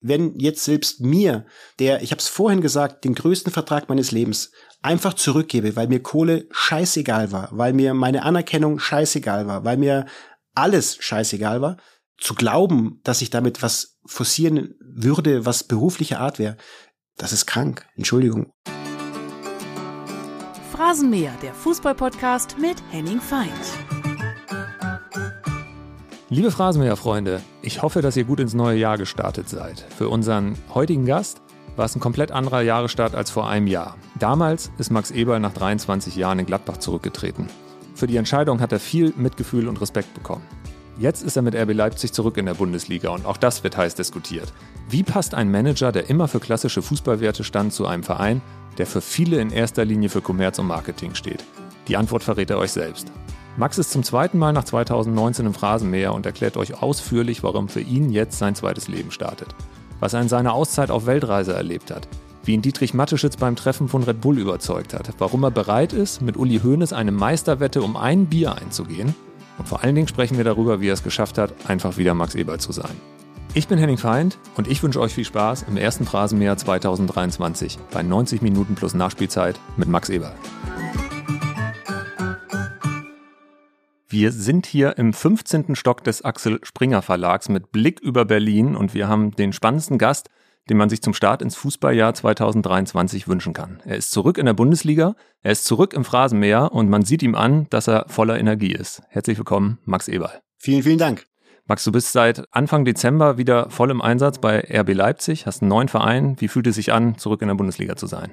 Wenn jetzt selbst mir, der, ich habe es vorhin gesagt, den größten Vertrag meines Lebens einfach zurückgebe, weil mir Kohle scheißegal war, weil mir meine Anerkennung scheißegal war, weil mir alles scheißegal war, zu glauben, dass ich damit was forcieren würde, was berufliche Art wäre, das ist krank. Entschuldigung. Phrasenmäher, der Fußballpodcast mit Henning Feind. Liebe Phrasenmäher-Freunde, ich hoffe, dass ihr gut ins neue Jahr gestartet seid. Für unseren heutigen Gast war es ein komplett anderer Jahresstart als vor einem Jahr. Damals ist Max Eberl nach 23 Jahren in Gladbach zurückgetreten. Für die Entscheidung hat er viel Mitgefühl und Respekt bekommen. Jetzt ist er mit RB Leipzig zurück in der Bundesliga und auch das wird heiß diskutiert. Wie passt ein Manager, der immer für klassische Fußballwerte stand, zu einem Verein, der für viele in erster Linie für Kommerz und Marketing steht? Die Antwort verrät er euch selbst. Max ist zum zweiten Mal nach 2019 im Phrasenmäher und erklärt euch ausführlich, warum für ihn jetzt sein zweites Leben startet. Was er in seiner Auszeit auf Weltreise erlebt hat. Wie ihn Dietrich Matteschitz beim Treffen von Red Bull überzeugt hat. Warum er bereit ist, mit Uli Hoeneß eine Meisterwette um ein Bier einzugehen. Und vor allen Dingen sprechen wir darüber, wie er es geschafft hat, einfach wieder Max Eberl zu sein. Ich bin Henning Feind und ich wünsche euch viel Spaß im ersten Phrasenmäher 2023 bei 90 Minuten plus Nachspielzeit mit Max Eberl. Wir sind hier im 15. Stock des Axel Springer Verlags mit Blick über Berlin und wir haben den spannendsten Gast, den man sich zum Start ins Fußballjahr 2023 wünschen kann. Er ist zurück in der Bundesliga, er ist zurück im Phrasenmäher und man sieht ihm an, dass er voller Energie ist. Herzlich willkommen, Max Eberl. Vielen, vielen Dank. Max, du bist seit Anfang Dezember wieder voll im Einsatz bei RB Leipzig, hast einen neuen Verein. Wie fühlt es sich an, zurück in der Bundesliga zu sein?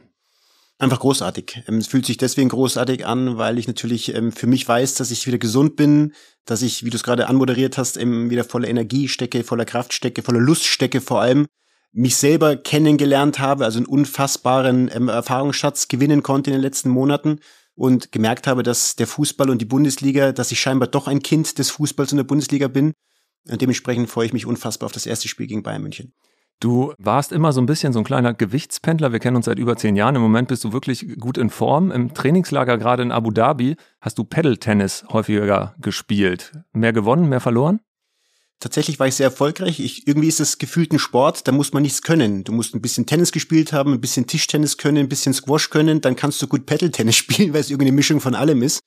Einfach großartig. Ähm, es fühlt sich deswegen großartig an, weil ich natürlich ähm, für mich weiß, dass ich wieder gesund bin, dass ich, wie du es gerade anmoderiert hast, wieder voller Energie stecke, voller Kraft stecke, voller Lust stecke vor allem, mich selber kennengelernt habe, also einen unfassbaren ähm, Erfahrungsschatz gewinnen konnte in den letzten Monaten und gemerkt habe, dass der Fußball und die Bundesliga, dass ich scheinbar doch ein Kind des Fußballs und der Bundesliga bin. Und dementsprechend freue ich mich unfassbar auf das erste Spiel gegen Bayern München. Du warst immer so ein bisschen so ein kleiner Gewichtspendler. Wir kennen uns seit über zehn Jahren. Im Moment bist du wirklich gut in Form. Im Trainingslager gerade in Abu Dhabi hast du Pedal-Tennis häufiger gespielt. Mehr gewonnen, mehr verloren? Tatsächlich war ich sehr erfolgreich. Ich, irgendwie ist es gefühlt ein Sport, da muss man nichts können. Du musst ein bisschen Tennis gespielt haben, ein bisschen Tischtennis können, ein bisschen Squash können, dann kannst du gut Pedal-Tennis spielen, weil es irgendeine Mischung von allem ist.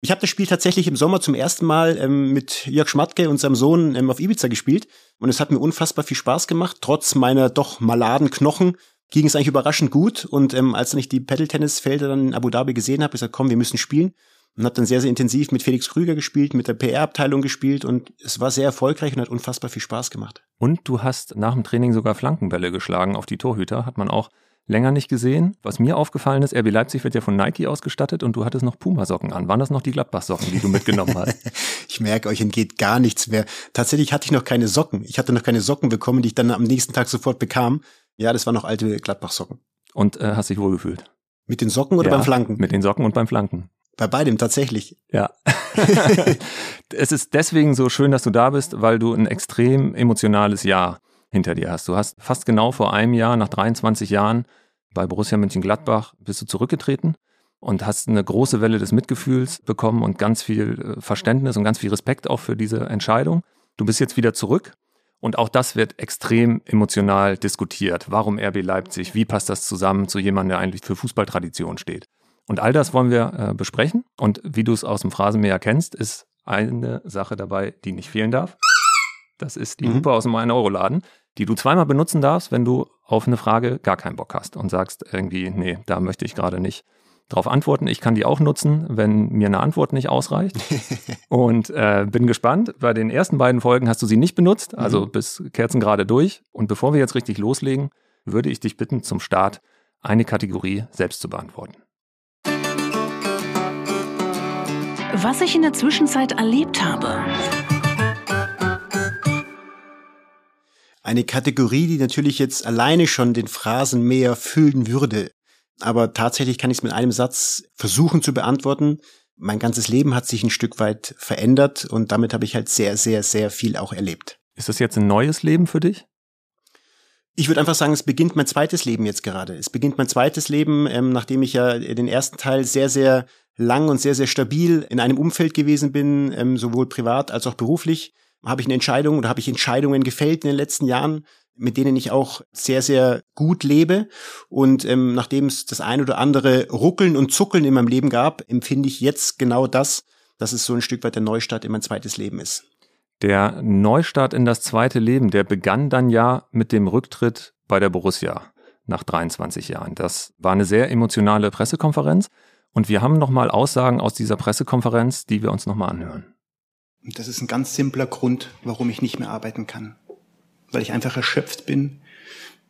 Ich habe das Spiel tatsächlich im Sommer zum ersten Mal ähm, mit Jörg Schmatke und seinem Sohn ähm, auf Ibiza gespielt. Und es hat mir unfassbar viel Spaß gemacht. Trotz meiner doch maladen Knochen ging es eigentlich überraschend gut. Und ähm, als dann ich die Paddle-Tennis-Felder dann in Abu Dhabi gesehen habe, ich gesagt, komm, wir müssen spielen. Und habe dann sehr, sehr intensiv mit Felix Krüger gespielt, mit der PR-Abteilung gespielt. Und es war sehr erfolgreich und hat unfassbar viel Spaß gemacht. Und du hast nach dem Training sogar Flankenbälle geschlagen auf die Torhüter, hat man auch länger nicht gesehen. Was mir aufgefallen ist, RB Leipzig wird ja von Nike ausgestattet und du hattest noch Puma-Socken an. Waren das noch die Gladbach-Socken, die du mitgenommen hast? ich merke, euch entgeht gar nichts mehr. Tatsächlich hatte ich noch keine Socken. Ich hatte noch keine Socken bekommen, die ich dann am nächsten Tag sofort bekam. Ja, das waren noch alte Gladbach-Socken. Und äh, hast dich wohlgefühlt? Mit den Socken oder ja, beim Flanken? Mit den Socken und beim Flanken. Bei beidem tatsächlich. Ja. es ist deswegen so schön, dass du da bist, weil du ein extrem emotionales Jahr hinter dir hast. Du hast fast genau vor einem Jahr, nach 23 Jahren, bei Borussia Mönchengladbach bist du zurückgetreten und hast eine große Welle des Mitgefühls bekommen und ganz viel äh, Verständnis und ganz viel Respekt auch für diese Entscheidung. Du bist jetzt wieder zurück und auch das wird extrem emotional diskutiert. Warum RB Leipzig? Wie passt das zusammen zu jemandem, der eigentlich für Fußballtradition steht? Und all das wollen wir äh, besprechen. Und wie du es aus dem Phrasenmäher kennst, ist eine Sache dabei, die nicht fehlen darf. Das ist die mhm. Hupe aus dem 1-Euro-Laden, die du zweimal benutzen darfst, wenn du auf eine Frage gar keinen Bock hast und sagst irgendwie, nee, da möchte ich gerade nicht drauf antworten. Ich kann die auch nutzen, wenn mir eine Antwort nicht ausreicht. und äh, bin gespannt. Bei den ersten beiden Folgen hast du sie nicht benutzt, also mhm. bis Kerzen gerade durch. Und bevor wir jetzt richtig loslegen, würde ich dich bitten, zum Start eine Kategorie selbst zu beantworten. Was ich in der Zwischenzeit erlebt habe. Eine Kategorie, die natürlich jetzt alleine schon den Phrasenmäher füllen würde. Aber tatsächlich kann ich es mit einem Satz versuchen zu beantworten. Mein ganzes Leben hat sich ein Stück weit verändert und damit habe ich halt sehr, sehr, sehr viel auch erlebt. Ist das jetzt ein neues Leben für dich? Ich würde einfach sagen, es beginnt mein zweites Leben jetzt gerade. Es beginnt mein zweites Leben, ähm, nachdem ich ja den ersten Teil sehr, sehr lang und sehr, sehr stabil in einem Umfeld gewesen bin, ähm, sowohl privat als auch beruflich habe ich eine Entscheidung oder habe ich Entscheidungen gefällt in den letzten Jahren, mit denen ich auch sehr, sehr gut lebe. Und ähm, nachdem es das ein oder andere Ruckeln und Zuckeln in meinem Leben gab, empfinde ich jetzt genau das, dass es so ein Stück weit der Neustart in mein zweites Leben ist. Der Neustart in das zweite Leben, der begann dann ja mit dem Rücktritt bei der Borussia nach 23 Jahren. Das war eine sehr emotionale Pressekonferenz und wir haben nochmal Aussagen aus dieser Pressekonferenz, die wir uns nochmal anhören. Das ist ein ganz simpler Grund, warum ich nicht mehr arbeiten kann. Weil ich einfach erschöpft bin,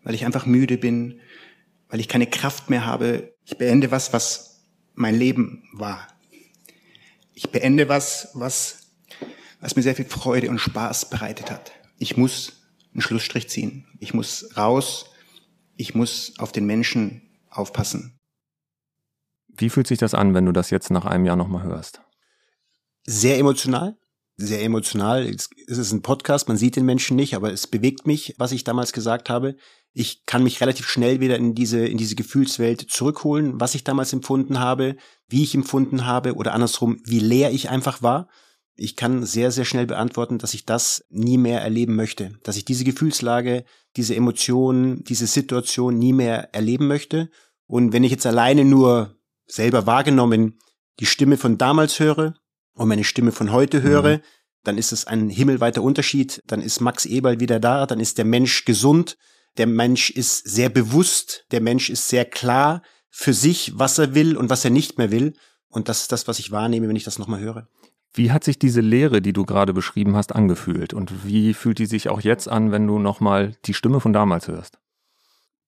weil ich einfach müde bin, weil ich keine Kraft mehr habe. Ich beende was, was mein Leben war. Ich beende was, was was mir sehr viel Freude und Spaß bereitet hat. Ich muss einen Schlussstrich ziehen. Ich muss raus. Ich muss auf den Menschen aufpassen. Wie fühlt sich das an, wenn du das jetzt nach einem Jahr nochmal hörst? Sehr emotional. Sehr emotional. Es ist ein Podcast, man sieht den Menschen nicht, aber es bewegt mich, was ich damals gesagt habe. Ich kann mich relativ schnell wieder in diese, in diese Gefühlswelt zurückholen, was ich damals empfunden habe, wie ich empfunden habe oder andersrum, wie leer ich einfach war ich kann sehr, sehr schnell beantworten, dass ich das nie mehr erleben möchte, dass ich diese Gefühlslage, diese Emotionen, diese Situation nie mehr erleben möchte. Und wenn ich jetzt alleine nur selber wahrgenommen die Stimme von damals höre und meine Stimme von heute höre, mhm. dann ist es ein himmelweiter Unterschied. Dann ist Max Eberl wieder da, dann ist der Mensch gesund, der Mensch ist sehr bewusst, der Mensch ist sehr klar für sich, was er will und was er nicht mehr will. Und das ist das, was ich wahrnehme, wenn ich das nochmal höre. Wie hat sich diese Lehre, die du gerade beschrieben hast, angefühlt? Und wie fühlt die sich auch jetzt an, wenn du nochmal die Stimme von damals hörst?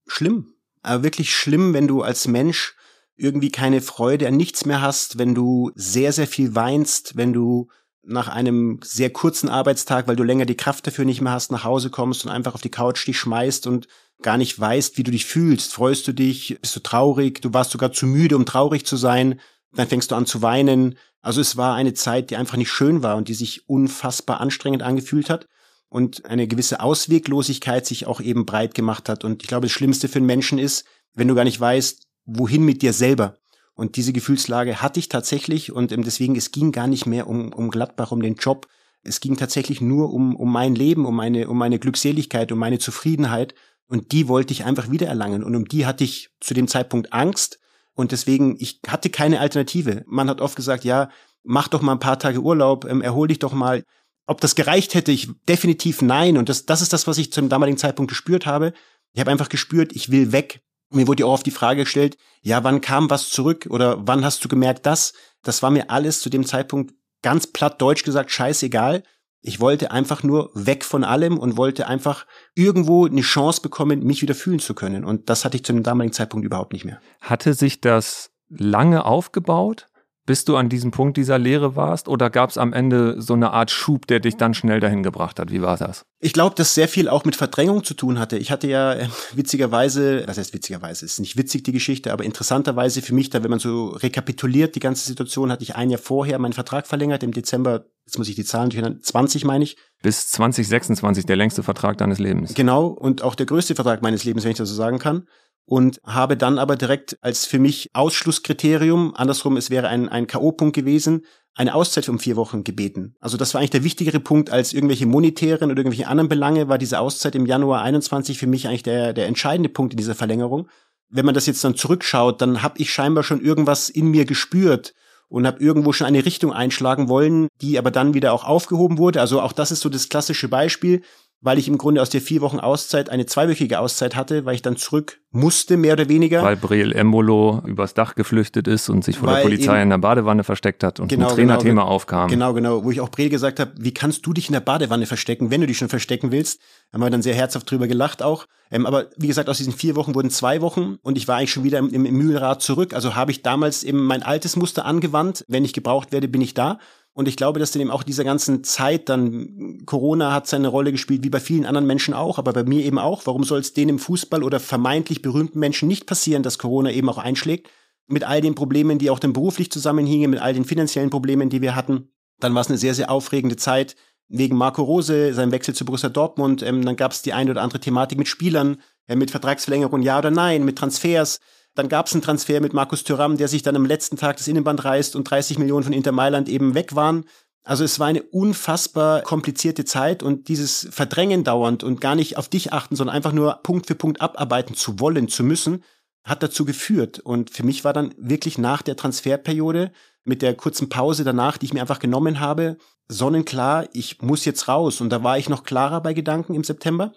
Schlimm. Aber wirklich schlimm, wenn du als Mensch irgendwie keine Freude an nichts mehr hast, wenn du sehr, sehr viel weinst, wenn du nach einem sehr kurzen Arbeitstag, weil du länger die Kraft dafür nicht mehr hast, nach Hause kommst und einfach auf die Couch dich schmeißt und gar nicht weißt, wie du dich fühlst. Freust du dich? Bist du traurig? Du warst sogar zu müde, um traurig zu sein. Dann fängst du an zu weinen. Also es war eine Zeit, die einfach nicht schön war und die sich unfassbar anstrengend angefühlt hat und eine gewisse Ausweglosigkeit sich auch eben breit gemacht hat. Und ich glaube, das Schlimmste für einen Menschen ist, wenn du gar nicht weißt, wohin mit dir selber. Und diese Gefühlslage hatte ich tatsächlich und ähm, deswegen, es ging gar nicht mehr um, um Gladbach, um den Job. Es ging tatsächlich nur um, um mein Leben, um meine, um meine Glückseligkeit, um meine Zufriedenheit. Und die wollte ich einfach wiedererlangen. Und um die hatte ich zu dem Zeitpunkt Angst, und deswegen, ich hatte keine Alternative. Man hat oft gesagt, ja, mach doch mal ein paar Tage Urlaub, ähm, erhol dich doch mal. Ob das gereicht hätte, ich definitiv nein. Und das, das ist das, was ich zum damaligen Zeitpunkt gespürt habe. Ich habe einfach gespürt, ich will weg. Mir wurde ja auch oft die Frage gestellt, ja, wann kam was zurück oder wann hast du gemerkt das? Das war mir alles zu dem Zeitpunkt ganz platt deutsch gesagt scheißegal. Ich wollte einfach nur weg von allem und wollte einfach irgendwo eine Chance bekommen, mich wieder fühlen zu können. Und das hatte ich zu dem damaligen Zeitpunkt überhaupt nicht mehr. Hatte sich das lange aufgebaut? Bis du an diesem Punkt dieser Lehre warst? Oder gab es am Ende so eine Art Schub, der dich dann schnell dahin gebracht hat? Wie war das? Ich glaube, dass sehr viel auch mit Verdrängung zu tun hatte. Ich hatte ja äh, witzigerweise, das heißt witzigerweise, ist nicht witzig die Geschichte, aber interessanterweise für mich, da wenn man so rekapituliert, die ganze Situation, hatte ich ein Jahr vorher meinen Vertrag verlängert, im Dezember, jetzt muss ich die Zahlen durcheinander, 20 meine ich. Bis 2026, der längste Vertrag deines Lebens. Genau, und auch der größte Vertrag meines Lebens, wenn ich das so sagen kann und habe dann aber direkt als für mich Ausschlusskriterium, andersrum, es wäre ein, ein K.O.-Punkt gewesen, eine Auszeit um vier Wochen gebeten. Also das war eigentlich der wichtigere Punkt als irgendwelche monetären oder irgendwelche anderen Belange, war diese Auszeit im Januar 21 für mich eigentlich der, der entscheidende Punkt in dieser Verlängerung. Wenn man das jetzt dann zurückschaut, dann habe ich scheinbar schon irgendwas in mir gespürt und habe irgendwo schon eine Richtung einschlagen wollen, die aber dann wieder auch aufgehoben wurde. Also auch das ist so das klassische Beispiel weil ich im Grunde aus der vier Wochen Auszeit eine zweiwöchige Auszeit hatte, weil ich dann zurück musste, mehr oder weniger. Weil Breel Embolo übers Dach geflüchtet ist und sich vor weil der Polizei in der Badewanne versteckt hat und genau, ein Trainerthema genau, aufkam. Genau, genau, wo ich auch Breel gesagt habe, wie kannst du dich in der Badewanne verstecken, wenn du dich schon verstecken willst? Haben wir dann sehr herzhaft drüber gelacht auch. Ähm, aber wie gesagt, aus diesen vier Wochen wurden zwei Wochen und ich war eigentlich schon wieder im, im Mühlrad zurück. Also habe ich damals eben mein altes Muster angewandt. Wenn ich gebraucht werde, bin ich da. Und ich glaube, dass dann eben auch dieser ganzen Zeit dann, Corona hat seine Rolle gespielt, wie bei vielen anderen Menschen auch, aber bei mir eben auch. Warum soll es denen im Fußball oder vermeintlich berühmten Menschen nicht passieren, dass Corona eben auch einschlägt? Mit all den Problemen, die auch dann beruflich zusammenhingen, mit all den finanziellen Problemen, die wir hatten. Dann war es eine sehr, sehr aufregende Zeit wegen Marco Rose, seinem Wechsel zu Borussia Dortmund. Ähm, dann gab es die eine oder andere Thematik mit Spielern, äh, mit Vertragsverlängerung ja oder nein, mit Transfers. Dann gab es einen Transfer mit Markus Thuram, der sich dann am letzten Tag das Innenband reißt und 30 Millionen von Inter Mailand eben weg waren. Also es war eine unfassbar komplizierte Zeit und dieses Verdrängen dauernd und gar nicht auf dich achten, sondern einfach nur Punkt für Punkt abarbeiten zu wollen, zu müssen, hat dazu geführt. Und für mich war dann wirklich nach der Transferperiode mit der kurzen Pause danach, die ich mir einfach genommen habe, sonnenklar, ich muss jetzt raus. Und da war ich noch klarer bei Gedanken im September.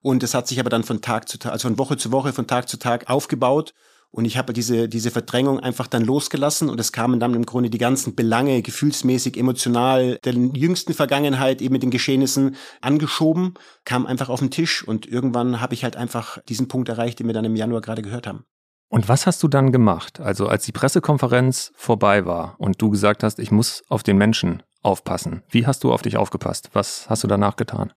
Und es hat sich aber dann von Tag zu Tag, also von Woche zu Woche, von Tag zu Tag aufgebaut. Und ich habe diese, diese Verdrängung einfach dann losgelassen und es kamen dann im Grunde die ganzen Belange, gefühlsmäßig, emotional, der jüngsten Vergangenheit eben mit den Geschehnissen angeschoben, kam einfach auf den Tisch und irgendwann habe ich halt einfach diesen Punkt erreicht, den wir dann im Januar gerade gehört haben. Und was hast du dann gemacht? Also als die Pressekonferenz vorbei war und du gesagt hast, ich muss auf den Menschen aufpassen. Wie hast du auf dich aufgepasst? Was hast du danach getan?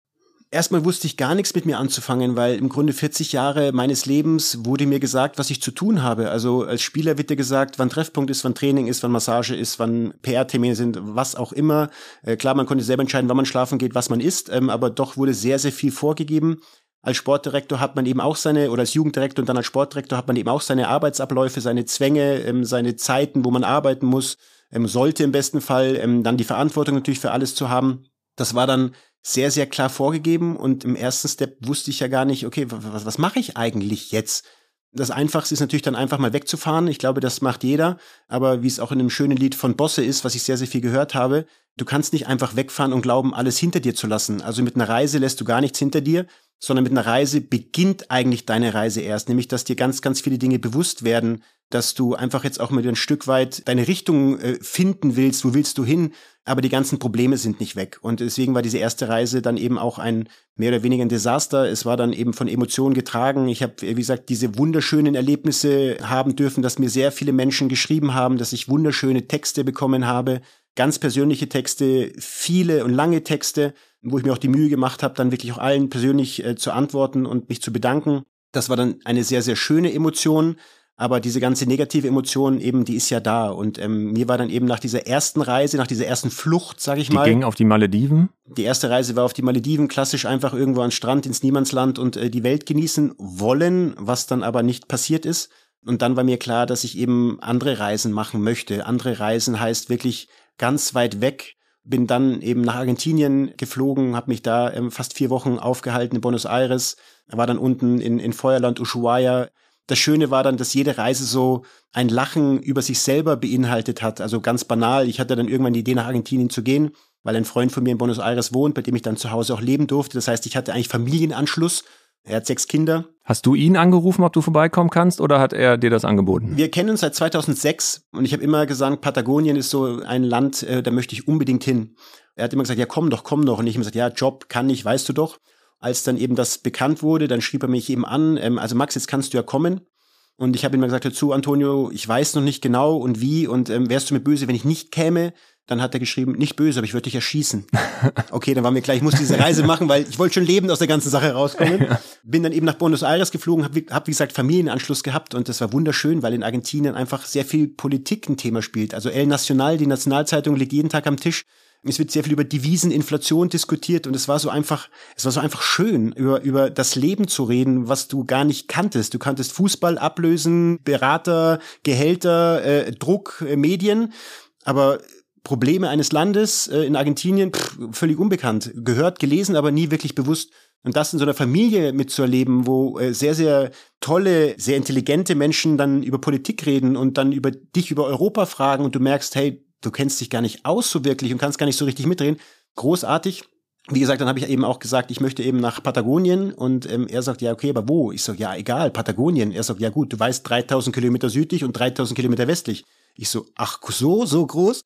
Erstmal wusste ich gar nichts mit mir anzufangen, weil im Grunde 40 Jahre meines Lebens wurde mir gesagt, was ich zu tun habe. Also als Spieler wird dir gesagt, wann Treffpunkt ist, wann Training ist, wann Massage ist, wann PR-Termine sind, was auch immer. Äh, klar, man konnte selber entscheiden, wann man schlafen geht, was man isst, ähm, aber doch wurde sehr, sehr viel vorgegeben. Als Sportdirektor hat man eben auch seine, oder als Jugenddirektor und dann als Sportdirektor hat man eben auch seine Arbeitsabläufe, seine Zwänge, ähm, seine Zeiten, wo man arbeiten muss, ähm, sollte im besten Fall ähm, dann die Verantwortung natürlich für alles zu haben. Das war dann sehr, sehr klar vorgegeben und im ersten Step wusste ich ja gar nicht, okay, was, was mache ich eigentlich jetzt? Das Einfachste ist natürlich dann einfach mal wegzufahren. Ich glaube, das macht jeder. Aber wie es auch in einem schönen Lied von Bosse ist, was ich sehr, sehr viel gehört habe, du kannst nicht einfach wegfahren und glauben, alles hinter dir zu lassen. Also mit einer Reise lässt du gar nichts hinter dir, sondern mit einer Reise beginnt eigentlich deine Reise erst. Nämlich, dass dir ganz, ganz viele Dinge bewusst werden, dass du einfach jetzt auch mal ein Stück weit deine Richtung äh, finden willst, wo willst du hin, aber die ganzen Probleme sind nicht weg. Und deswegen war diese erste Reise dann eben auch ein mehr oder weniger ein Desaster. Es war dann eben von Emotionen getragen. Ich habe, wie gesagt, diese wunderschönen Erlebnisse haben dürfen, dass mir sehr viele Menschen geschrieben haben, dass ich wunderschöne Texte bekommen habe, ganz persönliche Texte, viele und lange Texte, wo ich mir auch die Mühe gemacht habe, dann wirklich auch allen persönlich äh, zu antworten und mich zu bedanken. Das war dann eine sehr, sehr schöne Emotion. Aber diese ganze negative Emotion eben, die ist ja da. Und ähm, mir war dann eben nach dieser ersten Reise, nach dieser ersten Flucht, sag ich die mal. Die ging auf die Malediven? Die erste Reise war auf die Malediven, klassisch einfach irgendwo an Strand ins Niemandsland und äh, die Welt genießen wollen, was dann aber nicht passiert ist. Und dann war mir klar, dass ich eben andere Reisen machen möchte. Andere Reisen heißt wirklich ganz weit weg. Bin dann eben nach Argentinien geflogen, habe mich da ähm, fast vier Wochen aufgehalten in Buenos Aires, war dann unten in, in Feuerland Ushuaia das Schöne war dann, dass jede Reise so ein Lachen über sich selber beinhaltet hat. Also ganz banal. Ich hatte dann irgendwann die Idee, nach Argentinien zu gehen, weil ein Freund von mir in Buenos Aires wohnt, bei dem ich dann zu Hause auch leben durfte. Das heißt, ich hatte eigentlich Familienanschluss. Er hat sechs Kinder. Hast du ihn angerufen, ob du vorbeikommen kannst, oder hat er dir das angeboten? Wir kennen uns seit 2006 und ich habe immer gesagt, Patagonien ist so ein Land, äh, da möchte ich unbedingt hin. Er hat immer gesagt, ja komm doch, komm doch. Und ich habe gesagt, ja Job kann ich, weißt du doch als dann eben das bekannt wurde, dann schrieb er mich eben an, ähm, also Max, jetzt kannst du ja kommen. Und ich habe ihm mal gesagt, dazu, Antonio, ich weiß noch nicht genau und wie und ähm, wärst du mir böse, wenn ich nicht käme? Dann hat er geschrieben, nicht böse, aber ich würde dich erschießen. Okay, dann war mir klar, ich muss diese Reise machen, weil ich wollte schon lebend aus der ganzen Sache rauskommen. Bin dann eben nach Buenos Aires geflogen, habe hab, wie gesagt Familienanschluss gehabt und das war wunderschön, weil in Argentinien einfach sehr viel Politik ein Thema spielt. Also El Nacional, die Nationalzeitung, liegt jeden Tag am Tisch es wird sehr viel über Deviseninflation diskutiert und es war so einfach, es war so einfach schön, über, über das Leben zu reden, was du gar nicht kanntest. Du kanntest Fußball, Ablösen, Berater, Gehälter, äh, Druck, äh, Medien, aber Probleme eines Landes äh, in Argentinien pff, völlig unbekannt. Gehört, gelesen, aber nie wirklich bewusst. Und das in so einer Familie mitzuerleben, wo äh, sehr, sehr tolle, sehr intelligente Menschen dann über Politik reden und dann über dich über Europa fragen und du merkst, hey, du kennst dich gar nicht aus so wirklich und kannst gar nicht so richtig mitreden. Großartig. Wie gesagt, dann habe ich eben auch gesagt, ich möchte eben nach Patagonien und ähm, er sagt, ja, okay, aber wo? Ich sag, ja, egal, Patagonien. Er sagt, ja gut, du weißt 3000 Kilometer südlich und 3000 Kilometer westlich. Ich so, ach so, so groß?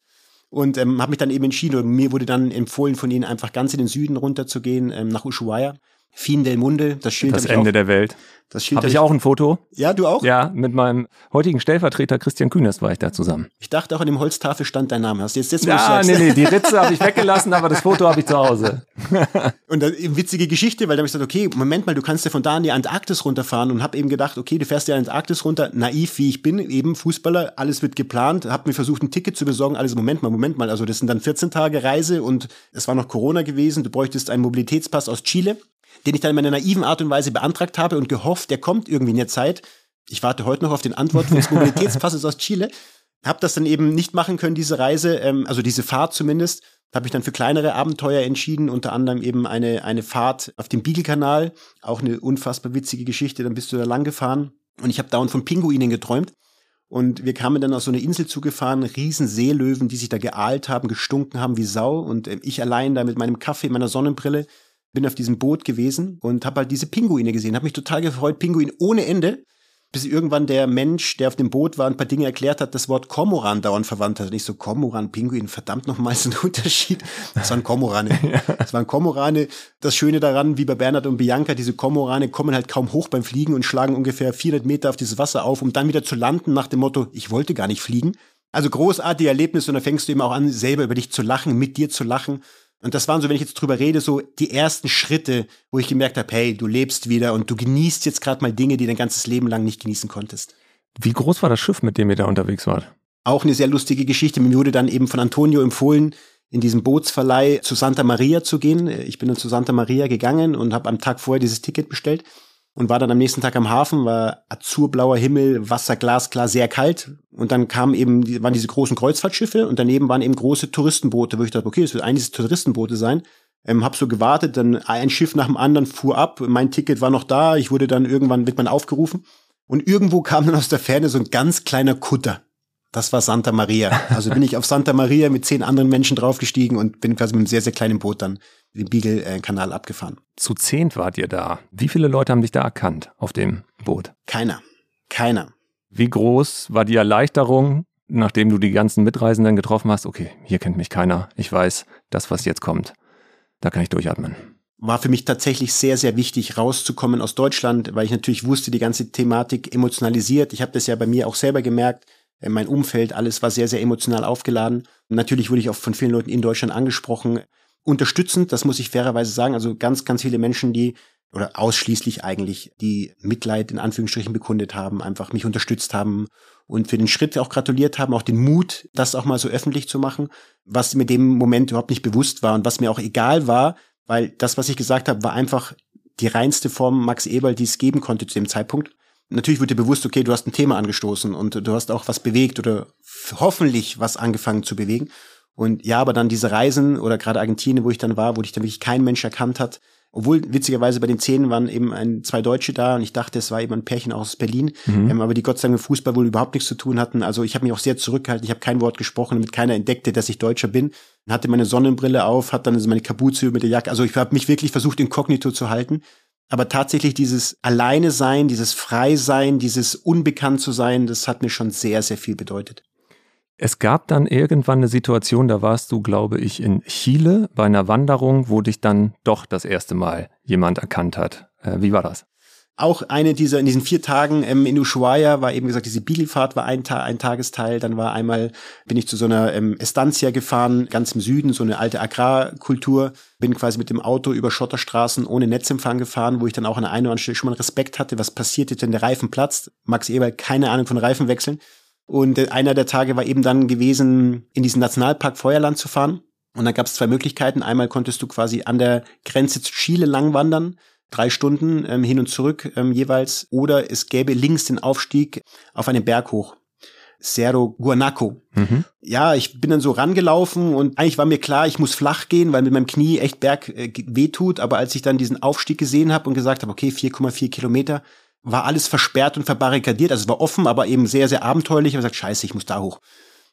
Und ähm, habe mich dann eben entschieden, und mir wurde dann empfohlen von ihnen einfach ganz in den Süden runterzugehen, ähm, nach Ushuaia. Fin del Munde, das Schild. Das Ende auch, der Welt. Das Schild Habe ich auch ein Foto? Ja, du auch? Ja, mit meinem heutigen Stellvertreter Christian Kühners war ich da zusammen. Ich dachte auch an dem Holztafel stand dein Name. Hast du jetzt das, Ja, nee, nee, die Ritze habe ich weggelassen, aber das Foto habe ich zu Hause. und dann eben witzige Geschichte, weil da habe ich gesagt, okay, Moment mal, du kannst ja von da in die Antarktis runterfahren und habe eben gedacht, okay, du fährst ja in die Antarktis runter, naiv wie ich bin, eben Fußballer, alles wird geplant, habe mir versucht, ein Ticket zu besorgen, alles, Moment mal, Moment mal, also das sind dann 14 Tage Reise und es war noch Corona gewesen, du bräuchtest einen Mobilitätspass aus Chile den ich dann in meiner naiven Art und Weise beantragt habe und gehofft, der kommt irgendwie in der Zeit. Ich warte heute noch auf den Antwort des Mobilitätspasses aus Chile. Hab das dann eben nicht machen können, diese Reise, ähm, also diese Fahrt zumindest. Habe ich dann für kleinere Abenteuer entschieden, unter anderem eben eine, eine Fahrt auf dem Beagle-Kanal. Auch eine unfassbar witzige Geschichte, dann bist du da lang gefahren. Und ich habe dauernd von Pinguinen geträumt. Und wir kamen dann auf so eine Insel zugefahren, riesen Seelöwen, die sich da geahlt haben, gestunken haben wie Sau. Und äh, ich allein da mit meinem Kaffee, meiner Sonnenbrille, bin auf diesem Boot gewesen und habe halt diese Pinguine gesehen. Habe mich total gefreut, Pinguin ohne Ende bis irgendwann der Mensch, der auf dem Boot war, ein paar Dinge erklärt hat, das Wort Komoran dauernd verwandt hat. Und ich so, Komoran, Pinguin, verdammt nochmal ist ein Unterschied. Das waren Komorane. Das waren Komorane. Das Schöne daran, wie bei Bernhard und Bianca, diese Komorane kommen halt kaum hoch beim Fliegen und schlagen ungefähr 400 Meter auf dieses Wasser auf, um dann wieder zu landen nach dem Motto, ich wollte gar nicht fliegen. Also großartige Erlebnis und da fängst du eben auch an, selber über dich zu lachen, mit dir zu lachen und das waren so, wenn ich jetzt drüber rede, so die ersten Schritte, wo ich gemerkt habe, hey, du lebst wieder und du genießt jetzt gerade mal Dinge, die dein ganzes Leben lang nicht genießen konntest. Wie groß war das Schiff, mit dem ihr da unterwegs wart? Auch eine sehr lustige Geschichte. Mir wurde dann eben von Antonio empfohlen, in diesem Bootsverleih zu Santa Maria zu gehen. Ich bin dann zu Santa Maria gegangen und habe am Tag vorher dieses Ticket bestellt und war dann am nächsten Tag am Hafen, war azurblauer Himmel, Wasser glasklar, sehr kalt. Und dann kamen eben, waren diese großen Kreuzfahrtschiffe und daneben waren eben große Touristenboote, wo ich dachte, okay, das wird eines Touristenboote sein. Ähm, hab so gewartet, dann ein Schiff nach dem anderen fuhr ab, mein Ticket war noch da, ich wurde dann irgendwann, wird man aufgerufen. Und irgendwo kam dann aus der Ferne so ein ganz kleiner Kutter. Das war Santa Maria. Also bin ich auf Santa Maria mit zehn anderen Menschen draufgestiegen und bin quasi mit einem sehr, sehr kleinen Boot dann den Beagle-Kanal abgefahren. Zu zehnt wart ihr da. Wie viele Leute haben dich da erkannt auf dem Boot? Keiner. Keiner. Wie groß war die Erleichterung, nachdem du die ganzen Mitreisenden getroffen hast? Okay, hier kennt mich keiner. Ich weiß, das, was jetzt kommt, da kann ich durchatmen war für mich tatsächlich sehr, sehr wichtig, rauszukommen aus Deutschland, weil ich natürlich wusste, die ganze Thematik emotionalisiert. Ich habe das ja bei mir auch selber gemerkt. Äh, mein Umfeld, alles war sehr, sehr emotional aufgeladen. Natürlich wurde ich auch von vielen Leuten in Deutschland angesprochen unterstützend, das muss ich fairerweise sagen. Also ganz, ganz viele Menschen, die oder ausschließlich eigentlich, die Mitleid in Anführungsstrichen bekundet haben, einfach mich unterstützt haben und für den Schritt auch gratuliert haben, auch den Mut, das auch mal so öffentlich zu machen, was mir dem Moment überhaupt nicht bewusst war und was mir auch egal war, weil das, was ich gesagt habe, war einfach die reinste Form Max Eberl, die es geben konnte zu dem Zeitpunkt. Natürlich wird dir bewusst, okay, du hast ein Thema angestoßen und du hast auch was bewegt oder hoffentlich was angefangen zu bewegen. Und ja, aber dann diese Reisen oder gerade Argentinien, wo ich dann war, wo dich dann wirklich kein Mensch erkannt hat. Obwohl witzigerweise bei den Zehn waren eben ein, zwei Deutsche da und ich dachte, es war eben ein Pärchen aus Berlin, mhm. ähm, aber die Gott sei Dank mit Fußball wohl überhaupt nichts zu tun hatten. Also ich habe mich auch sehr zurückgehalten, ich habe kein Wort gesprochen, damit keiner entdeckte, dass ich Deutscher bin. Hatte meine Sonnenbrille auf, hat dann also meine Kapuze mit der Jacke. Also ich habe mich wirklich versucht, inkognito zu halten. Aber tatsächlich dieses Alleine sein, dieses Frei sein, dieses Unbekannt zu sein, das hat mir schon sehr, sehr viel bedeutet. Es gab dann irgendwann eine Situation, da warst du, glaube ich, in Chile bei einer Wanderung, wo dich dann doch das erste Mal jemand erkannt hat. Äh, wie war das? Auch eine dieser, in diesen vier Tagen ähm, in Ushuaia war eben gesagt, diese Beaglefahrt war ein, Ta ein Tagesteil. Dann war einmal, bin ich zu so einer ähm, Estancia gefahren, ganz im Süden, so eine alte Agrarkultur. Bin quasi mit dem Auto über Schotterstraßen ohne Netzempfang gefahren, wo ich dann auch an der einen oder anderen Stelle schon mal Respekt hatte, was passiert jetzt, wenn der Reifen platzt. Max Eber, keine Ahnung von Reifen wechseln. Und einer der Tage war eben dann gewesen, in diesen Nationalpark Feuerland zu fahren. Und da gab es zwei Möglichkeiten. Einmal konntest du quasi an der Grenze zu Chile lang wandern, drei Stunden ähm, hin und zurück ähm, jeweils. Oder es gäbe links den Aufstieg auf einen Berg hoch. Cerro Guanaco. Mhm. Ja, ich bin dann so rangelaufen und eigentlich war mir klar, ich muss flach gehen, weil mit meinem Knie echt Berg äh, wehtut. Aber als ich dann diesen Aufstieg gesehen habe und gesagt habe, okay, 4,4 Kilometer, war alles versperrt und verbarrikadiert. Also es war offen, aber eben sehr, sehr abenteuerlich. Ich habe gesagt, scheiße, ich muss da hoch.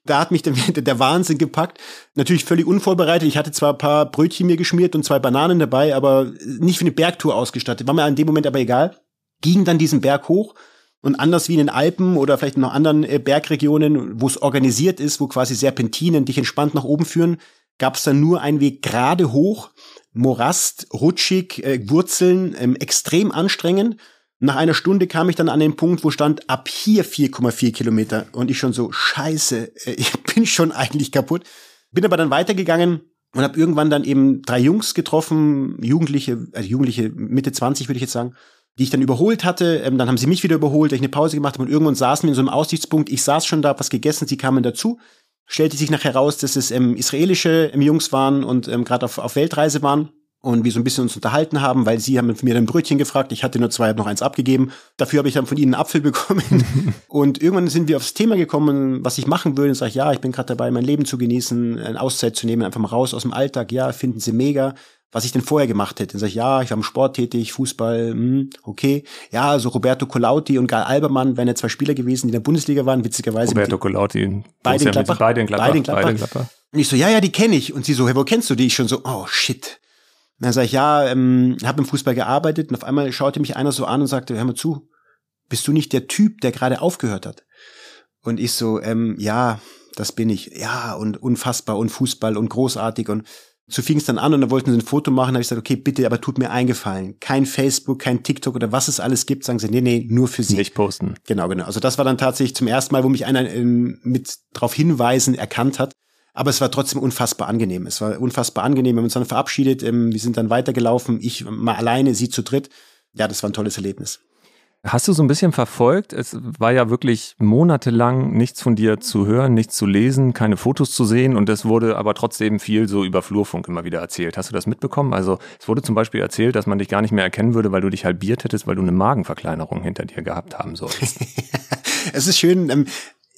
Da hat mich der, der Wahnsinn gepackt. Natürlich völlig unvorbereitet. Ich hatte zwar ein paar Brötchen mir geschmiert und zwei Bananen dabei, aber nicht für eine Bergtour ausgestattet. War mir in dem Moment aber egal. Ging dann diesen Berg hoch und anders wie in den Alpen oder vielleicht noch anderen äh, Bergregionen, wo es organisiert ist, wo quasi Serpentinen dich entspannt nach oben führen, gab es dann nur einen Weg gerade hoch, Morast, rutschig, äh, Wurzeln, ähm, extrem anstrengend. Nach einer Stunde kam ich dann an den Punkt, wo stand ab hier 4,4 Kilometer und ich schon so scheiße, äh, ich bin schon eigentlich kaputt. Bin aber dann weitergegangen und habe irgendwann dann eben drei Jungs getroffen, Jugendliche, also Jugendliche Mitte 20 würde ich jetzt sagen, die ich dann überholt hatte. Ähm, dann haben sie mich wieder überholt, ich eine Pause gemacht habe und irgendwann saßen wir in so einem Aussichtspunkt. Ich saß schon da, was gegessen, sie kamen dazu. Stellte sich nachher raus, dass es ähm, israelische ähm, Jungs waren und ähm, gerade auf, auf Weltreise waren. Und wir so ein bisschen uns unterhalten haben, weil sie haben von mir ein Brötchen gefragt. Ich hatte nur zwei, habe noch eins abgegeben. Dafür habe ich dann von ihnen einen Apfel bekommen. und irgendwann sind wir aufs Thema gekommen, was ich machen würde. Und sage, ja, ich bin gerade dabei, mein Leben zu genießen, eine Auszeit zu nehmen, einfach mal raus aus dem Alltag. Ja, finden sie mega. Was ich denn vorher gemacht hätte. Dann sage ich, ja, ich war im Sport tätig, Fußball, hm, okay. Ja, also Roberto Colauti und Gal Albermann wären ja zwei Spieler gewesen, die in der Bundesliga waren, witzigerweise. Roberto Colauti. Beide in Gladbach. Beide in Gladbach. Beide in Gladbach. Und ich so, ja, ja, die kenne ich. Und sie so, hey, wo kennst du die? Ich schon so, oh shit dann sage ich, ja, ähm, habe im Fußball gearbeitet und auf einmal schaute mich einer so an und sagte, hör mal zu, bist du nicht der Typ, der gerade aufgehört hat? Und ich so, ähm, ja, das bin ich. Ja, und unfassbar und Fußball und großartig und so fing es dann an und dann wollten sie ein Foto machen, habe ich gesagt, okay, bitte, aber tut mir eingefallen. Kein Facebook, kein TikTok oder was es alles gibt, sagen sie, nee, nee, nur für sie. Nicht posten. Genau, genau. Also das war dann tatsächlich zum ersten Mal, wo mich einer ähm, mit darauf hinweisen erkannt hat. Aber es war trotzdem unfassbar angenehm. Es war unfassbar angenehm. Wir haben uns dann verabschiedet. Ähm, wir sind dann weitergelaufen. Ich mal alleine, sie zu dritt. Ja, das war ein tolles Erlebnis. Hast du so ein bisschen verfolgt? Es war ja wirklich monatelang nichts von dir zu hören, nichts zu lesen, keine Fotos zu sehen und es wurde aber trotzdem viel so über Flurfunk immer wieder erzählt. Hast du das mitbekommen? Also es wurde zum Beispiel erzählt, dass man dich gar nicht mehr erkennen würde, weil du dich halbiert hättest, weil du eine Magenverkleinerung hinter dir gehabt haben sollst. es ist schön, ähm,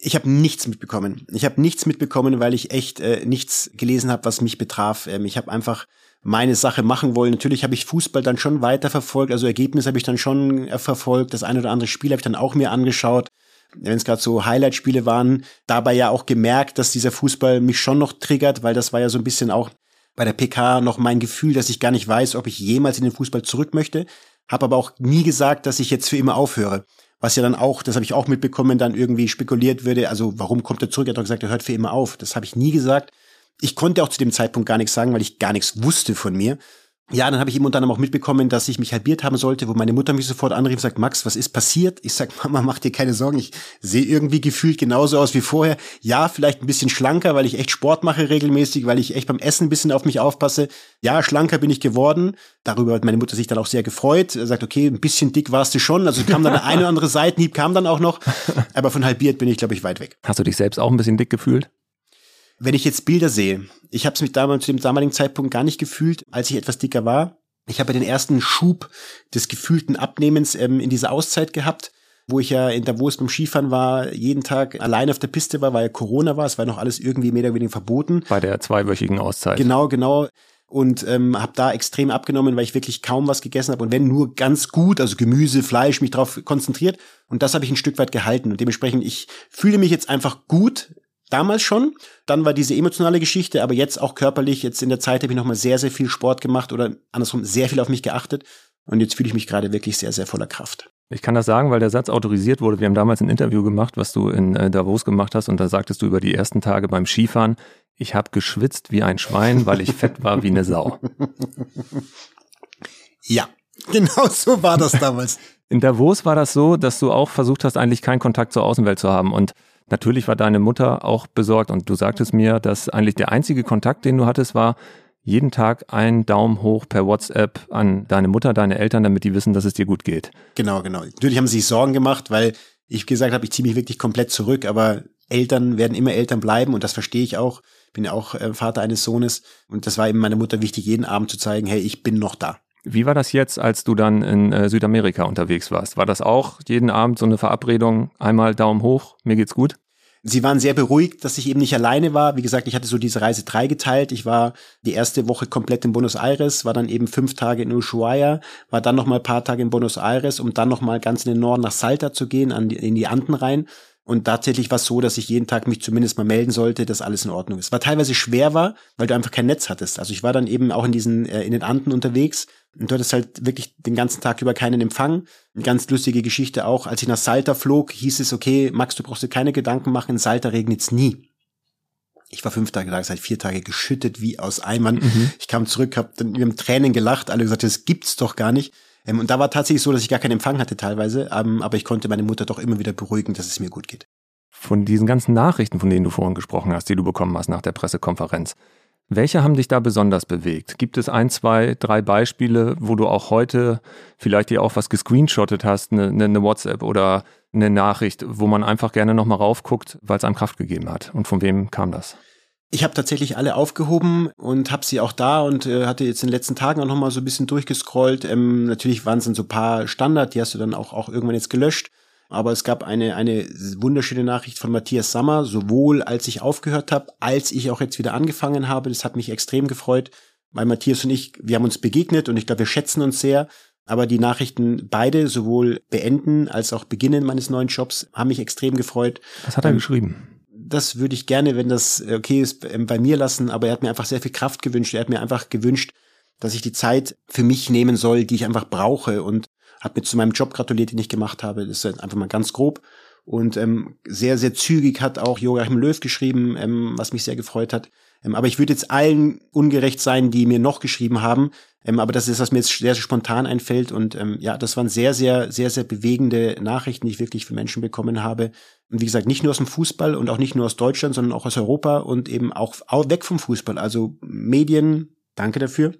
ich habe nichts mitbekommen. Ich habe nichts mitbekommen, weil ich echt äh, nichts gelesen habe, was mich betraf. Ähm, ich habe einfach meine Sache machen wollen. Natürlich habe ich Fußball dann schon weiter verfolgt, also Ergebnis habe ich dann schon äh, verfolgt. Das eine oder andere Spiel habe ich dann auch mir angeschaut. Wenn es gerade so Highlight-Spiele waren, dabei ja auch gemerkt, dass dieser Fußball mich schon noch triggert, weil das war ja so ein bisschen auch bei der PK noch mein Gefühl, dass ich gar nicht weiß, ob ich jemals in den Fußball zurück möchte. Habe aber auch nie gesagt, dass ich jetzt für immer aufhöre was ja dann auch, das habe ich auch mitbekommen, dann irgendwie spekuliert würde, also warum kommt er zurück? Er hat doch gesagt, er hört für immer auf. Das habe ich nie gesagt. Ich konnte auch zu dem Zeitpunkt gar nichts sagen, weil ich gar nichts wusste von mir. Ja, dann habe ich eben unter anderem auch mitbekommen, dass ich mich halbiert haben sollte, wo meine Mutter mich sofort anrief und sagt, Max, was ist passiert? Ich sag, Mama, mach dir keine Sorgen, ich sehe irgendwie gefühlt genauso aus wie vorher. Ja, vielleicht ein bisschen schlanker, weil ich echt Sport mache regelmäßig, weil ich echt beim Essen ein bisschen auf mich aufpasse. Ja, schlanker bin ich geworden. Darüber hat meine Mutter sich dann auch sehr gefreut. Er sagt, okay, ein bisschen dick warst du schon. Also kam dann der eine oder andere Seitenhieb, kam dann auch noch. Aber von halbiert bin ich, glaube ich, weit weg. Hast du dich selbst auch ein bisschen dick gefühlt? Wenn ich jetzt Bilder sehe, ich habe es mich damals zu dem damaligen Zeitpunkt gar nicht gefühlt, als ich etwas dicker war. Ich habe ja den ersten Schub des gefühlten Abnehmens ähm, in dieser Auszeit gehabt, wo ich ja in Davos beim Skifahren war, jeden Tag allein auf der Piste war, weil ja Corona war, es war noch alles irgendwie mehr oder weniger verboten. Bei der zweiwöchigen Auszeit. Genau, genau und ähm, habe da extrem abgenommen, weil ich wirklich kaum was gegessen habe und wenn nur ganz gut, also Gemüse, Fleisch, mich darauf konzentriert und das habe ich ein Stück weit gehalten und dementsprechend ich fühle mich jetzt einfach gut Damals schon, dann war diese emotionale Geschichte, aber jetzt auch körperlich, jetzt in der Zeit habe ich nochmal sehr, sehr viel Sport gemacht oder andersrum sehr viel auf mich geachtet und jetzt fühle ich mich gerade wirklich sehr, sehr voller Kraft. Ich kann das sagen, weil der Satz autorisiert wurde. Wir haben damals ein Interview gemacht, was du in äh, Davos gemacht hast und da sagtest du über die ersten Tage beim Skifahren, ich habe geschwitzt wie ein Schwein, weil ich fett war wie eine Sau. Ja, genau so war das damals. In Davos war das so, dass du auch versucht hast, eigentlich keinen Kontakt zur Außenwelt zu haben und Natürlich war deine Mutter auch besorgt und du sagtest mir, dass eigentlich der einzige Kontakt, den du hattest, war jeden Tag ein Daumen hoch per WhatsApp an deine Mutter, deine Eltern, damit die wissen, dass es dir gut geht. Genau, genau. Natürlich haben sie sich Sorgen gemacht, weil ich gesagt habe, ich ziehe mich wirklich komplett zurück, aber Eltern werden immer Eltern bleiben und das verstehe ich auch. Bin ja auch äh, Vater eines Sohnes und das war eben meiner Mutter wichtig, jeden Abend zu zeigen, hey, ich bin noch da. Wie war das jetzt, als du dann in äh, Südamerika unterwegs warst? War das auch jeden Abend so eine Verabredung, einmal Daumen hoch, mir geht's gut? Sie waren sehr beruhigt, dass ich eben nicht alleine war. Wie gesagt, ich hatte so diese Reise drei geteilt. Ich war die erste Woche komplett in Buenos Aires, war dann eben fünf Tage in Ushuaia, war dann noch mal ein paar Tage in Buenos Aires, um dann noch mal ganz in den Norden nach Salta zu gehen, an die, in die Anden rein. Und tatsächlich war es so, dass ich jeden Tag mich zumindest mal melden sollte, dass alles in Ordnung ist. Was teilweise schwer war, weil du einfach kein Netz hattest. Also ich war dann eben auch in diesen, äh, in den Anden unterwegs und du hattest halt wirklich den ganzen Tag über keinen Empfang. Eine ganz lustige Geschichte auch. Als ich nach Salta flog, hieß es, okay, Max, du brauchst dir keine Gedanken machen, in Salta regnet's nie. Ich war fünf Tage da, seit vier Tage geschüttet wie aus Eimern. Mhm. Ich kam zurück, hab dann mit Tränen gelacht, alle gesagt, das gibt's doch gar nicht. Ähm, und da war tatsächlich so, dass ich gar keinen Empfang hatte teilweise, ähm, aber ich konnte meine Mutter doch immer wieder beruhigen, dass es mir gut geht. Von diesen ganzen Nachrichten, von denen du vorhin gesprochen hast, die du bekommen hast nach der Pressekonferenz, welche haben dich da besonders bewegt? Gibt es ein, zwei, drei Beispiele, wo du auch heute vielleicht dir auch was gescreenshottet hast, eine, eine WhatsApp oder eine Nachricht, wo man einfach gerne nochmal raufguckt, weil es einem Kraft gegeben hat? Und von wem kam das? Ich habe tatsächlich alle aufgehoben und habe sie auch da und äh, hatte jetzt in den letzten Tagen auch noch mal so ein bisschen durchgescrollt. Ähm, natürlich waren es dann so paar Standard, die hast du dann auch, auch irgendwann jetzt gelöscht. Aber es gab eine, eine wunderschöne Nachricht von Matthias Sammer, sowohl als ich aufgehört habe, als ich auch jetzt wieder angefangen habe. Das hat mich extrem gefreut, weil Matthias und ich, wir haben uns begegnet und ich glaube, wir schätzen uns sehr. Aber die Nachrichten beide, sowohl beenden als auch beginnen meines neuen Jobs, haben mich extrem gefreut. Was hat er ähm, geschrieben? Das würde ich gerne, wenn das okay ist, ähm, bei mir lassen, aber er hat mir einfach sehr viel Kraft gewünscht. Er hat mir einfach gewünscht, dass ich die Zeit für mich nehmen soll, die ich einfach brauche und hat mir zu meinem Job gratuliert, den ich gemacht habe. Das ist einfach mal ganz grob. Und ähm, sehr, sehr zügig hat auch Joachim Löw geschrieben, ähm, was mich sehr gefreut hat. Ähm, aber ich würde jetzt allen ungerecht sein, die mir noch geschrieben haben. Ähm, aber das ist, was mir jetzt sehr, sehr spontan einfällt. Und ähm, ja, das waren sehr, sehr, sehr, sehr bewegende Nachrichten, die ich wirklich für Menschen bekommen habe. Und wie gesagt, nicht nur aus dem Fußball und auch nicht nur aus Deutschland, sondern auch aus Europa und eben auch, auch weg vom Fußball. Also Medien, danke dafür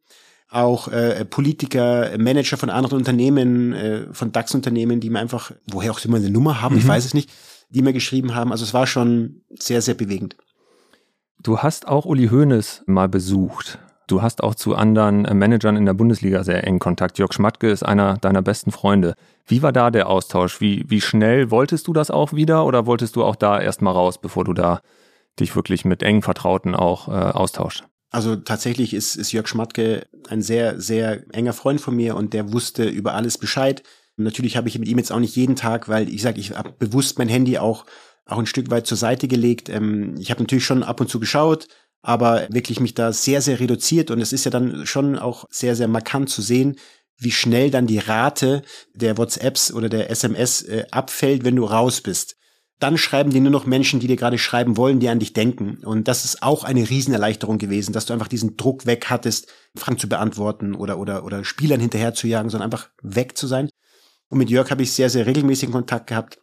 auch äh, Politiker, Manager von anderen Unternehmen, äh, von DAX-Unternehmen, die mir einfach, woher auch immer eine Nummer haben, mhm. ich weiß es nicht, die mir geschrieben haben. Also es war schon sehr, sehr bewegend. Du hast auch Uli Hoeneß mal besucht. Du hast auch zu anderen äh, Managern in der Bundesliga sehr eng Kontakt. Jörg Schmatke ist einer deiner besten Freunde. Wie war da der Austausch? Wie, wie schnell wolltest du das auch wieder oder wolltest du auch da erstmal raus, bevor du da dich wirklich mit engen Vertrauten auch äh, austauscht? Also tatsächlich ist, ist Jörg Schmatke ein sehr, sehr enger Freund von mir und der wusste über alles Bescheid. natürlich habe ich mit ihm jetzt auch nicht jeden Tag, weil ich sage, ich habe bewusst mein Handy auch, auch ein Stück weit zur Seite gelegt. Ähm, ich habe natürlich schon ab und zu geschaut, aber wirklich mich da sehr, sehr reduziert und es ist ja dann schon auch sehr, sehr markant zu sehen, wie schnell dann die Rate der WhatsApps oder der SMS äh, abfällt, wenn du raus bist dann schreiben dir nur noch Menschen, die dir gerade schreiben wollen, die an dich denken. Und das ist auch eine Riesenerleichterung gewesen, dass du einfach diesen Druck weg hattest, Fragen zu beantworten oder, oder, oder Spielern hinterher zu jagen, sondern einfach weg zu sein. Und mit Jörg habe ich sehr, sehr regelmäßigen Kontakt gehabt.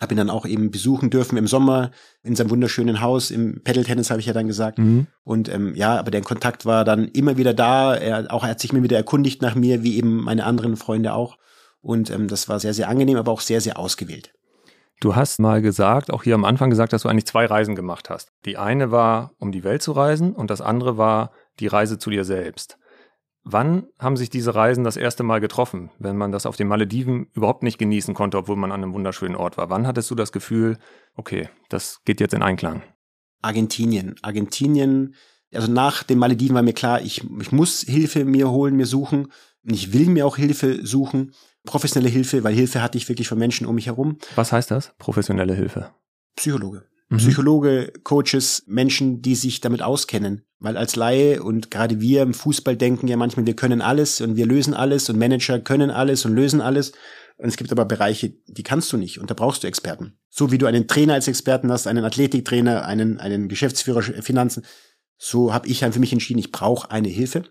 Habe ihn dann auch eben besuchen dürfen im Sommer in seinem wunderschönen Haus. Im Pedal-Tennis habe ich ja dann gesagt. Mhm. Und ähm, ja, aber der Kontakt war dann immer wieder da. Er, auch, er hat sich mir wieder erkundigt nach mir, wie eben meine anderen Freunde auch. Und ähm, das war sehr, sehr angenehm, aber auch sehr, sehr ausgewählt. Du hast mal gesagt, auch hier am Anfang gesagt, dass du eigentlich zwei Reisen gemacht hast. Die eine war, um die Welt zu reisen und das andere war die Reise zu dir selbst. Wann haben sich diese Reisen das erste Mal getroffen, wenn man das auf den Malediven überhaupt nicht genießen konnte, obwohl man an einem wunderschönen Ort war? Wann hattest du das Gefühl, okay, das geht jetzt in Einklang? Argentinien. Argentinien, also nach den Malediven war mir klar, ich, ich muss Hilfe mir holen, mir suchen. Und ich will mir auch Hilfe suchen professionelle Hilfe, weil Hilfe hatte ich wirklich von Menschen um mich herum. Was heißt das? Professionelle Hilfe? Psychologe. Mhm. Psychologe, Coaches, Menschen, die sich damit auskennen. Weil als Laie und gerade wir im Fußball denken ja manchmal, wir können alles und wir lösen alles und Manager können alles und lösen alles. Und es gibt aber Bereiche, die kannst du nicht und da brauchst du Experten. So wie du einen Trainer als Experten hast, einen Athletiktrainer, einen, einen Geschäftsführer Finanzen, so habe ich halt für mich entschieden, ich brauche eine Hilfe.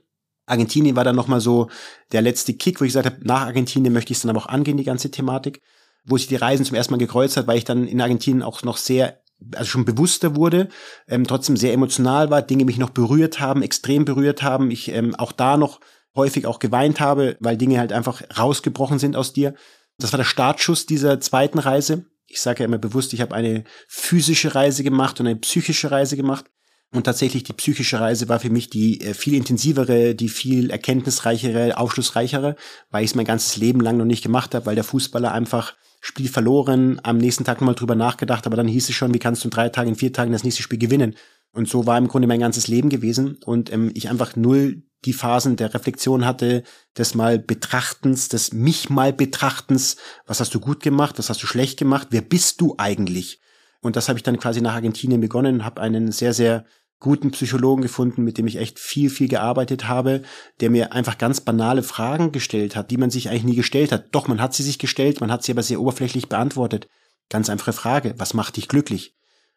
Argentinien war dann nochmal so der letzte Kick, wo ich gesagt habe, nach Argentinien möchte ich es dann aber auch angehen, die ganze Thematik, wo sich die Reisen zum ersten Mal gekreuzt hat, weil ich dann in Argentinien auch noch sehr, also schon bewusster wurde, ähm, trotzdem sehr emotional war, Dinge mich noch berührt haben, extrem berührt haben, ich ähm, auch da noch häufig auch geweint habe, weil Dinge halt einfach rausgebrochen sind aus dir. Das war der Startschuss dieser zweiten Reise. Ich sage ja immer bewusst, ich habe eine physische Reise gemacht und eine psychische Reise gemacht. Und tatsächlich die psychische Reise war für mich die äh, viel intensivere, die viel erkenntnisreichere, aufschlussreichere, weil ich es mein ganzes Leben lang noch nicht gemacht habe, weil der Fußballer einfach Spiel verloren, am nächsten Tag nochmal drüber nachgedacht, aber dann hieß es schon, wie kannst du in drei Tagen, in vier Tagen das nächste Spiel gewinnen? Und so war im Grunde mein ganzes Leben gewesen und ähm, ich einfach null die Phasen der Reflexion hatte, des mal Betrachtens, des mich mal Betrachtens, was hast du gut gemacht, was hast du schlecht gemacht, wer bist du eigentlich? Und das habe ich dann quasi nach Argentinien begonnen, habe einen sehr, sehr guten Psychologen gefunden, mit dem ich echt viel, viel gearbeitet habe, der mir einfach ganz banale Fragen gestellt hat, die man sich eigentlich nie gestellt hat. Doch, man hat sie sich gestellt, man hat sie aber sehr oberflächlich beantwortet. Ganz einfache Frage, was macht dich glücklich?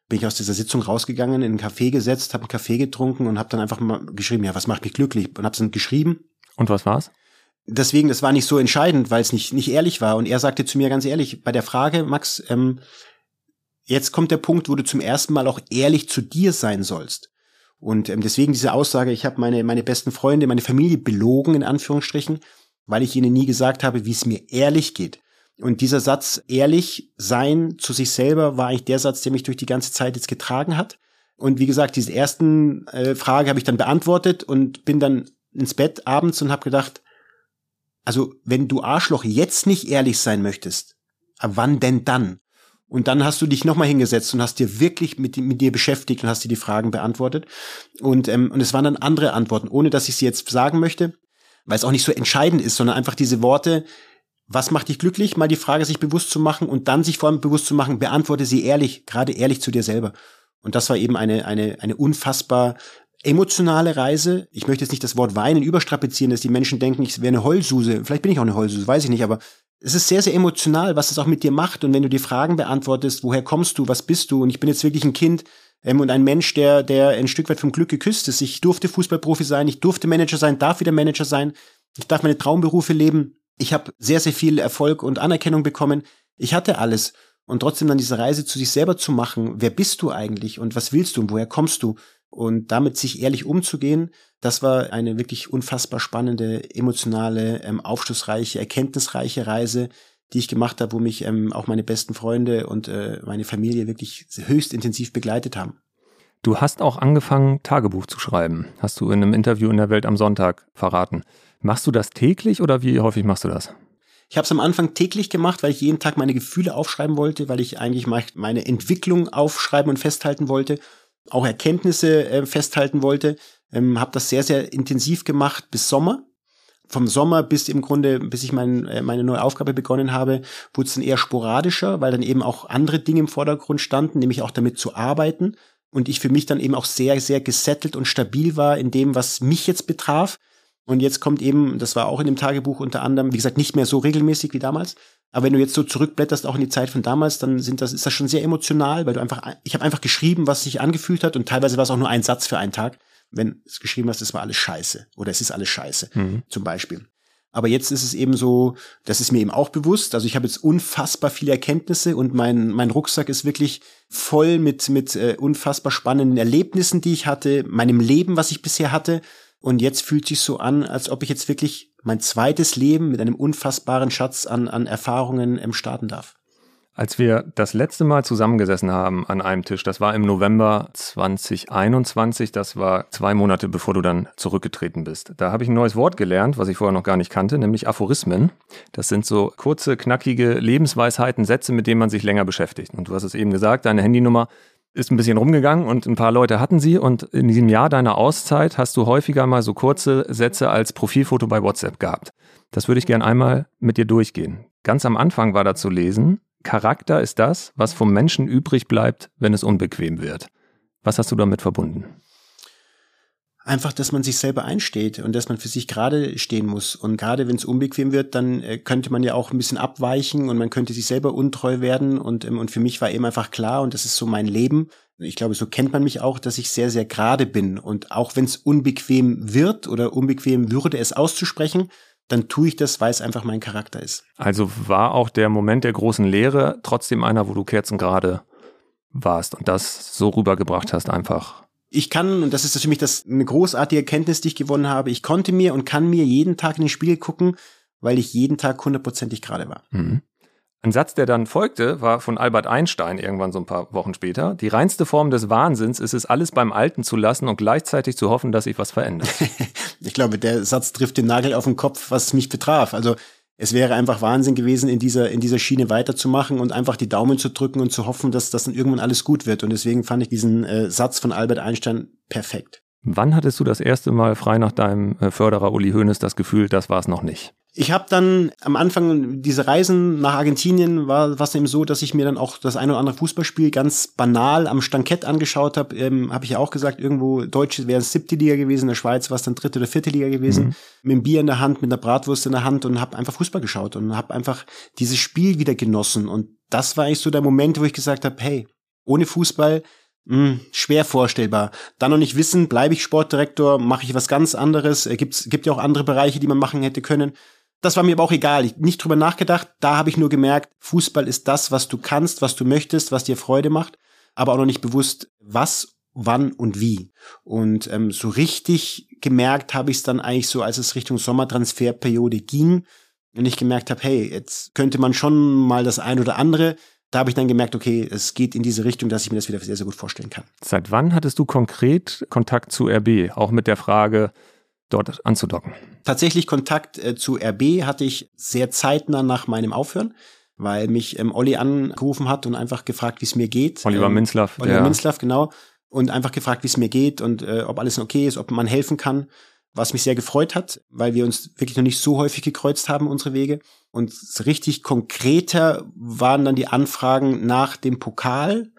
Bin ich aus dieser Sitzung rausgegangen, in einen Café gesetzt, habe einen Kaffee getrunken und habe dann einfach mal geschrieben, ja, was macht mich glücklich? Und habe es dann geschrieben. Und was war's? Deswegen, das war nicht so entscheidend, weil es nicht, nicht ehrlich war. Und er sagte zu mir ganz ehrlich, bei der Frage, Max, ähm, jetzt kommt der Punkt, wo du zum ersten Mal auch ehrlich zu dir sein sollst. Und ähm, deswegen diese Aussage, ich habe meine, meine besten Freunde, meine Familie belogen, in Anführungsstrichen, weil ich ihnen nie gesagt habe, wie es mir ehrlich geht. Und dieser Satz, ehrlich sein zu sich selber, war eigentlich der Satz, der mich durch die ganze Zeit jetzt getragen hat. Und wie gesagt, diese ersten äh, Frage habe ich dann beantwortet und bin dann ins Bett abends und habe gedacht, also wenn du Arschloch jetzt nicht ehrlich sein möchtest, wann denn dann? Und dann hast du dich nochmal hingesetzt und hast dir wirklich mit, mit dir beschäftigt und hast dir die Fragen beantwortet. Und, ähm, und es waren dann andere Antworten, ohne dass ich sie jetzt sagen möchte, weil es auch nicht so entscheidend ist, sondern einfach diese Worte, was macht dich glücklich? Mal die Frage sich bewusst zu machen und dann sich vor allem bewusst zu machen, beantworte sie ehrlich, gerade ehrlich zu dir selber. Und das war eben eine, eine, eine unfassbar emotionale Reise. Ich möchte jetzt nicht das Wort weinen überstrapazieren, dass die Menschen denken, ich wäre eine Heulsuse. Vielleicht bin ich auch eine Heulsuse, weiß ich nicht, aber es ist sehr, sehr emotional, was es auch mit dir macht. Und wenn du die Fragen beantwortest, woher kommst du, was bist du? Und ich bin jetzt wirklich ein Kind ähm, und ein Mensch, der, der ein Stück weit vom Glück geküsst ist. Ich durfte Fußballprofi sein, ich durfte Manager sein, darf wieder Manager sein. Ich darf meine Traumberufe leben. Ich habe sehr, sehr viel Erfolg und Anerkennung bekommen. Ich hatte alles. Und trotzdem dann diese Reise zu sich selber zu machen. Wer bist du eigentlich und was willst du und woher kommst du? Und damit sich ehrlich umzugehen, das war eine wirklich unfassbar spannende, emotionale, ähm, aufschlussreiche, erkenntnisreiche Reise, die ich gemacht habe, wo mich ähm, auch meine besten Freunde und äh, meine Familie wirklich höchst intensiv begleitet haben. Du hast auch angefangen, Tagebuch zu schreiben, hast du in einem Interview in der Welt am Sonntag verraten. Machst du das täglich oder wie häufig machst du das? Ich habe es am Anfang täglich gemacht, weil ich jeden Tag meine Gefühle aufschreiben wollte, weil ich eigentlich meine Entwicklung aufschreiben und festhalten wollte auch Erkenntnisse äh, festhalten wollte. Ähm, habe das sehr, sehr intensiv gemacht bis Sommer. Vom Sommer bis im Grunde, bis ich mein, äh, meine neue Aufgabe begonnen habe, wurde es dann eher sporadischer, weil dann eben auch andere Dinge im Vordergrund standen, nämlich auch damit zu arbeiten. Und ich für mich dann eben auch sehr, sehr gesettelt und stabil war in dem, was mich jetzt betraf. Und jetzt kommt eben, das war auch in dem Tagebuch unter anderem, wie gesagt, nicht mehr so regelmäßig wie damals, aber wenn du jetzt so zurückblätterst, auch in die Zeit von damals, dann sind das, ist das schon sehr emotional, weil du einfach, ich habe einfach geschrieben, was sich angefühlt hat und teilweise war es auch nur ein Satz für einen Tag, wenn es geschrieben hast, es war alles scheiße oder es ist alles scheiße, mhm. zum Beispiel. Aber jetzt ist es eben so, das ist mir eben auch bewusst. Also ich habe jetzt unfassbar viele Erkenntnisse und mein, mein Rucksack ist wirklich voll mit, mit äh, unfassbar spannenden Erlebnissen, die ich hatte, meinem Leben, was ich bisher hatte. Und jetzt fühlt sich so an, als ob ich jetzt wirklich mein zweites Leben mit einem unfassbaren Schatz an, an Erfahrungen ähm, starten darf. Als wir das letzte Mal zusammengesessen haben an einem Tisch, das war im November 2021, das war zwei Monate bevor du dann zurückgetreten bist. Da habe ich ein neues Wort gelernt, was ich vorher noch gar nicht kannte, nämlich Aphorismen. Das sind so kurze, knackige Lebensweisheiten, Sätze, mit denen man sich länger beschäftigt. Und du hast es eben gesagt, deine Handynummer ist ein bisschen rumgegangen und ein paar Leute hatten sie. Und in diesem Jahr deiner Auszeit hast du häufiger mal so kurze Sätze als Profilfoto bei WhatsApp gehabt. Das würde ich gern einmal mit dir durchgehen. Ganz am Anfang war da zu lesen, Charakter ist das, was vom Menschen übrig bleibt, wenn es unbequem wird. Was hast du damit verbunden? Einfach, dass man sich selber einsteht und dass man für sich gerade stehen muss. Und gerade wenn es unbequem wird, dann äh, könnte man ja auch ein bisschen abweichen und man könnte sich selber untreu werden. Und, ähm, und für mich war eben einfach klar, und das ist so mein Leben. Ich glaube, so kennt man mich auch, dass ich sehr, sehr gerade bin. Und auch wenn es unbequem wird oder unbequem würde, es auszusprechen, dann tue ich das, weil es einfach mein Charakter ist. Also war auch der Moment der großen Lehre trotzdem einer, wo du kerzengerade warst und das so rübergebracht hast, einfach ich kann, und das ist für mich das eine großartige Erkenntnis, die ich gewonnen habe, ich konnte mir und kann mir jeden Tag in den Spiegel gucken, weil ich jeden Tag hundertprozentig gerade war. Mhm. Ein Satz, der dann folgte, war von Albert Einstein irgendwann so ein paar Wochen später. Die reinste Form des Wahnsinns ist es, alles beim Alten zu lassen und gleichzeitig zu hoffen, dass sich was verändert. ich glaube, der Satz trifft den Nagel auf den Kopf, was mich betraf. Also es wäre einfach Wahnsinn gewesen, in dieser, in dieser Schiene weiterzumachen und einfach die Daumen zu drücken und zu hoffen, dass das dann irgendwann alles gut wird. Und deswegen fand ich diesen äh, Satz von Albert Einstein perfekt. Wann hattest du das erste Mal frei nach deinem äh, Förderer Uli Hoeneß das Gefühl, das war es noch nicht? Ich habe dann am Anfang diese Reisen nach Argentinien war was eben so, dass ich mir dann auch das eine oder andere Fußballspiel ganz banal am Stankett angeschaut habe. Ähm, habe ich ja auch gesagt, irgendwo Deutsche wäre es siebte Liga gewesen, in der Schweiz war es dann dritte oder vierte Liga gewesen, mhm. mit dem Bier in der Hand, mit einer Bratwurst in der Hand und habe einfach Fußball geschaut und habe einfach dieses Spiel wieder genossen. Und das war eigentlich so der Moment, wo ich gesagt habe, hey, ohne Fußball hm, schwer vorstellbar. Dann noch nicht wissen, bleibe ich Sportdirektor, mache ich was ganz anderes. Es gibt, gibt ja auch andere Bereiche, die man machen hätte können. Das war mir aber auch egal. Ich nicht drüber nachgedacht. Da habe ich nur gemerkt, Fußball ist das, was du kannst, was du möchtest, was dir Freude macht, aber auch noch nicht bewusst, was, wann und wie. Und ähm, so richtig gemerkt habe ich es dann eigentlich so, als es Richtung Sommertransferperiode ging und ich gemerkt habe, hey, jetzt könnte man schon mal das ein oder andere da habe ich dann gemerkt, okay, es geht in diese Richtung, dass ich mir das wieder sehr, sehr gut vorstellen kann. Seit wann hattest du konkret Kontakt zu RB, auch mit der Frage, dort anzudocken? Tatsächlich Kontakt äh, zu RB hatte ich sehr zeitnah nach meinem Aufhören, weil mich ähm, Olli angerufen hat und einfach gefragt, wie es mir geht. Oliver ähm, Minzlaff. Oliver ja. Minzlaff, genau. Und einfach gefragt, wie es mir geht und äh, ob alles okay ist, ob man helfen kann was mich sehr gefreut hat, weil wir uns wirklich noch nicht so häufig gekreuzt haben, unsere Wege. Und richtig konkreter waren dann die Anfragen nach dem Pokal,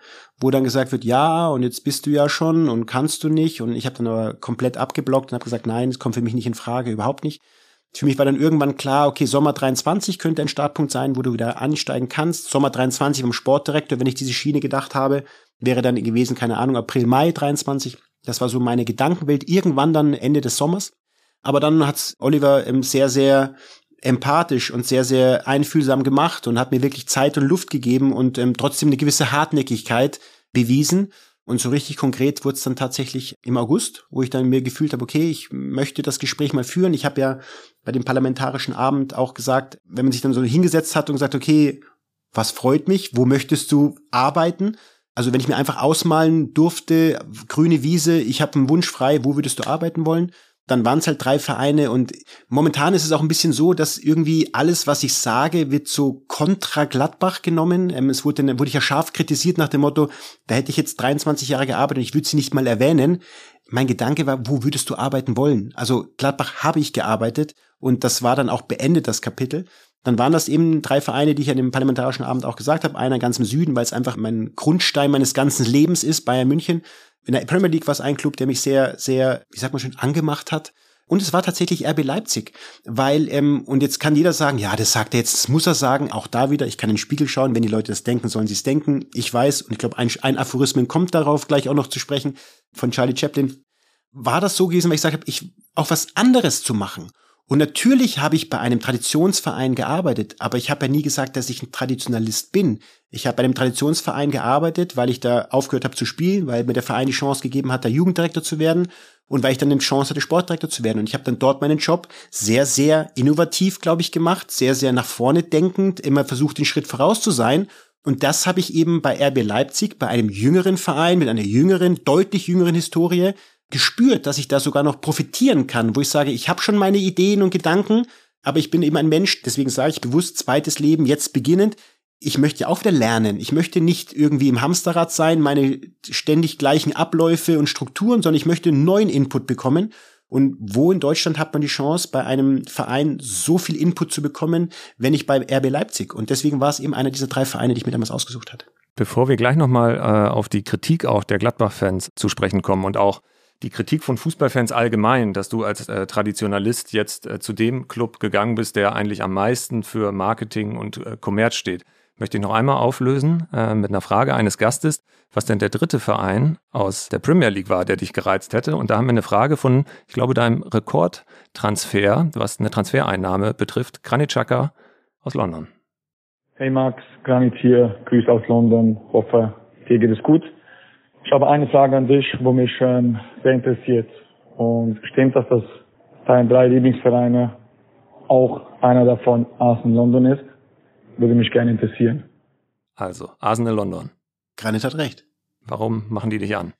wo dann gesagt wird, ja, und jetzt bist du ja schon und kannst du nicht. Und ich habe dann aber komplett abgeblockt und habe gesagt, nein, es kommt für mich nicht in Frage, überhaupt nicht. Für mich war dann irgendwann klar, okay, Sommer 23 könnte ein Startpunkt sein, wo du wieder ansteigen kannst. Sommer 23 beim Sportdirektor, wenn ich diese Schiene gedacht habe, wäre dann gewesen, keine Ahnung, April, Mai 23. Das war so meine Gedankenwelt. Irgendwann dann Ende des Sommers. Aber dann hat Oliver ähm, sehr, sehr empathisch und sehr, sehr einfühlsam gemacht und hat mir wirklich Zeit und Luft gegeben und ähm, trotzdem eine gewisse Hartnäckigkeit bewiesen. Und so richtig konkret wurde es dann tatsächlich im August, wo ich dann mir gefühlt habe, okay, ich möchte das Gespräch mal führen. Ich habe ja bei dem parlamentarischen Abend auch gesagt, wenn man sich dann so hingesetzt hat und gesagt, okay, was freut mich, wo möchtest du arbeiten? Also wenn ich mir einfach ausmalen durfte, grüne Wiese, ich habe einen Wunsch frei, wo würdest du arbeiten wollen? Dann waren es halt drei Vereine und momentan ist es auch ein bisschen so, dass irgendwie alles, was ich sage, wird so kontra Gladbach genommen. Ähm, es wurde, wurde ich ja scharf kritisiert nach dem Motto, da hätte ich jetzt 23 Jahre gearbeitet und ich würde sie nicht mal erwähnen. Mein Gedanke war, wo würdest du arbeiten wollen? Also Gladbach habe ich gearbeitet und das war dann auch beendet, das Kapitel dann waren das eben drei Vereine, die ich an dem parlamentarischen Abend auch gesagt habe. Einer ganz im Süden, weil es einfach mein Grundstein meines ganzen Lebens ist, Bayern München. In der Premier League war es ein Club, der mich sehr, sehr, wie sagt man schon, angemacht hat. Und es war tatsächlich RB Leipzig, weil, ähm, und jetzt kann jeder sagen, ja, das sagt er jetzt, das muss er sagen, auch da wieder, ich kann in den Spiegel schauen, wenn die Leute das denken, sollen sie es denken. Ich weiß, und ich glaube, ein, ein Aphorismen kommt darauf gleich auch noch zu sprechen, von Charlie Chaplin. War das so gewesen, weil ich gesagt habe, ich auch was anderes zu machen. Und natürlich habe ich bei einem Traditionsverein gearbeitet, aber ich habe ja nie gesagt, dass ich ein Traditionalist bin. Ich habe bei einem Traditionsverein gearbeitet, weil ich da aufgehört habe zu spielen, weil mir der Verein die Chance gegeben hat, da Jugenddirektor zu werden und weil ich dann eine Chance hatte, Sportdirektor zu werden. Und ich habe dann dort meinen Job sehr, sehr innovativ, glaube ich, gemacht, sehr, sehr nach vorne denkend, immer versucht, den Schritt voraus zu sein. Und das habe ich eben bei RB Leipzig, bei einem jüngeren Verein mit einer jüngeren, deutlich jüngeren Historie, gespürt, dass ich da sogar noch profitieren kann, wo ich sage, ich habe schon meine Ideen und Gedanken, aber ich bin eben ein Mensch, deswegen sage ich bewusst zweites Leben jetzt beginnend. Ich möchte ja auch wieder lernen. Ich möchte nicht irgendwie im Hamsterrad sein, meine ständig gleichen Abläufe und Strukturen, sondern ich möchte neuen Input bekommen. Und wo in Deutschland hat man die Chance, bei einem Verein so viel Input zu bekommen, wenn nicht bei RB Leipzig? Und deswegen war es eben einer dieser drei Vereine, die ich mir damals ausgesucht hatte. Bevor wir gleich nochmal äh, auf die Kritik auch der Gladbach-Fans zu sprechen kommen und auch die Kritik von Fußballfans allgemein, dass du als äh, Traditionalist jetzt äh, zu dem Club gegangen bist, der eigentlich am meisten für Marketing und äh, Kommerz steht, möchte ich noch einmal auflösen äh, mit einer Frage eines Gastes, was denn der dritte Verein aus der Premier League war, der dich gereizt hätte. Und da haben wir eine Frage von, ich glaube, deinem Rekordtransfer, was eine Transfereinnahme betrifft, Granit Xhaka aus London. Hey Max, Granit hier, Grüß aus London, hoffe, dir geht es gut. Ich habe eine Frage an dich, wo mich ähm, sehr interessiert. Und stimmt das, dass deine drei Lieblingsvereine auch einer davon Arsenal London ist? Würde mich gerne interessieren. Also, Arsenal London. Granit hat recht. Warum machen die dich an?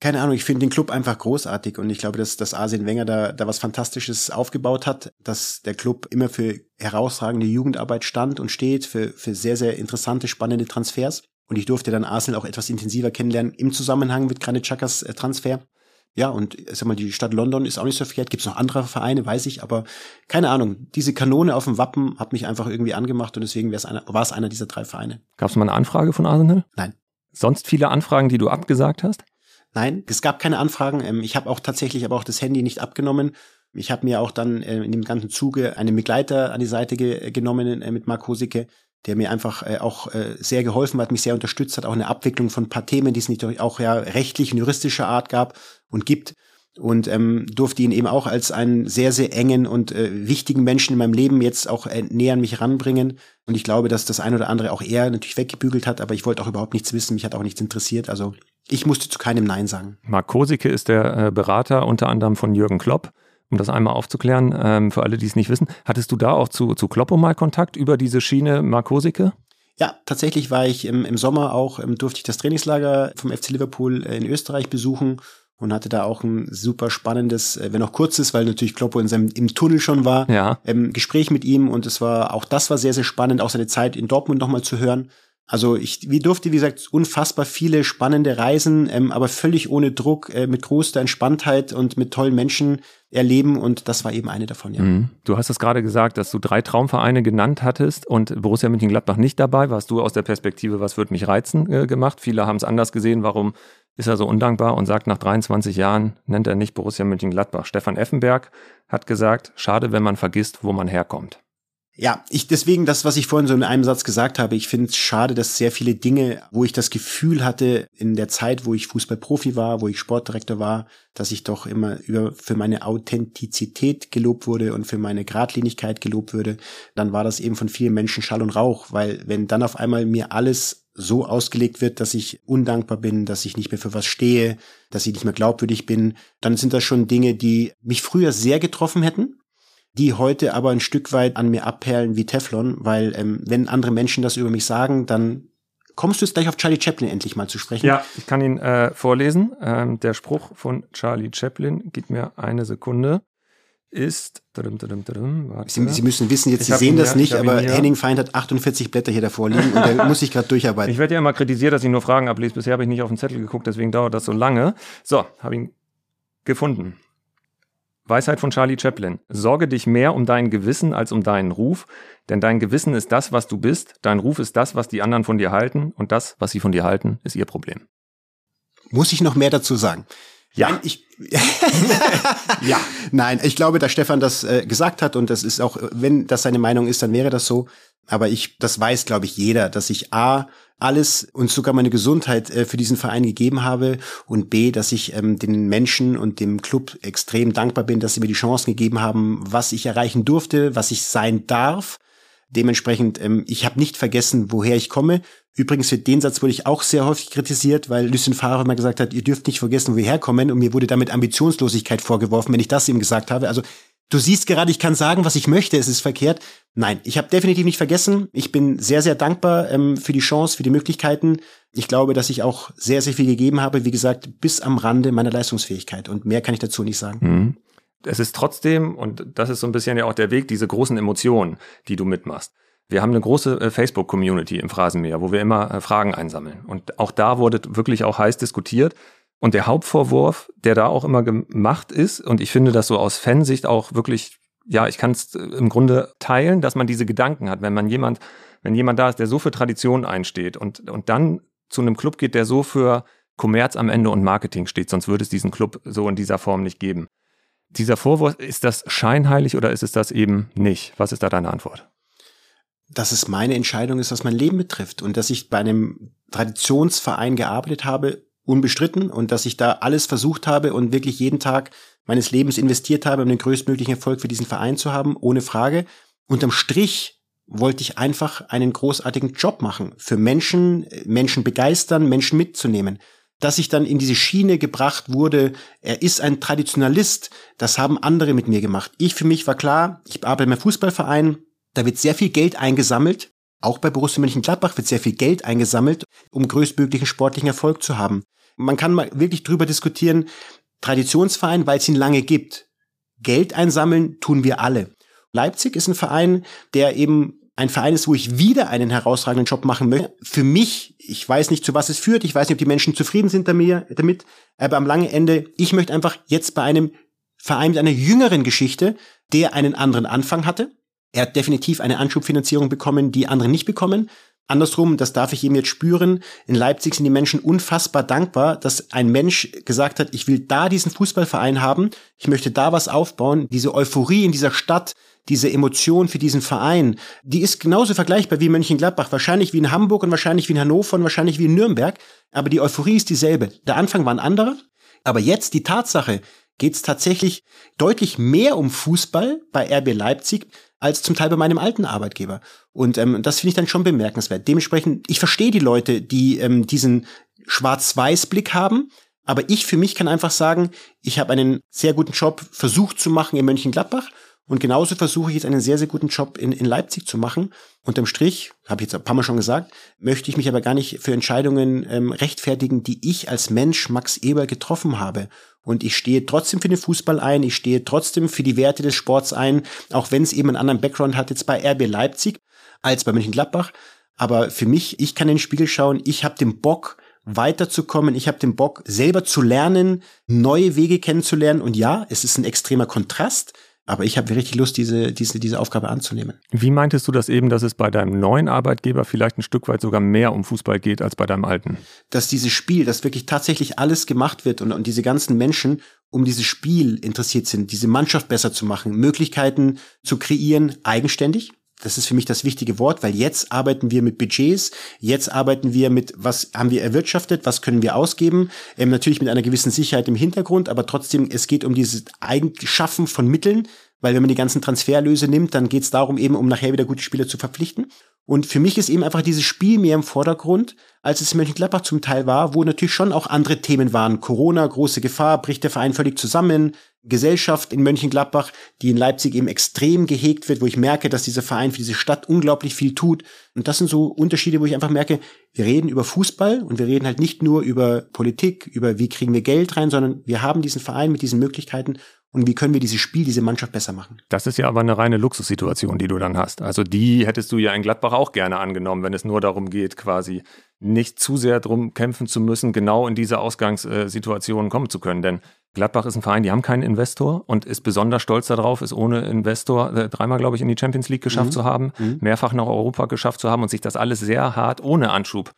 Keine Ahnung, ich finde den Club einfach großartig und ich glaube, dass, dass Arsene Wenger da, da was Fantastisches aufgebaut hat, dass der Club immer für herausragende Jugendarbeit stand und steht, für, für sehr, sehr interessante, spannende Transfers. Und ich durfte dann Arsenal auch etwas intensiver kennenlernen im Zusammenhang mit Granit Xhakas äh, Transfer. Ja, und sag mal, die Stadt London ist auch nicht so verkehrt. Gibt es noch andere Vereine, weiß ich, aber keine Ahnung. Diese Kanone auf dem Wappen hat mich einfach irgendwie angemacht und deswegen einer, war es einer dieser drei Vereine. Gab es mal eine Anfrage von Arsenal? Nein. Sonst viele Anfragen, die du abgesagt hast? Nein, es gab keine Anfragen. Ähm, ich habe auch tatsächlich aber auch das Handy nicht abgenommen. Ich habe mir auch dann äh, in dem ganzen Zuge einen Begleiter an die Seite genommen äh, mit Mark Hosicke, der mir einfach äh, auch äh, sehr geholfen hat, mich sehr unterstützt hat, auch eine Abwicklung von ein paar Themen, die es nicht auch ja rechtlich und juristischer Art gab und gibt. Und ähm, durfte ihn eben auch als einen sehr, sehr engen und äh, wichtigen Menschen in meinem Leben jetzt auch äh, näher an mich ranbringen. Und ich glaube, dass das ein oder andere auch er natürlich weggebügelt hat, aber ich wollte auch überhaupt nichts wissen, mich hat auch nichts interessiert. Also ich musste zu keinem Nein sagen. Mark Kosicke ist der äh, Berater unter anderem von Jürgen Klopp um das einmal aufzuklären, ähm, für alle, die es nicht wissen, hattest du da auch zu, zu Kloppo mal Kontakt über diese Schiene Markosike? Ja, tatsächlich war ich im, im Sommer auch, ähm, durfte ich das Trainingslager vom FC Liverpool in Österreich besuchen und hatte da auch ein super spannendes, äh, wenn auch kurzes, weil natürlich Kloppo in seinem im Tunnel schon war, ja. ähm, Gespräch mit ihm und es war auch das war sehr sehr spannend, auch seine Zeit in Dortmund nochmal zu hören. Also ich wie durfte, wie gesagt, unfassbar viele spannende Reisen, ähm, aber völlig ohne Druck, äh, mit großer Entspanntheit und mit tollen Menschen erleben und das war eben eine davon, ja. Mhm. Du hast es gerade gesagt, dass du drei Traumvereine genannt hattest und Borussia Mönchengladbach nicht dabei. Warst du aus der Perspektive, was würde mich reizen, äh, gemacht? Viele haben es anders gesehen. Warum ist er so undankbar und sagt nach 23 Jahren, nennt er nicht Borussia Mönchengladbach. Stefan Effenberg hat gesagt, schade, wenn man vergisst, wo man herkommt. Ja, ich deswegen das, was ich vorhin so in einem Satz gesagt habe, ich finde es schade, dass sehr viele Dinge, wo ich das Gefühl hatte, in der Zeit, wo ich Fußballprofi war, wo ich Sportdirektor war, dass ich doch immer über für meine Authentizität gelobt wurde und für meine Gradlinigkeit gelobt würde, dann war das eben von vielen Menschen Schall und Rauch, weil wenn dann auf einmal mir alles so ausgelegt wird, dass ich undankbar bin, dass ich nicht mehr für was stehe, dass ich nicht mehr glaubwürdig bin, dann sind das schon Dinge, die mich früher sehr getroffen hätten die heute aber ein Stück weit an mir abperlen wie Teflon, weil ähm, wenn andere Menschen das über mich sagen, dann kommst du jetzt gleich auf Charlie Chaplin endlich mal zu sprechen. Ja, ich kann ihn äh, vorlesen. Ähm, der Spruch von Charlie Chaplin, gib mir eine Sekunde, ist. Tudum, tudum, tudum, Sie, Sie, müssen wissen, jetzt Sie sehen das nicht, aber Henning Feind hat 48 Blätter hier davor liegen und da muss ich gerade durcharbeiten. Ich werde ja immer kritisiert, dass ich nur Fragen ablese. Bisher habe ich nicht auf den Zettel geguckt, deswegen dauert das so lange. So, habe ihn gefunden. Weisheit von Charlie Chaplin. Sorge dich mehr um dein Gewissen als um deinen Ruf, denn dein Gewissen ist das, was du bist, dein Ruf ist das, was die anderen von dir halten, und das, was sie von dir halten, ist ihr Problem. Muss ich noch mehr dazu sagen? Ja. Nein, ich, ja. Nein, ich glaube, dass Stefan das äh, gesagt hat und das ist auch, wenn das seine Meinung ist, dann wäre das so. Aber ich, das weiß, glaube ich, jeder, dass ich A, alles und sogar meine Gesundheit äh, für diesen Verein gegeben habe und B, dass ich ähm, den Menschen und dem Club extrem dankbar bin, dass sie mir die Chancen gegeben haben, was ich erreichen durfte, was ich sein darf. Dementsprechend, ähm, ich habe nicht vergessen, woher ich komme. Übrigens für den Satz wurde ich auch sehr häufig kritisiert, weil Lucien Favre immer gesagt hat, ihr dürft nicht vergessen, wo wir herkommen und mir wurde damit Ambitionslosigkeit vorgeworfen, wenn ich das ihm gesagt habe. Also du siehst gerade, ich kann sagen, was ich möchte, es ist verkehrt. Nein, ich habe definitiv nicht vergessen. Ich bin sehr, sehr dankbar ähm, für die Chance, für die Möglichkeiten. Ich glaube, dass ich auch sehr, sehr viel gegeben habe, wie gesagt, bis am Rande meiner Leistungsfähigkeit. Und mehr kann ich dazu nicht sagen. Mhm. Es ist trotzdem, und das ist so ein bisschen ja auch der Weg, diese großen Emotionen, die du mitmachst. Wir haben eine große äh, Facebook-Community im Phrasenmäher, wo wir immer äh, Fragen einsammeln. Und auch da wurde wirklich auch heiß diskutiert. Und der Hauptvorwurf, der da auch immer gemacht ist, und ich finde das so aus Fansicht auch wirklich, ja, ich kann es äh, im Grunde teilen, dass man diese Gedanken hat, wenn man jemand, wenn jemand da ist, der so für Tradition einsteht und, und dann zu einem Club geht, der so für Kommerz am Ende und Marketing steht, sonst würde es diesen Club so in dieser Form nicht geben. Dieser Vorwurf, ist das scheinheilig oder ist es das eben nicht? Was ist da deine Antwort? Dass es meine Entscheidung ist, was mein Leben betrifft und dass ich bei einem Traditionsverein gearbeitet habe, unbestritten und dass ich da alles versucht habe und wirklich jeden Tag meines Lebens investiert habe, um den größtmöglichen Erfolg für diesen Verein zu haben, ohne Frage. Unterm Strich wollte ich einfach einen großartigen Job machen, für Menschen, Menschen begeistern, Menschen mitzunehmen. Dass ich dann in diese Schiene gebracht wurde, er ist ein Traditionalist, das haben andere mit mir gemacht. Ich für mich war klar, ich arbeite im Fußballverein, da wird sehr viel Geld eingesammelt, auch bei Borussia Mönchengladbach wird sehr viel Geld eingesammelt, um größtmöglichen sportlichen Erfolg zu haben. Man kann mal wirklich drüber diskutieren, Traditionsverein, weil es ihn lange gibt. Geld einsammeln tun wir alle. Leipzig ist ein Verein, der eben ein Verein ist, wo ich wieder einen herausragenden Job machen möchte. Für mich, ich weiß nicht, zu was es führt, ich weiß nicht, ob die Menschen zufrieden sind damit, aber am langen Ende, ich möchte einfach jetzt bei einem Verein mit einer jüngeren Geschichte, der einen anderen Anfang hatte, er hat definitiv eine Anschubfinanzierung bekommen, die andere nicht bekommen. Andersrum, das darf ich ihm jetzt spüren, in Leipzig sind die Menschen unfassbar dankbar, dass ein Mensch gesagt hat, ich will da diesen Fußballverein haben, ich möchte da was aufbauen, diese Euphorie in dieser Stadt, diese Emotion für diesen Verein, die ist genauso vergleichbar wie Mönchengladbach, wahrscheinlich wie in Hamburg und wahrscheinlich wie in Hannover und wahrscheinlich wie in Nürnberg, aber die Euphorie ist dieselbe. Der Anfang war ein anderer, aber jetzt die Tatsache, geht es tatsächlich deutlich mehr um Fußball bei RB Leipzig als zum Teil bei meinem alten Arbeitgeber. Und ähm, das finde ich dann schon bemerkenswert. Dementsprechend, ich verstehe die Leute, die ähm, diesen Schwarz-Weiß-Blick haben, aber ich für mich kann einfach sagen, ich habe einen sehr guten Job versucht zu machen in Mönchengladbach Und genauso versuche ich jetzt einen sehr, sehr guten Job in, in Leipzig zu machen. Unterm Strich, habe ich jetzt ein paar Mal schon gesagt, möchte ich mich aber gar nicht für Entscheidungen ähm, rechtfertigen, die ich als Mensch Max Eber getroffen habe. Und ich stehe trotzdem für den Fußball ein, ich stehe trotzdem für die Werte des Sports ein, auch wenn es eben einen anderen Background hat jetzt bei RB Leipzig als bei Mönchengladbach. Aber für mich, ich kann in den Spiegel schauen, ich habe den Bock, weiterzukommen. Ich habe den Bock, selber zu lernen, neue Wege kennenzulernen. Und ja, es ist ein extremer Kontrast. Aber ich habe richtig Lust, diese, diese, diese Aufgabe anzunehmen. Wie meintest du das eben, dass es bei deinem neuen Arbeitgeber vielleicht ein Stück weit sogar mehr um Fußball geht als bei deinem alten? Dass dieses Spiel, dass wirklich tatsächlich alles gemacht wird und, und diese ganzen Menschen um dieses Spiel interessiert sind, diese Mannschaft besser zu machen, Möglichkeiten zu kreieren, eigenständig, das ist für mich das wichtige Wort, weil jetzt arbeiten wir mit Budgets, jetzt arbeiten wir mit, was haben wir erwirtschaftet, was können wir ausgeben, ähm, natürlich mit einer gewissen Sicherheit im Hintergrund, aber trotzdem, es geht um dieses Eigenschaffen von Mitteln, weil wenn man die ganzen Transferlöse nimmt, dann geht es darum, eben um nachher wieder gute Spieler zu verpflichten. Und für mich ist eben einfach dieses Spiel mehr im Vordergrund, als es in Mönchengladbach zum Teil war, wo natürlich schon auch andere Themen waren. Corona, große Gefahr, bricht der Verein völlig zusammen, Gesellschaft in Mönchengladbach, die in Leipzig eben extrem gehegt wird, wo ich merke, dass dieser Verein für diese Stadt unglaublich viel tut. Und das sind so Unterschiede, wo ich einfach merke, wir reden über Fußball und wir reden halt nicht nur über Politik, über wie kriegen wir Geld rein, sondern wir haben diesen Verein mit diesen Möglichkeiten und wie können wir dieses Spiel, diese Mannschaft besser machen. Das ist ja aber eine reine Luxussituation, die du dann hast. Also die hättest du ja in Gladbach auch gerne angenommen, wenn es nur darum geht, quasi nicht zu sehr drum kämpfen zu müssen, genau in diese Ausgangssituation kommen zu können. Denn Gladbach ist ein Verein, die haben keinen Investor und ist besonders stolz darauf, es ohne Investor äh, dreimal, glaube ich, in die Champions League geschafft mhm. zu haben, mhm. mehrfach nach Europa geschafft zu haben und sich das alles sehr hart ohne Anschub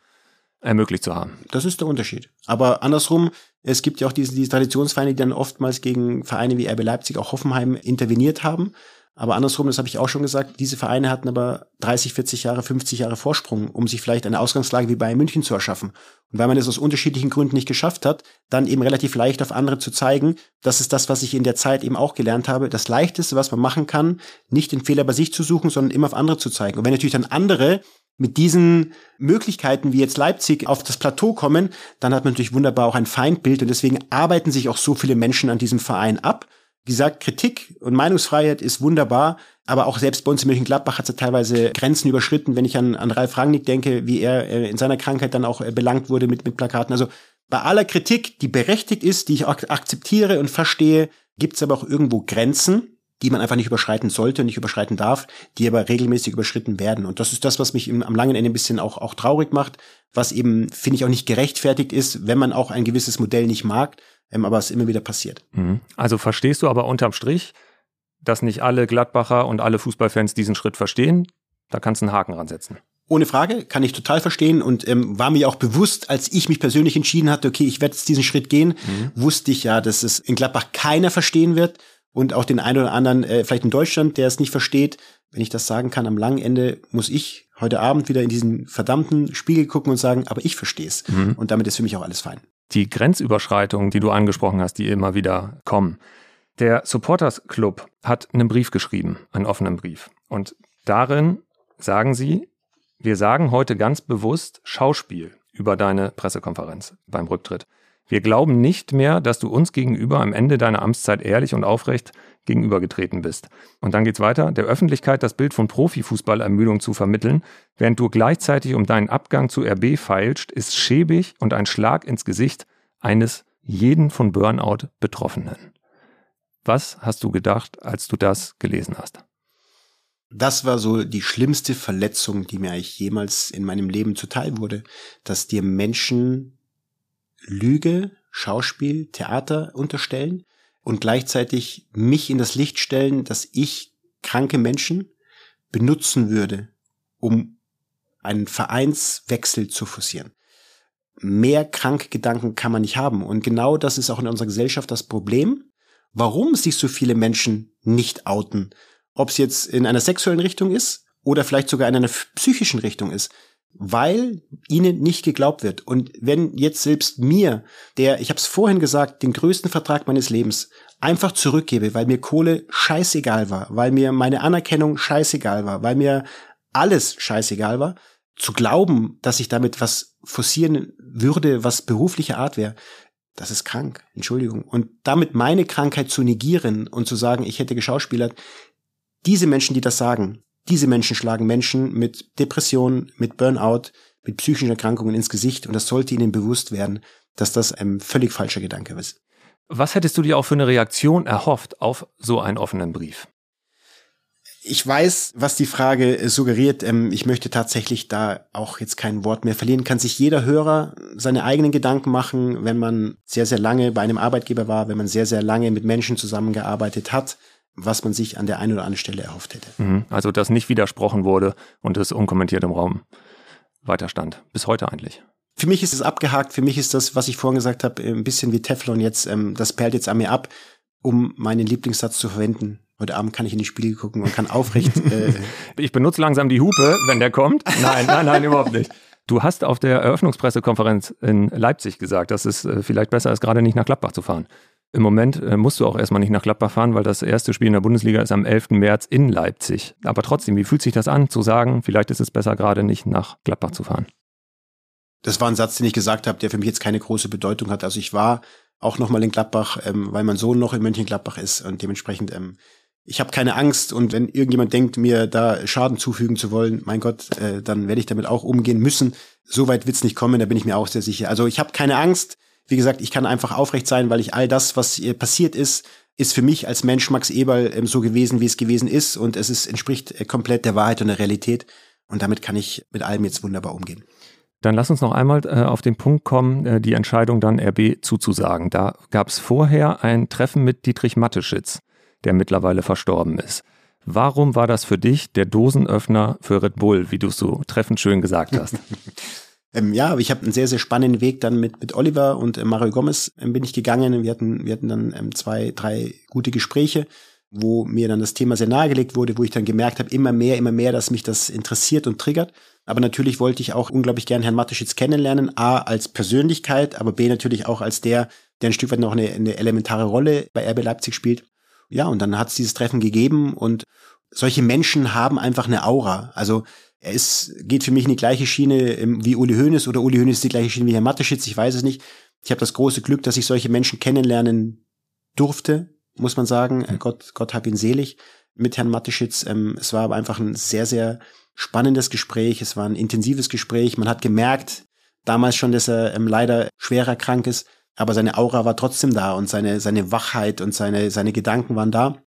ermöglicht zu haben. Das ist der Unterschied. Aber andersrum, es gibt ja auch diese, diese Traditionsvereine, die dann oftmals gegen Vereine wie RB Leipzig, auch Hoffenheim interveniert haben. Aber andersrum, das habe ich auch schon gesagt, diese Vereine hatten aber 30, 40 Jahre, 50 Jahre Vorsprung, um sich vielleicht eine Ausgangslage wie Bayern München zu erschaffen. Und weil man es aus unterschiedlichen Gründen nicht geschafft hat, dann eben relativ leicht auf andere zu zeigen, das ist das, was ich in der Zeit eben auch gelernt habe. Das Leichteste, was man machen kann, nicht den Fehler bei sich zu suchen, sondern immer auf andere zu zeigen. Und wenn natürlich dann andere mit diesen Möglichkeiten wie jetzt Leipzig auf das Plateau kommen, dann hat man natürlich wunderbar auch ein Feindbild und deswegen arbeiten sich auch so viele Menschen an diesem Verein ab wie gesagt, Kritik und Meinungsfreiheit ist wunderbar, aber auch selbst bei uns in Mönchengladbach hat es ja teilweise Grenzen überschritten, wenn ich an, an Ralf Rangnick denke, wie er äh, in seiner Krankheit dann auch äh, belangt wurde mit, mit Plakaten. Also bei aller Kritik, die berechtigt ist, die ich auch akzeptiere und verstehe, gibt es aber auch irgendwo Grenzen, die man einfach nicht überschreiten sollte und nicht überschreiten darf, die aber regelmäßig überschritten werden. Und das ist das, was mich am langen Ende ein bisschen auch, auch traurig macht, was eben, finde ich, auch nicht gerechtfertigt ist, wenn man auch ein gewisses Modell nicht mag, ähm, aber es immer wieder passiert. Mhm. Also verstehst du aber unterm Strich, dass nicht alle Gladbacher und alle Fußballfans diesen Schritt verstehen? Da kannst du einen Haken ransetzen. Ohne Frage, kann ich total verstehen und ähm, war mir auch bewusst, als ich mich persönlich entschieden hatte, okay, ich werde jetzt diesen Schritt gehen, mhm. wusste ich ja, dass es in Gladbach keiner verstehen wird und auch den einen oder anderen, äh, vielleicht in Deutschland, der es nicht versteht. Wenn ich das sagen kann, am langen Ende muss ich heute Abend wieder in diesen verdammten Spiegel gucken und sagen, aber ich verstehe es. Mhm. Und damit ist für mich auch alles fein die Grenzüberschreitungen, die du angesprochen hast, die immer wieder kommen. Der Supporters Club hat einen Brief geschrieben, einen offenen Brief. Und darin sagen sie, wir sagen heute ganz bewusst Schauspiel über deine Pressekonferenz beim Rücktritt. Wir glauben nicht mehr, dass du uns gegenüber am Ende deiner Amtszeit ehrlich und aufrecht gegenübergetreten bist. Und dann geht's weiter, der Öffentlichkeit das Bild von Profifußballermüdung zu vermitteln, während du gleichzeitig um deinen Abgang zu RB feilst, ist schäbig und ein Schlag ins Gesicht eines jeden von Burnout Betroffenen. Was hast du gedacht, als du das gelesen hast? Das war so die schlimmste Verletzung, die mir eigentlich jemals in meinem Leben zuteil wurde, dass dir Menschen Lüge, Schauspiel, Theater unterstellen und gleichzeitig mich in das Licht stellen, dass ich kranke Menschen benutzen würde, um einen Vereinswechsel zu forcieren. Mehr kranke Gedanken kann man nicht haben. Und genau das ist auch in unserer Gesellschaft das Problem, warum sich so viele Menschen nicht outen. Ob es jetzt in einer sexuellen Richtung ist oder vielleicht sogar in einer psychischen Richtung ist weil ihnen nicht geglaubt wird. Und wenn jetzt selbst mir, der, ich habe es vorhin gesagt, den größten Vertrag meines Lebens einfach zurückgebe, weil mir Kohle scheißegal war, weil mir meine Anerkennung scheißegal war, weil mir alles scheißegal war, zu glauben, dass ich damit was forcieren würde, was berufliche Art wäre, das ist krank, Entschuldigung. Und damit meine Krankheit zu negieren und zu sagen, ich hätte geschauspielert, diese Menschen, die das sagen, diese Menschen schlagen Menschen mit Depressionen, mit Burnout, mit psychischen Erkrankungen ins Gesicht und das sollte ihnen bewusst werden, dass das ein völlig falscher Gedanke ist. Was hättest du dir auch für eine Reaktion erhofft auf so einen offenen Brief? Ich weiß, was die Frage suggeriert. Ähm, ich möchte tatsächlich da auch jetzt kein Wort mehr verlieren. Kann sich jeder Hörer seine eigenen Gedanken machen, wenn man sehr, sehr lange bei einem Arbeitgeber war, wenn man sehr, sehr lange mit Menschen zusammengearbeitet hat, was man sich an der einen oder anderen Stelle erhofft hätte. Mhm. Also, dass nicht widersprochen wurde und es unkommentiert im Raum weiterstand. Bis heute eigentlich. Für mich ist es abgehakt. Für mich ist das, was ich vorhin gesagt habe, ein bisschen wie Teflon jetzt. Ähm, das perlt jetzt an mir ab, um meinen Lieblingssatz zu verwenden. Heute Abend kann ich in die Spiegel gucken und kann aufrecht. Äh ich benutze langsam die Hupe, wenn der kommt. Nein, nein, nein, überhaupt nicht. Du hast auf der Eröffnungspressekonferenz in Leipzig gesagt, dass es äh, vielleicht besser ist, gerade nicht nach Gladbach zu fahren. Im Moment äh, musst du auch erstmal nicht nach Gladbach fahren, weil das erste Spiel in der Bundesliga ist am 11. März in Leipzig. Aber trotzdem, wie fühlt sich das an, zu sagen, vielleicht ist es besser, gerade nicht nach Gladbach zu fahren? Das war ein Satz, den ich gesagt habe, der für mich jetzt keine große Bedeutung hat. Also ich war auch nochmal in Gladbach, ähm, weil mein Sohn noch in Mönchengladbach ist und dementsprechend, ähm, ich habe keine Angst und wenn irgendjemand denkt, mir da Schaden zufügen zu wollen, mein Gott, äh, dann werde ich damit auch umgehen müssen. So weit wird's nicht kommen, da bin ich mir auch sehr sicher. Also ich habe keine Angst. Wie gesagt, ich kann einfach aufrecht sein, weil ich all das, was passiert ist, ist für mich als Mensch Max Eberl ähm, so gewesen, wie es gewesen ist und es ist, entspricht äh, komplett der Wahrheit und der Realität und damit kann ich mit allem jetzt wunderbar umgehen. Dann lass uns noch einmal äh, auf den Punkt kommen, äh, die Entscheidung dann RB zuzusagen. Da gab es vorher ein Treffen mit Dietrich Matteschitz, der mittlerweile verstorben ist. Warum war das für dich der Dosenöffner für Red Bull, wie du es so treffend schön gesagt hast? ähm, ja, ich habe einen sehr, sehr spannenden Weg dann mit, mit Oliver und äh, Mario Gomez ähm, bin ich gegangen. Wir hatten, wir hatten dann ähm, zwei, drei gute Gespräche, wo mir dann das Thema sehr nahegelegt wurde, wo ich dann gemerkt habe, immer mehr, immer mehr, dass mich das interessiert und triggert. Aber natürlich wollte ich auch unglaublich gern Herrn Mateschitz kennenlernen. A, als Persönlichkeit, aber B, natürlich auch als der, der ein Stück weit noch eine, eine elementare Rolle bei RB Leipzig spielt. Ja, und dann hat es dieses Treffen gegeben und solche Menschen haben einfach eine Aura. Also ist, geht für mich in die gleiche Schiene ähm, wie Uli Hoeneß oder Uli Hoeneß die gleiche Schiene wie Herr Mateschitz, ich weiß es nicht. Ich habe das große Glück, dass ich solche Menschen kennenlernen durfte, muss man sagen. Gott, Gott hab ihn selig mit Herrn Mateschitz. Ähm, es war aber einfach ein sehr, sehr spannendes Gespräch, es war ein intensives Gespräch. Man hat gemerkt, damals schon, dass er ähm, leider schwerer krank ist, aber seine Aura war trotzdem da und seine, seine Wachheit und seine, seine Gedanken waren da.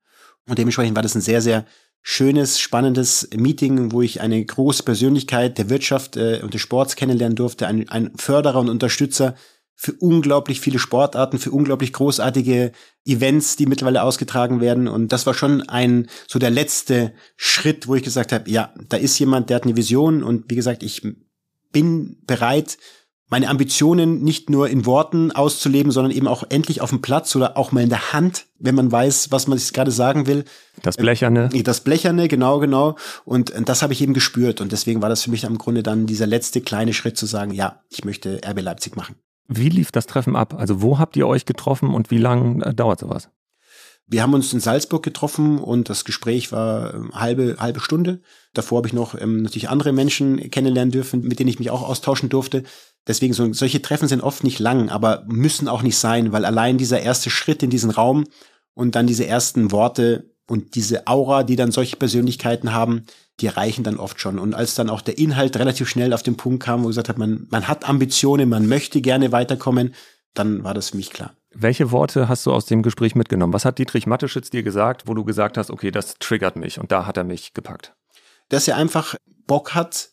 Und dementsprechend war das ein sehr, sehr schönes, spannendes Meeting, wo ich eine große Persönlichkeit der Wirtschaft äh, und des Sports kennenlernen durfte, ein, ein Förderer und Unterstützer für unglaublich viele Sportarten, für unglaublich großartige Events, die mittlerweile ausgetragen werden. Und das war schon ein, so der letzte Schritt, wo ich gesagt habe, ja, da ist jemand, der hat eine Vision. Und wie gesagt, ich bin bereit, meine Ambitionen nicht nur in Worten auszuleben, sondern eben auch endlich auf dem Platz oder auch mal in der Hand, wenn man weiß, was man sich gerade sagen will. Das Blecherne. Äh, das Blecherne, genau, genau. Und das habe ich eben gespürt. Und deswegen war das für mich im Grunde dann dieser letzte kleine Schritt zu sagen, ja, ich möchte RB Leipzig machen. Wie lief das Treffen ab? Also wo habt ihr euch getroffen und wie lange äh, dauert sowas? Wir haben uns in Salzburg getroffen und das Gespräch war ähm, halbe halbe Stunde. Davor habe ich noch ähm, natürlich andere Menschen kennenlernen dürfen, mit denen ich mich auch austauschen durfte. Deswegen so, solche Treffen sind oft nicht lang, aber müssen auch nicht sein, weil allein dieser erste Schritt in diesen Raum und dann diese ersten Worte und diese Aura, die dann solche Persönlichkeiten haben, die reichen dann oft schon. Und als dann auch der Inhalt relativ schnell auf den Punkt kam, wo gesagt hat, man, man hat Ambitionen, man möchte gerne weiterkommen, dann war das für mich klar. Welche Worte hast du aus dem Gespräch mitgenommen? Was hat Dietrich Matteschitz dir gesagt, wo du gesagt hast, okay, das triggert mich und da hat er mich gepackt? Dass er einfach Bock hat,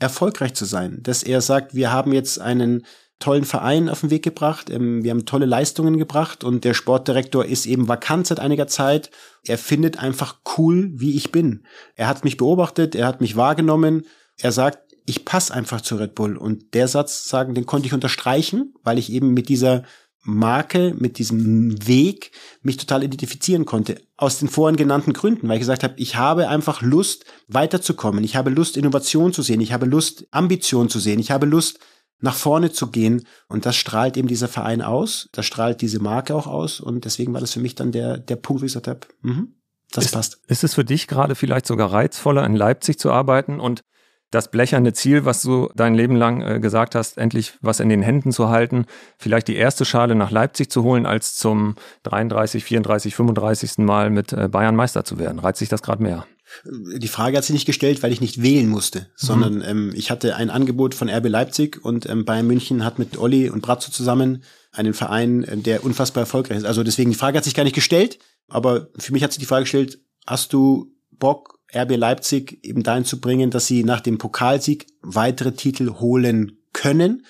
erfolgreich zu sein. Dass er sagt, wir haben jetzt einen tollen Verein auf den Weg gebracht. Ähm, wir haben tolle Leistungen gebracht und der Sportdirektor ist eben vakant seit einiger Zeit. Er findet einfach cool, wie ich bin. Er hat mich beobachtet, er hat mich wahrgenommen. Er sagt, ich passe einfach zu Red Bull. Und der Satz, sagen, den konnte ich unterstreichen, weil ich eben mit dieser Marke, mit diesem Weg mich total identifizieren konnte. Aus den vorhin genannten Gründen, weil ich gesagt habe, ich habe einfach Lust, weiterzukommen. Ich habe Lust, Innovation zu sehen. Ich habe Lust, Ambition zu sehen. Ich habe Lust, nach vorne zu gehen. Und das strahlt eben dieser Verein aus, das strahlt diese Marke auch aus. Und deswegen war das für mich dann der, der Punkt, wo ich gesagt habe, mhm, das ist, passt. Ist es für dich gerade vielleicht sogar reizvoller, in Leipzig zu arbeiten und das blecherne Ziel, was du dein Leben lang äh, gesagt hast, endlich was in den Händen zu halten, vielleicht die erste Schale nach Leipzig zu holen, als zum 33, 34, 35. Mal mit äh, Bayern Meister zu werden. Reizt sich das gerade mehr? Die Frage hat sie nicht gestellt, weil ich nicht wählen musste, sondern mhm. ähm, ich hatte ein Angebot von RB Leipzig und ähm, Bayern München hat mit Olli und Brazzo zusammen einen Verein, äh, der unfassbar erfolgreich ist. Also deswegen, die Frage hat sich gar nicht gestellt, aber für mich hat sich die Frage gestellt, hast du Bock, RB Leipzig eben dahin zu bringen, dass sie nach dem Pokalsieg weitere Titel holen können?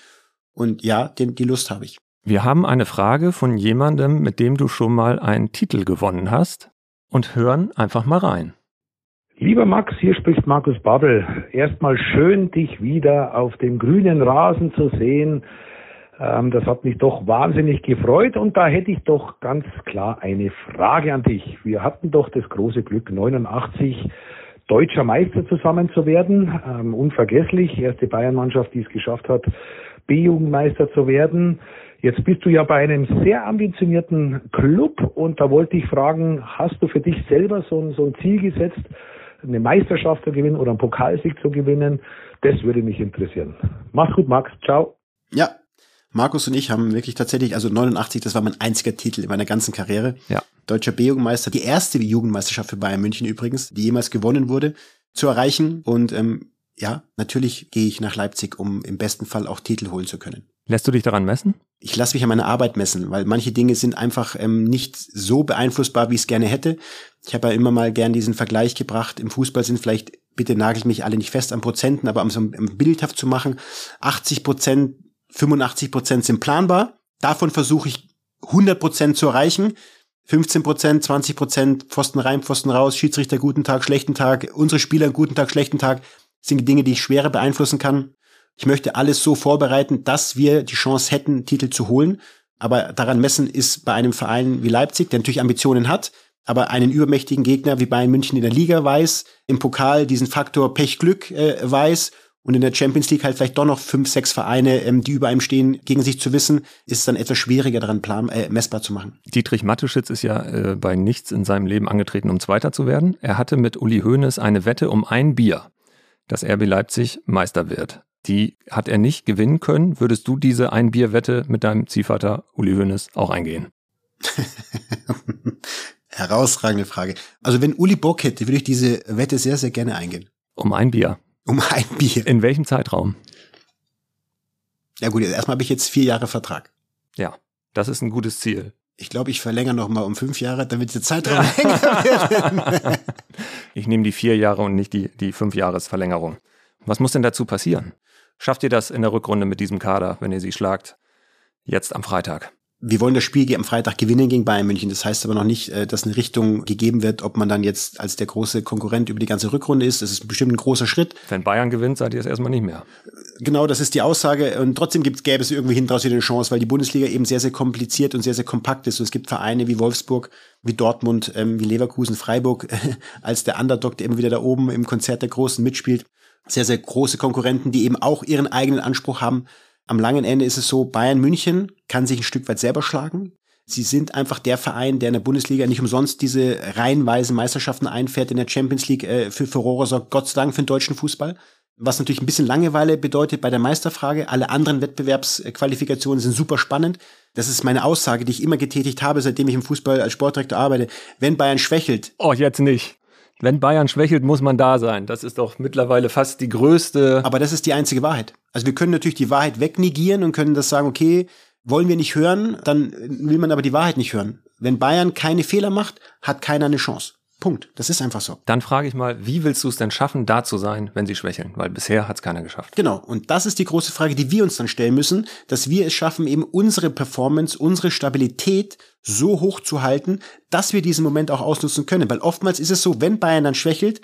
Und ja, den, die Lust habe ich. Wir haben eine Frage von jemandem, mit dem du schon mal einen Titel gewonnen hast und hören einfach mal rein. Lieber Max, hier spricht Markus Babbel. Erstmal schön, dich wieder auf dem grünen Rasen zu sehen. Ähm, das hat mich doch wahnsinnig gefreut und da hätte ich doch ganz klar eine Frage an dich. Wir hatten doch das große Glück, 89 deutscher Meister zusammen zu werden. Ähm, unvergesslich, erste Bayern-Mannschaft, die es geschafft hat, B-Jugendmeister zu werden. Jetzt bist du ja bei einem sehr ambitionierten Club und da wollte ich fragen, hast du für dich selber so ein, so ein Ziel gesetzt, eine Meisterschaft zu gewinnen oder einen Pokalsieg zu gewinnen? Das würde mich interessieren. Mach's gut, Max. Ciao. Ja, Markus und ich haben wirklich tatsächlich, also 89, das war mein einziger Titel in meiner ganzen Karriere. Ja. Deutscher B-Jugendmeister, die erste Jugendmeisterschaft für Bayern München übrigens, die jemals gewonnen wurde, zu erreichen. Und ähm, ja, natürlich gehe ich nach Leipzig, um im besten Fall auch Titel holen zu können. Lässt du dich daran messen? Ich lasse mich an meiner Arbeit messen, weil manche Dinge sind einfach ähm, nicht so beeinflussbar, wie ich es gerne hätte. Ich habe ja immer mal gern diesen Vergleich gebracht. Im Fußball sind vielleicht, bitte nagelt mich alle nicht fest an Prozenten, aber um so um bildhaft zu machen, 80 Prozent 85 Prozent sind planbar. Davon versuche ich 100 Prozent zu erreichen. 15 Prozent, 20 Prozent, Pfosten rein, Pfosten raus, Schiedsrichter guten Tag, schlechten Tag, unsere Spieler guten Tag, schlechten Tag, sind die Dinge, die ich schwerer beeinflussen kann. Ich möchte alles so vorbereiten, dass wir die Chance hätten, Titel zu holen. Aber daran messen ist bei einem Verein wie Leipzig, der natürlich Ambitionen hat, aber einen übermächtigen Gegner wie Bayern München in der Liga weiß, im Pokal diesen Faktor Pech-Glück äh, weiß und in der Champions League halt vielleicht doch noch fünf, sechs Vereine, ähm, die über einem stehen, gegen sich zu wissen, ist es dann etwas schwieriger daran plan äh, messbar zu machen. Dietrich Matteschitz ist ja äh, bei nichts in seinem Leben angetreten, um Zweiter zu werden. Er hatte mit Uli Hoeneß eine Wette um ein Bier, dass RB Leipzig Meister wird. Die hat er nicht gewinnen können. Würdest du diese Ein-Bier-Wette mit deinem Ziehvater Uli Hoeneß auch eingehen? Herausragende Frage. Also wenn Uli Bock hätte, würde ich diese Wette sehr, sehr gerne eingehen. Um ein Bier. Um ein Bier. In welchem Zeitraum? Ja gut, erstmal habe ich jetzt vier Jahre Vertrag. Ja, das ist ein gutes Ziel. Ich glaube, ich verlängere noch mal um fünf Jahre, damit der Zeitraum länger wird. ich nehme die vier Jahre und nicht die, die fünf Jahresverlängerung. Was muss denn dazu passieren? Schafft ihr das in der Rückrunde mit diesem Kader, wenn ihr sie schlagt? Jetzt am Freitag wir wollen das Spiel am Freitag gewinnen gegen Bayern München. Das heißt aber noch nicht, äh, dass eine Richtung gegeben wird, ob man dann jetzt als der große Konkurrent über die ganze Rückrunde ist. Das ist bestimmt ein großer Schritt. Wenn Bayern gewinnt, seid ihr es erstmal nicht mehr. Genau, das ist die Aussage. Und trotzdem gibt, gäbe es irgendwie hinten raus wieder eine Chance, weil die Bundesliga eben sehr, sehr kompliziert und sehr, sehr kompakt ist. Und es gibt Vereine wie Wolfsburg, wie Dortmund, ähm, wie Leverkusen, Freiburg, als der Underdog, der immer wieder da oben im Konzert der Großen mitspielt. Sehr, sehr große Konkurrenten, die eben auch ihren eigenen Anspruch haben am langen Ende ist es so, Bayern München kann sich ein Stück weit selber schlagen. Sie sind einfach der Verein, der in der Bundesliga nicht umsonst diese reihenweisen Meisterschaften einfährt, in der Champions League äh, für Furore sorgt, Gott sei Dank für den deutschen Fußball. Was natürlich ein bisschen Langeweile bedeutet bei der Meisterfrage. Alle anderen Wettbewerbsqualifikationen sind super spannend. Das ist meine Aussage, die ich immer getätigt habe, seitdem ich im Fußball als Sportdirektor arbeite. Wenn Bayern schwächelt. Oh, jetzt nicht. Wenn Bayern schwächelt, muss man da sein. Das ist doch mittlerweile fast die größte. Aber das ist die einzige Wahrheit. Also wir können natürlich die Wahrheit wegnegieren und können das sagen, okay, wollen wir nicht hören, dann will man aber die Wahrheit nicht hören. Wenn Bayern keine Fehler macht, hat keiner eine Chance. Punkt. Das ist einfach so. Dann frage ich mal, wie willst du es denn schaffen, da zu sein, wenn sie schwächeln? Weil bisher hat es keiner geschafft. Genau. Und das ist die große Frage, die wir uns dann stellen müssen, dass wir es schaffen, eben unsere Performance, unsere Stabilität so hoch zu halten, dass wir diesen Moment auch ausnutzen können. Weil oftmals ist es so, wenn Bayern dann schwächelt,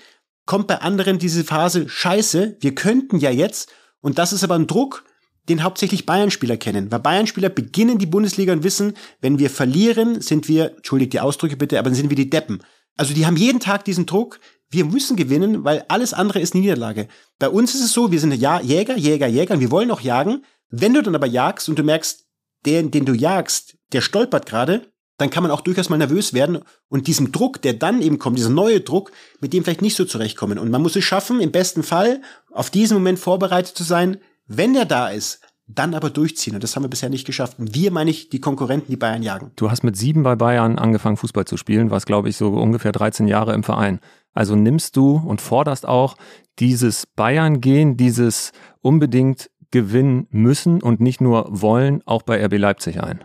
kommt bei anderen diese Phase, scheiße, wir könnten ja jetzt, und das ist aber ein Druck, den hauptsächlich Bayern-Spieler kennen. Weil Bayern-Spieler beginnen die Bundesliga und wissen, wenn wir verlieren, sind wir, entschuldigt die Ausdrücke bitte, aber dann sind wir die Deppen. Also die haben jeden Tag diesen Druck, wir müssen gewinnen, weil alles andere ist Niederlage. Bei uns ist es so, wir sind ja Jäger, Jäger, Jäger und wir wollen auch jagen. Wenn du dann aber jagst und du merkst, den, den du jagst, der stolpert gerade, dann kann man auch durchaus mal nervös werden und diesem Druck, der dann eben kommt, dieser neue Druck, mit dem vielleicht nicht so zurechtkommen. Und man muss es schaffen, im besten Fall auf diesen Moment vorbereitet zu sein, wenn er da ist, dann aber durchziehen. Und das haben wir bisher nicht geschafft. Wir, meine ich, die Konkurrenten, die Bayern jagen. Du hast mit sieben bei Bayern angefangen, Fußball zu spielen, warst, glaube ich, so ungefähr 13 Jahre im Verein. Also nimmst du und forderst auch dieses Bayern-Gehen, dieses unbedingt gewinnen müssen und nicht nur wollen, auch bei RB Leipzig ein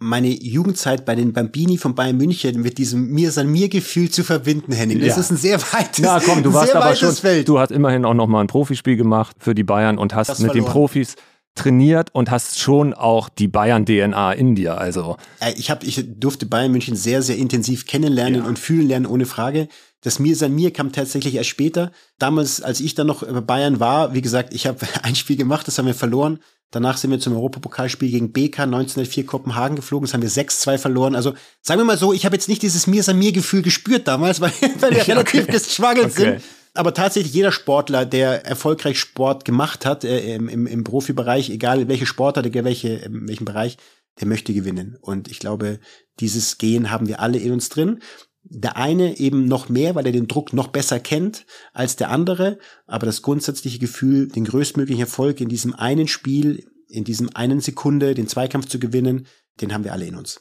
meine Jugendzeit bei den Bambini von Bayern München mit diesem mir san mir Gefühl zu verbinden, Henning. Das ja. ist ein sehr weites Na komm, du warst aber schon, Feld. du hast immerhin auch noch mal ein Profispiel gemacht für die Bayern und hast das mit verloren. den Profis trainiert und hast schon auch die Bayern DNA in dir, also. Ich habe ich durfte Bayern München sehr sehr intensiv kennenlernen ja. und fühlen lernen ohne Frage. Das Mir san mir kam tatsächlich erst später. Damals, als ich dann noch bei Bayern war, wie gesagt, ich habe ein Spiel gemacht, das haben wir verloren. Danach sind wir zum Europapokalspiel gegen BK 1904 Kopenhagen geflogen. Das haben wir 6-2 verloren. Also sagen wir mal so, ich habe jetzt nicht dieses Mir san mir Gefühl gespürt damals, weil, weil wir relativ okay. geschwangelt okay. sind. Aber tatsächlich jeder Sportler, der erfolgreich Sport gemacht hat äh, im, im, im Profibereich, egal welche Sportler, egal welche, in welchem Bereich, der möchte gewinnen. Und ich glaube, dieses Gehen haben wir alle in uns drin. Der eine eben noch mehr, weil er den Druck noch besser kennt als der andere. Aber das grundsätzliche Gefühl, den größtmöglichen Erfolg in diesem einen Spiel, in diesem einen Sekunde, den Zweikampf zu gewinnen, den haben wir alle in uns.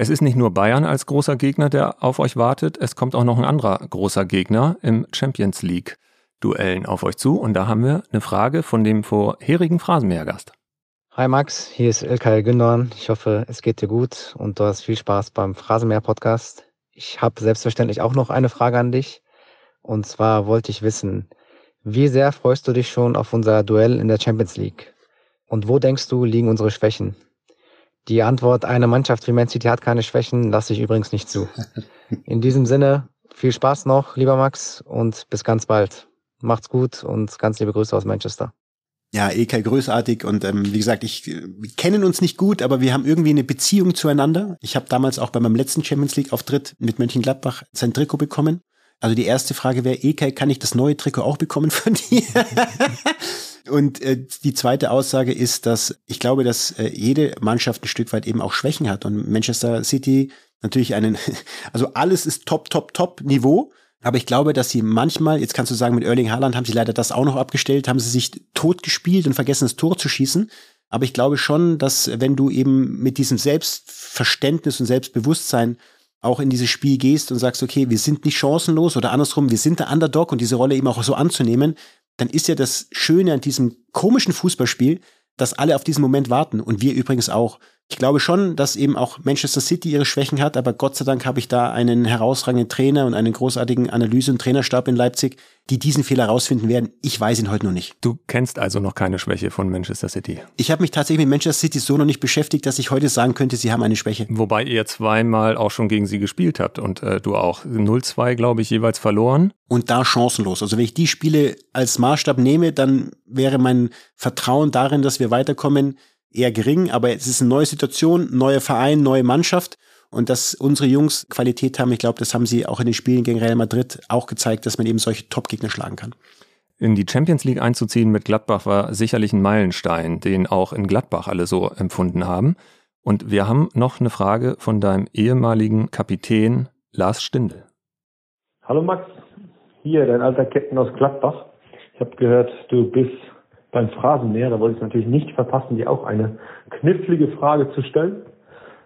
Es ist nicht nur Bayern als großer Gegner, der auf euch wartet, es kommt auch noch ein anderer großer Gegner im Champions League Duellen auf euch zu. Und da haben wir eine Frage von dem vorherigen Phrasenmähergast. Hi Max, hier ist Ilkay Gündoğan. Ich hoffe, es geht dir gut und du hast viel Spaß beim Phrasenmäher Podcast. Ich habe selbstverständlich auch noch eine Frage an dich. Und zwar wollte ich wissen, wie sehr freust du dich schon auf unser Duell in der Champions League? Und wo denkst du, liegen unsere Schwächen? Die Antwort, eine Mannschaft wie Man City hat keine Schwächen, lasse ich übrigens nicht zu. In diesem Sinne, viel Spaß noch, lieber Max, und bis ganz bald. Macht's gut und ganz liebe Grüße aus Manchester. Ja, Ilkay großartig und ähm, wie gesagt, ich wir kennen uns nicht gut, aber wir haben irgendwie eine Beziehung zueinander. Ich habe damals auch bei meinem letzten Champions League Auftritt mit Mönchengladbach sein Trikot bekommen. Also die erste Frage wäre, Ilkay, kann ich das neue Trikot auch bekommen von dir? und äh, die zweite Aussage ist, dass ich glaube, dass äh, jede Mannschaft ein Stück weit eben auch Schwächen hat und Manchester City natürlich einen, also alles ist top, top, top Niveau. Aber ich glaube, dass sie manchmal, jetzt kannst du sagen, mit Erling Haaland haben sie leider das auch noch abgestellt, haben sie sich tot gespielt und vergessen, das Tor zu schießen. Aber ich glaube schon, dass wenn du eben mit diesem Selbstverständnis und Selbstbewusstsein auch in dieses Spiel gehst und sagst, okay, wir sind nicht chancenlos oder andersrum, wir sind der Underdog und diese Rolle eben auch so anzunehmen, dann ist ja das Schöne an diesem komischen Fußballspiel, dass alle auf diesen Moment warten und wir übrigens auch. Ich glaube schon, dass eben auch Manchester City ihre Schwächen hat, aber Gott sei Dank habe ich da einen herausragenden Trainer und einen großartigen Analyse- und Trainerstab in Leipzig, die diesen Fehler herausfinden werden. Ich weiß ihn heute noch nicht. Du kennst also noch keine Schwäche von Manchester City. Ich habe mich tatsächlich mit Manchester City so noch nicht beschäftigt, dass ich heute sagen könnte, sie haben eine Schwäche. Wobei ihr zweimal auch schon gegen sie gespielt habt und äh, du auch 0-2, glaube ich, jeweils verloren. Und da chancenlos. Also wenn ich die Spiele als Maßstab nehme, dann wäre mein Vertrauen darin, dass wir weiterkommen, eher gering, aber es ist eine neue Situation, neuer Verein, neue Mannschaft. Und dass unsere Jungs Qualität haben, ich glaube, das haben sie auch in den Spielen gegen Real Madrid auch gezeigt, dass man eben solche Top-Gegner schlagen kann. In die Champions League einzuziehen mit Gladbach war sicherlich ein Meilenstein, den auch in Gladbach alle so empfunden haben. Und wir haben noch eine Frage von deinem ehemaligen Kapitän Lars Stindl. Hallo Max, hier dein alter Captain aus Gladbach. Ich habe gehört, du bist beim Phrasenmäher, da wollte ich natürlich nicht verpassen, dir auch eine knifflige Frage zu stellen.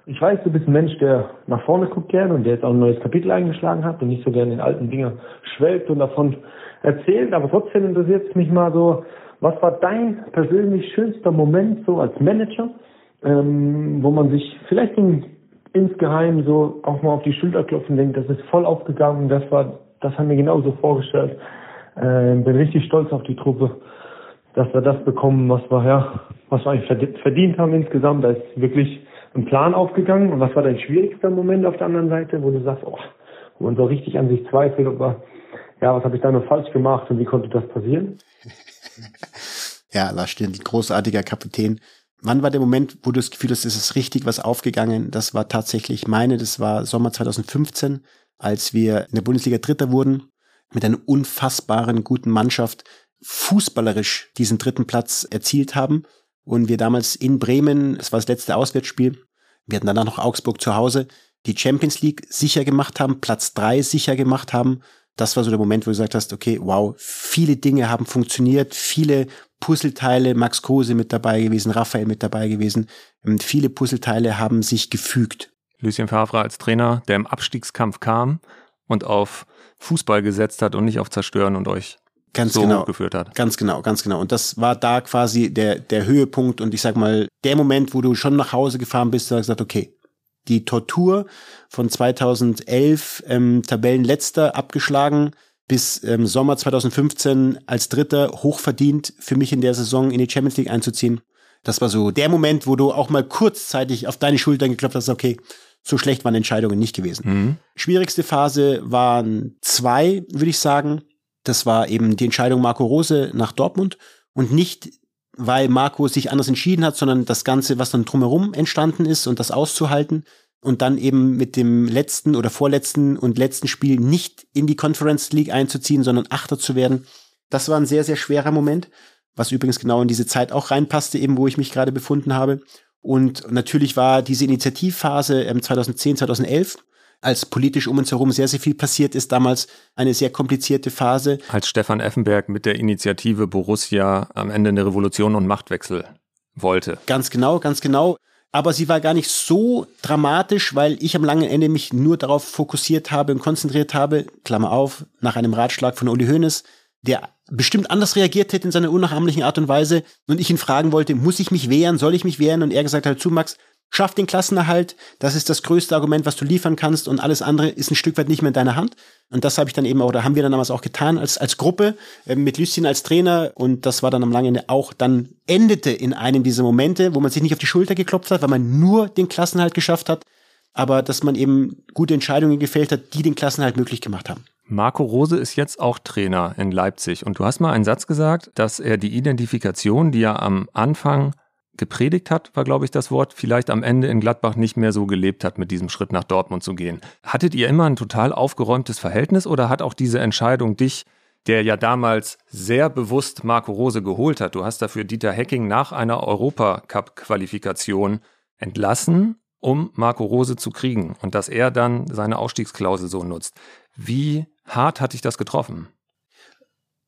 Ich weiß, du bist ein Mensch, der nach vorne guckt gerne und der jetzt auch ein neues Kapitel eingeschlagen hat und nicht so gerne in alten Dingen schwelgt und davon erzählt, aber trotzdem interessiert es mich mal so, was war dein persönlich schönster Moment so als Manager, ähm, wo man sich vielleicht in, insgeheim so auch mal auf die Schulter klopfen denkt, das ist voll aufgegangen, das war, das haben wir genauso vorgestellt. Ähm, bin richtig stolz auf die Truppe dass wir das bekommen, was wir, ja, was wir eigentlich verdient haben insgesamt. Da ist wirklich ein Plan aufgegangen. Und was war dein schwierigster Moment auf der anderen Seite, wo du sagst, oh, wo man so richtig an sich zweifelt, aber ja, was habe ich da noch falsch gemacht und wie konnte das passieren? ja, Lars Stirn, großartiger Kapitän. Wann war der Moment, wo du das Gefühl hast, es ist richtig was aufgegangen? Das war tatsächlich meine, das war Sommer 2015, als wir in der Bundesliga Dritter wurden, mit einer unfassbaren guten Mannschaft, fußballerisch diesen dritten Platz erzielt haben. Und wir damals in Bremen, es war das letzte Auswärtsspiel, wir hatten danach noch Augsburg zu Hause, die Champions League sicher gemacht haben, Platz drei sicher gemacht haben. Das war so der Moment, wo du gesagt hast, okay, wow, viele Dinge haben funktioniert, viele Puzzleteile, Max Kruse mit dabei gewesen, Raphael mit dabei gewesen, ähm, viele Puzzleteile haben sich gefügt. Lucien Favre als Trainer, der im Abstiegskampf kam und auf Fußball gesetzt hat und nicht auf Zerstören und euch ganz so genau geführt hat. Ganz genau, ganz genau. Und das war da quasi der, der Höhepunkt und ich sag mal, der Moment, wo du schon nach Hause gefahren bist und hast gesagt, okay, die Tortur von 2011 ähm, Tabellenletzter abgeschlagen bis ähm, Sommer 2015 als Dritter hochverdient für mich in der Saison in die Champions League einzuziehen. Das war so der Moment, wo du auch mal kurzzeitig auf deine Schultern geklopft hast, okay, so schlecht waren Entscheidungen nicht gewesen. Mhm. Schwierigste Phase waren zwei, würde ich sagen. Das war eben die Entscheidung Marco Rose nach Dortmund und nicht weil Marco sich anders entschieden hat, sondern das Ganze, was dann drumherum entstanden ist und das auszuhalten und dann eben mit dem letzten oder vorletzten und letzten Spiel nicht in die Conference League einzuziehen, sondern Achter zu werden. Das war ein sehr, sehr schwerer Moment, was übrigens genau in diese Zeit auch reinpasste, eben wo ich mich gerade befunden habe. Und natürlich war diese Initiativphase 2010, ähm, 2011 als politisch um uns herum sehr, sehr viel passiert ist, damals eine sehr komplizierte Phase. Als Stefan Effenberg mit der Initiative Borussia am Ende eine Revolution und Machtwechsel wollte. Ganz genau, ganz genau. Aber sie war gar nicht so dramatisch, weil ich am langen Ende mich nur darauf fokussiert habe und konzentriert habe, Klammer auf, nach einem Ratschlag von Uli Hoeneß, der bestimmt anders reagiert hätte in seiner unnachahmlichen Art und Weise und ich ihn fragen wollte, muss ich mich wehren, soll ich mich wehren? Und er gesagt hat, zu Max, Schaff den Klassenerhalt, das ist das größte Argument, was du liefern kannst und alles andere ist ein Stück weit nicht mehr in deiner Hand. Und das habe ich dann eben, oder haben wir dann damals auch getan als, als Gruppe äh, mit Lucien als Trainer und das war dann am langen Ende auch, dann endete in einem dieser Momente, wo man sich nicht auf die Schulter geklopft hat, weil man nur den Klassenhalt geschafft hat, aber dass man eben gute Entscheidungen gefällt hat, die den Klassenhalt möglich gemacht haben. Marco Rose ist jetzt auch Trainer in Leipzig und du hast mal einen Satz gesagt, dass er die Identifikation, die er am Anfang gepredigt hat, war, glaube ich, das Wort, vielleicht am Ende in Gladbach nicht mehr so gelebt hat, mit diesem Schritt nach Dortmund zu gehen. Hattet ihr immer ein total aufgeräumtes Verhältnis oder hat auch diese Entscheidung dich, der ja damals sehr bewusst Marco Rose geholt hat, du hast dafür Dieter Hecking nach einer Europacup-Qualifikation entlassen, um Marco Rose zu kriegen und dass er dann seine Ausstiegsklausel so nutzt. Wie hart hat dich das getroffen?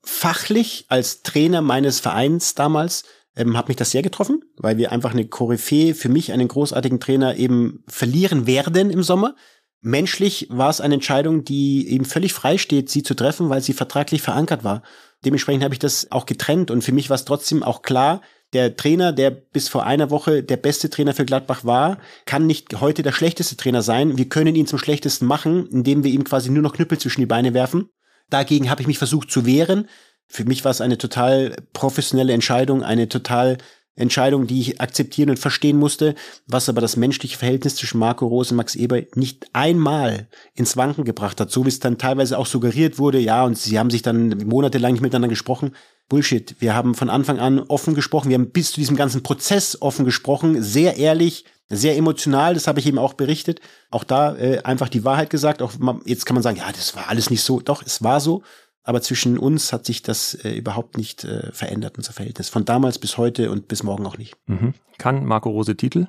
Fachlich als Trainer meines Vereins damals ähm, hat mich das sehr getroffen, weil wir einfach eine Koryphäe, für mich einen großartigen Trainer eben verlieren werden im Sommer. Menschlich war es eine Entscheidung, die eben völlig frei steht, sie zu treffen, weil sie vertraglich verankert war. Dementsprechend habe ich das auch getrennt und für mich war es trotzdem auch klar, der Trainer, der bis vor einer Woche der beste Trainer für Gladbach war, kann nicht heute der schlechteste Trainer sein. Wir können ihn zum schlechtesten machen, indem wir ihm quasi nur noch Knüppel zwischen die Beine werfen. Dagegen habe ich mich versucht zu wehren. Für mich war es eine total professionelle Entscheidung, eine total Entscheidung, die ich akzeptieren und verstehen musste, was aber das menschliche Verhältnis zwischen Marco Rose und Max Eber nicht einmal ins Wanken gebracht hat, so wie es dann teilweise auch suggeriert wurde, ja, und sie haben sich dann monatelang nicht miteinander gesprochen. Bullshit. Wir haben von Anfang an offen gesprochen, wir haben bis zu diesem ganzen Prozess offen gesprochen, sehr ehrlich, sehr emotional, das habe ich eben auch berichtet. Auch da äh, einfach die Wahrheit gesagt. Auch jetzt kann man sagen, ja, das war alles nicht so. Doch, es war so. Aber zwischen uns hat sich das äh, überhaupt nicht äh, verändert, unser Verhältnis. Von damals bis heute und bis morgen auch nicht. Mhm. Kann Marco Rose Titel?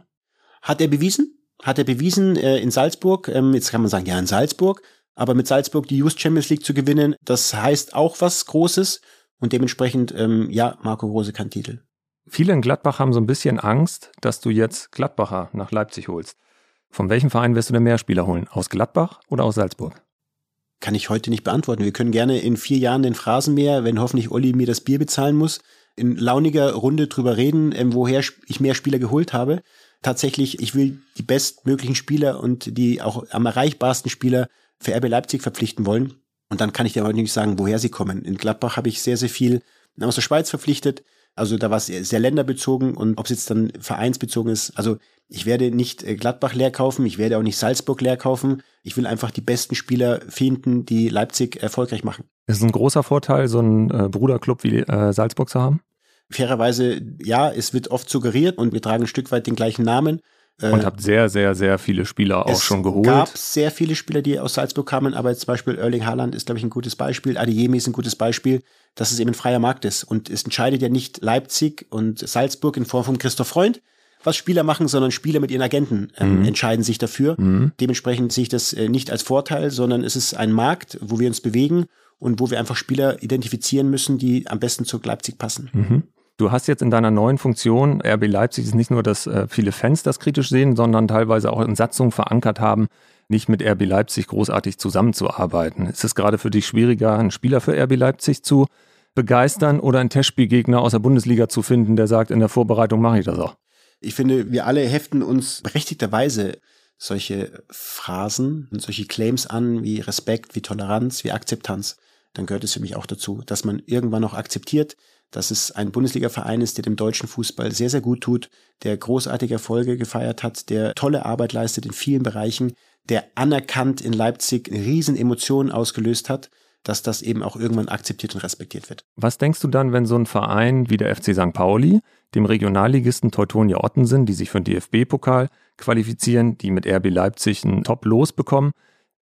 Hat er bewiesen. Hat er bewiesen äh, in Salzburg. Ähm, jetzt kann man sagen, ja, in Salzburg. Aber mit Salzburg die Just Champions League zu gewinnen, das heißt auch was Großes. Und dementsprechend, ähm, ja, Marco Rose kann Titel. Viele in Gladbach haben so ein bisschen Angst, dass du jetzt Gladbacher nach Leipzig holst. Von welchem Verein wirst du denn mehr Spieler holen? Aus Gladbach oder aus Salzburg? Kann ich heute nicht beantworten. Wir können gerne in vier Jahren den Phrasenmäher, wenn hoffentlich Olli mir das Bier bezahlen muss, in launiger Runde drüber reden, ähm, woher ich mehr Spieler geholt habe. Tatsächlich, ich will die bestmöglichen Spieler und die auch am erreichbarsten Spieler für RB Leipzig verpflichten wollen. Und dann kann ich dir aber nicht sagen, woher sie kommen. In Gladbach habe ich sehr, sehr viel aus der Schweiz verpflichtet. Also da war es sehr länderbezogen und ob es jetzt dann vereinsbezogen ist. Also ich werde nicht äh, Gladbach leer kaufen, ich werde auch nicht Salzburg leer kaufen. Ich will einfach die besten Spieler finden, die Leipzig erfolgreich machen. Ist es ein großer Vorteil, so einen äh, Bruderclub wie äh, Salzburg zu haben? Fairerweise, ja, es wird oft suggeriert und wir tragen ein Stück weit den gleichen Namen. Äh, und habt sehr, sehr, sehr viele Spieler auch schon geholt. Es gab sehr viele Spieler, die aus Salzburg kamen, aber zum Beispiel Erling Haaland ist, glaube ich, ein gutes Beispiel. Adeyemi ist ein gutes Beispiel, dass es eben ein freier Markt ist. Und es entscheidet ja nicht Leipzig und Salzburg in Form von Christoph Freund, was Spieler machen, sondern Spieler mit ihren Agenten ähm, Mhm. entscheiden sich dafür. Mhm. Dementsprechend sehe ich das äh, nicht als Vorteil, sondern es ist ein Markt, wo wir uns bewegen und wo wir einfach Spieler identifizieren müssen, die am besten zu Leipzig passen. Mhm. Du hast jetzt in deiner neuen Funktion, RB Leipzig ist nicht nur, dass äh, viele Fans das kritisch sehen, sondern teilweise auch in Satzungen verankert haben, nicht mit RB Leipzig großartig zusammenzuarbeiten. Ist es gerade für dich schwieriger, einen Spieler für RB Leipzig zu begeistern oder einen Testspielgegner aus der Bundesliga zu finden, der sagt, in der Vorbereitung mache ich das auch? Ich finde, wir alle heften uns berechtigterweise solche Phrasen und solche Claims an, wie Respekt, wie Toleranz, wie Akzeptanz. Dann gehört es für mich auch dazu, dass man irgendwann auch akzeptiert, dass es ein Bundesliga-Verein ist, der dem deutschen Fußball sehr, sehr gut tut, der großartige Erfolge gefeiert hat, der tolle Arbeit leistet in vielen Bereichen, der anerkannt in Leipzig riesen Emotionen ausgelöst hat, dass das eben auch irgendwann akzeptiert und respektiert wird. Was denkst du dann, wenn so ein Verein wie der FC St. Pauli, dem Regionalligisten Teutonia Ottensen, die sich für den DFB-Pokal qualifizieren, die mit RB Leipzig ein Top-Los bekommen,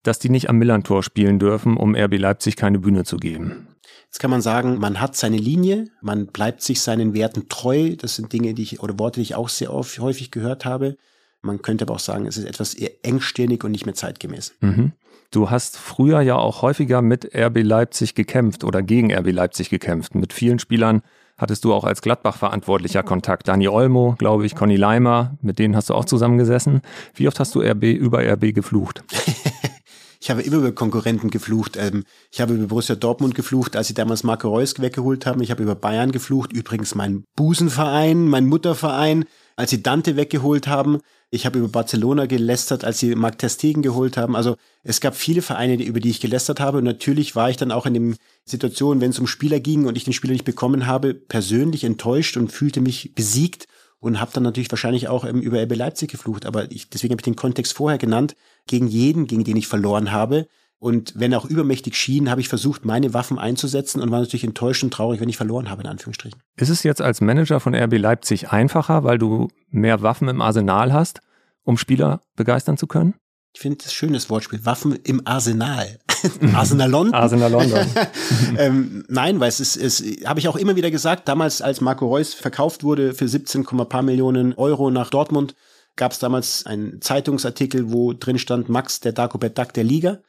dass die nicht am Millantor spielen dürfen, um RB Leipzig keine Bühne zu geben? Jetzt kann man sagen, man hat seine Linie, man bleibt sich seinen Werten treu. Das sind Dinge, die ich oder Worte, die ich auch sehr oft, häufig gehört habe. Man könnte aber auch sagen, es ist etwas eher engstirnig und nicht mehr zeitgemäß. Mhm. Du hast früher ja auch häufiger mit RB Leipzig gekämpft oder gegen RB Leipzig gekämpft. Mit vielen Spielern hattest du auch als Gladbach-Verantwortlicher Kontakt. Dani Olmo, glaube ich, Conny Leimer, mit denen hast du auch zusammengesessen. Wie oft hast du RB über RB geflucht? Ich habe immer über Konkurrenten geflucht. Ähm, Ich habe über Borussia Dortmund geflucht, als sie damals Marco Reus weggeholt haben. Ich habe über Bayern geflucht. Übrigens mein Busenverein, mein Mutterverein, als sie Dante weggeholt haben. Ich habe über Barcelona gelästert, als sie Marc Testegen geholt haben. Also es gab viele Vereine, über die ich gelästert habe. Und natürlich war ich dann auch in dem Situation, wenn es um Spieler ging und ich den Spieler nicht bekommen habe, persönlich enttäuscht und fühlte mich besiegt und habe dann natürlich wahrscheinlich auch ähm, über RB Leipzig geflucht. Aber ich, deswegen habe ich den Kontext vorher genannt. Gegen jeden, gegen den ich verloren habe. Und wenn auch übermächtig schien, habe ich versucht, meine Waffen einzusetzen und war natürlich enttäuscht und traurig, wenn ich verloren habe, in Anführungsstrichen. Ist es jetzt als Manager von RB Leipzig einfacher, weil du mehr Waffen im Arsenal hast, um Spieler begeistern zu können? Ich finde das schönes Wortspiel. Waffen im Arsenal. Arsenalon. Arsenal London. ähm, nein, weil es ist, es habe ich auch immer wieder gesagt, damals als Marco Reus verkauft wurde für 17, paar Millionen Euro nach Dortmund, gab es damals einen Zeitungsartikel, wo drin stand Max, der Dagobert Duck der Liga.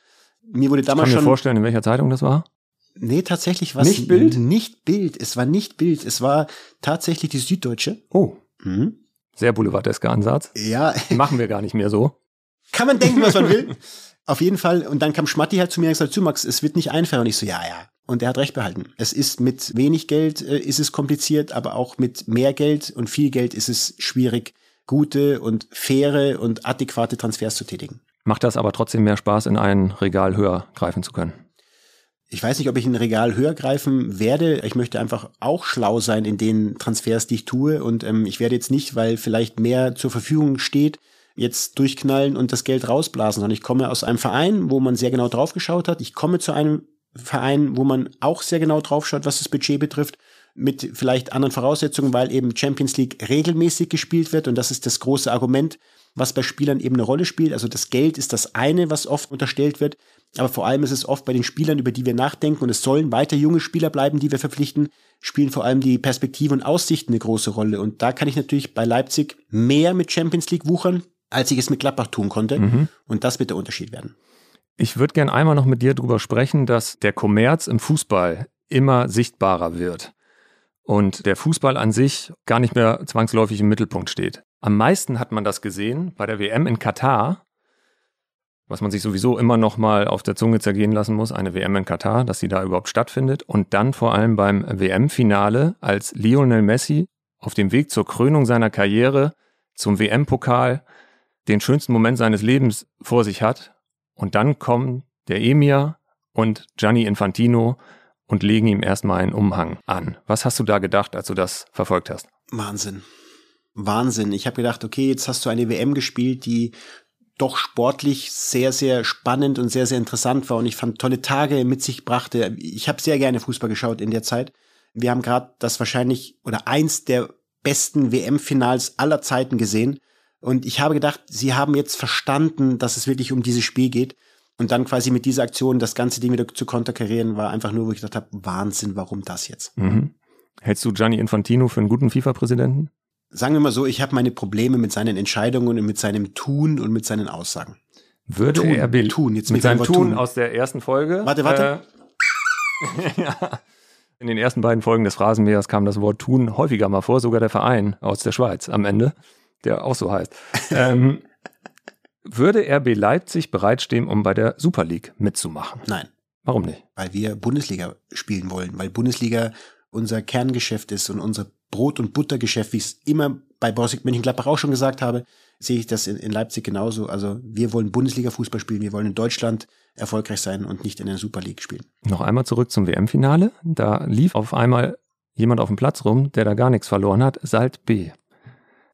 Mir wurde Ich kann damals mir schon vorstellen, in welcher Zeitung das war. Nee, tatsächlich was Nicht Bild? Nicht Bild, es war nicht Bild, es war tatsächlich die Süddeutsche. Oh, Mhm. sehr boulevardesker Ansatz. Ja, Machen wir gar nicht mehr so. kann man denken, was man will. Auf jeden Fall. Und dann kam Schmatti halt zu mir und gesagt, zu Max, es wird nicht einfach. Und ich so, ja, ja. Und er hat recht behalten. Es ist mit wenig Geld äh, ist es kompliziert, aber auch mit mehr Geld und viel Geld ist es schwierig, gute und faire und adäquate Transfers zu tätigen. Macht das aber trotzdem mehr Spaß, in ein Regal höher greifen zu können. Ich weiß nicht, ob ich in ein Regal höher greifen werde. Ich möchte einfach auch schlau sein in den Transfers, die ich tue. Und ähm, ich werde jetzt nicht, weil vielleicht mehr zur Verfügung steht, jetzt durchknallen und das Geld rausblasen, sondern ich komme aus einem Verein, wo man sehr genau drauf geschaut hat. Ich komme zu einem Verein, wo man auch sehr genau drauf schaut, was das Budget betrifft, mit vielleicht anderen Voraussetzungen, weil eben Champions League regelmäßig gespielt wird. Und das ist das große Argument, was bei Spielern eben eine Rolle spielt. Also das Geld ist das eine, was oft unterstellt wird. Aber vor allem ist es oft bei den Spielern, über die wir nachdenken, und es sollen weiter junge Spieler bleiben, die wir verpflichten, spielen vor allem die Perspektive und Aussichten eine große Rolle. Und da kann ich natürlich bei Leipzig mehr mit Champions League wuchern, als ich es mit Gladbach tun konnte. Mhm. Und das wird der Unterschied werden. Ich würde gern einmal noch mit dir drüber sprechen, dass der Kommerz im Fußball immer sichtbarer wird und der Fußball an sich gar nicht mehr zwangsläufig im Mittelpunkt steht. Am meisten hat man das gesehen bei der WM in Katar, was man sich sowieso immer noch mal auf der Zunge zergehen lassen muss, eine WM in Katar, dass sie da überhaupt stattfindet und dann vor allem beim WM-Finale, als Lionel Messi auf dem Weg zur Krönung seiner Karriere zum WM-Pokal den schönsten Moment seines Lebens vor sich hat und dann kommen der Emir und Gianni Infantino und legen ihm erstmal einen Umhang an. Was hast du da gedacht, als du das verfolgt hast? Wahnsinn. Wahnsinn. Ich habe gedacht, okay, jetzt hast du eine WM gespielt, die doch sportlich sehr, sehr spannend und sehr, sehr interessant war und ich fand tolle Tage mit sich brachte. Ich habe sehr gerne Fußball geschaut in der Zeit. Wir haben gerade das wahrscheinlich oder eins der besten WM-Finals aller Zeiten gesehen. Und ich habe gedacht, sie haben jetzt verstanden, dass es wirklich um dieses Spiel geht. Und dann quasi mit dieser Aktion das ganze Ding wieder zu konterkarieren, war einfach nur, wo ich gedacht habe, Wahnsinn, warum das jetzt? Mhm. Hältst du Gianni Infantino für einen guten FIFA-Präsidenten? Sagen wir mal so, ich habe meine Probleme mit seinen Entscheidungen und mit seinem Tun und mit seinen Aussagen. Würde Tun, er tun, jetzt mit seinem Tun, tun. aus der ersten Folge. Warte, warte. Äh, ja. In den ersten beiden Folgen des Phrasenmähers kam das Wort tun häufiger mal vor, sogar der Verein aus der Schweiz am Ende, der auch so heißt. ähm, würde RB Leipzig bereitstehen, um bei der Super League mitzumachen? Nein, Warum nicht? weil wir Bundesliga spielen wollen, weil Bundesliga unser Kerngeschäft ist und unser Brot- und Buttergeschäft, wie ich es immer bei Borussia Mönchengladbach auch schon gesagt habe, sehe ich das in, in Leipzig genauso. Also wir wollen Bundesliga-Fußball spielen, wir wollen in Deutschland erfolgreich sein und nicht in der Super League spielen. Noch einmal zurück zum WM-Finale. Da lief auf einmal jemand auf dem Platz rum, der da gar nichts verloren hat, Salt B.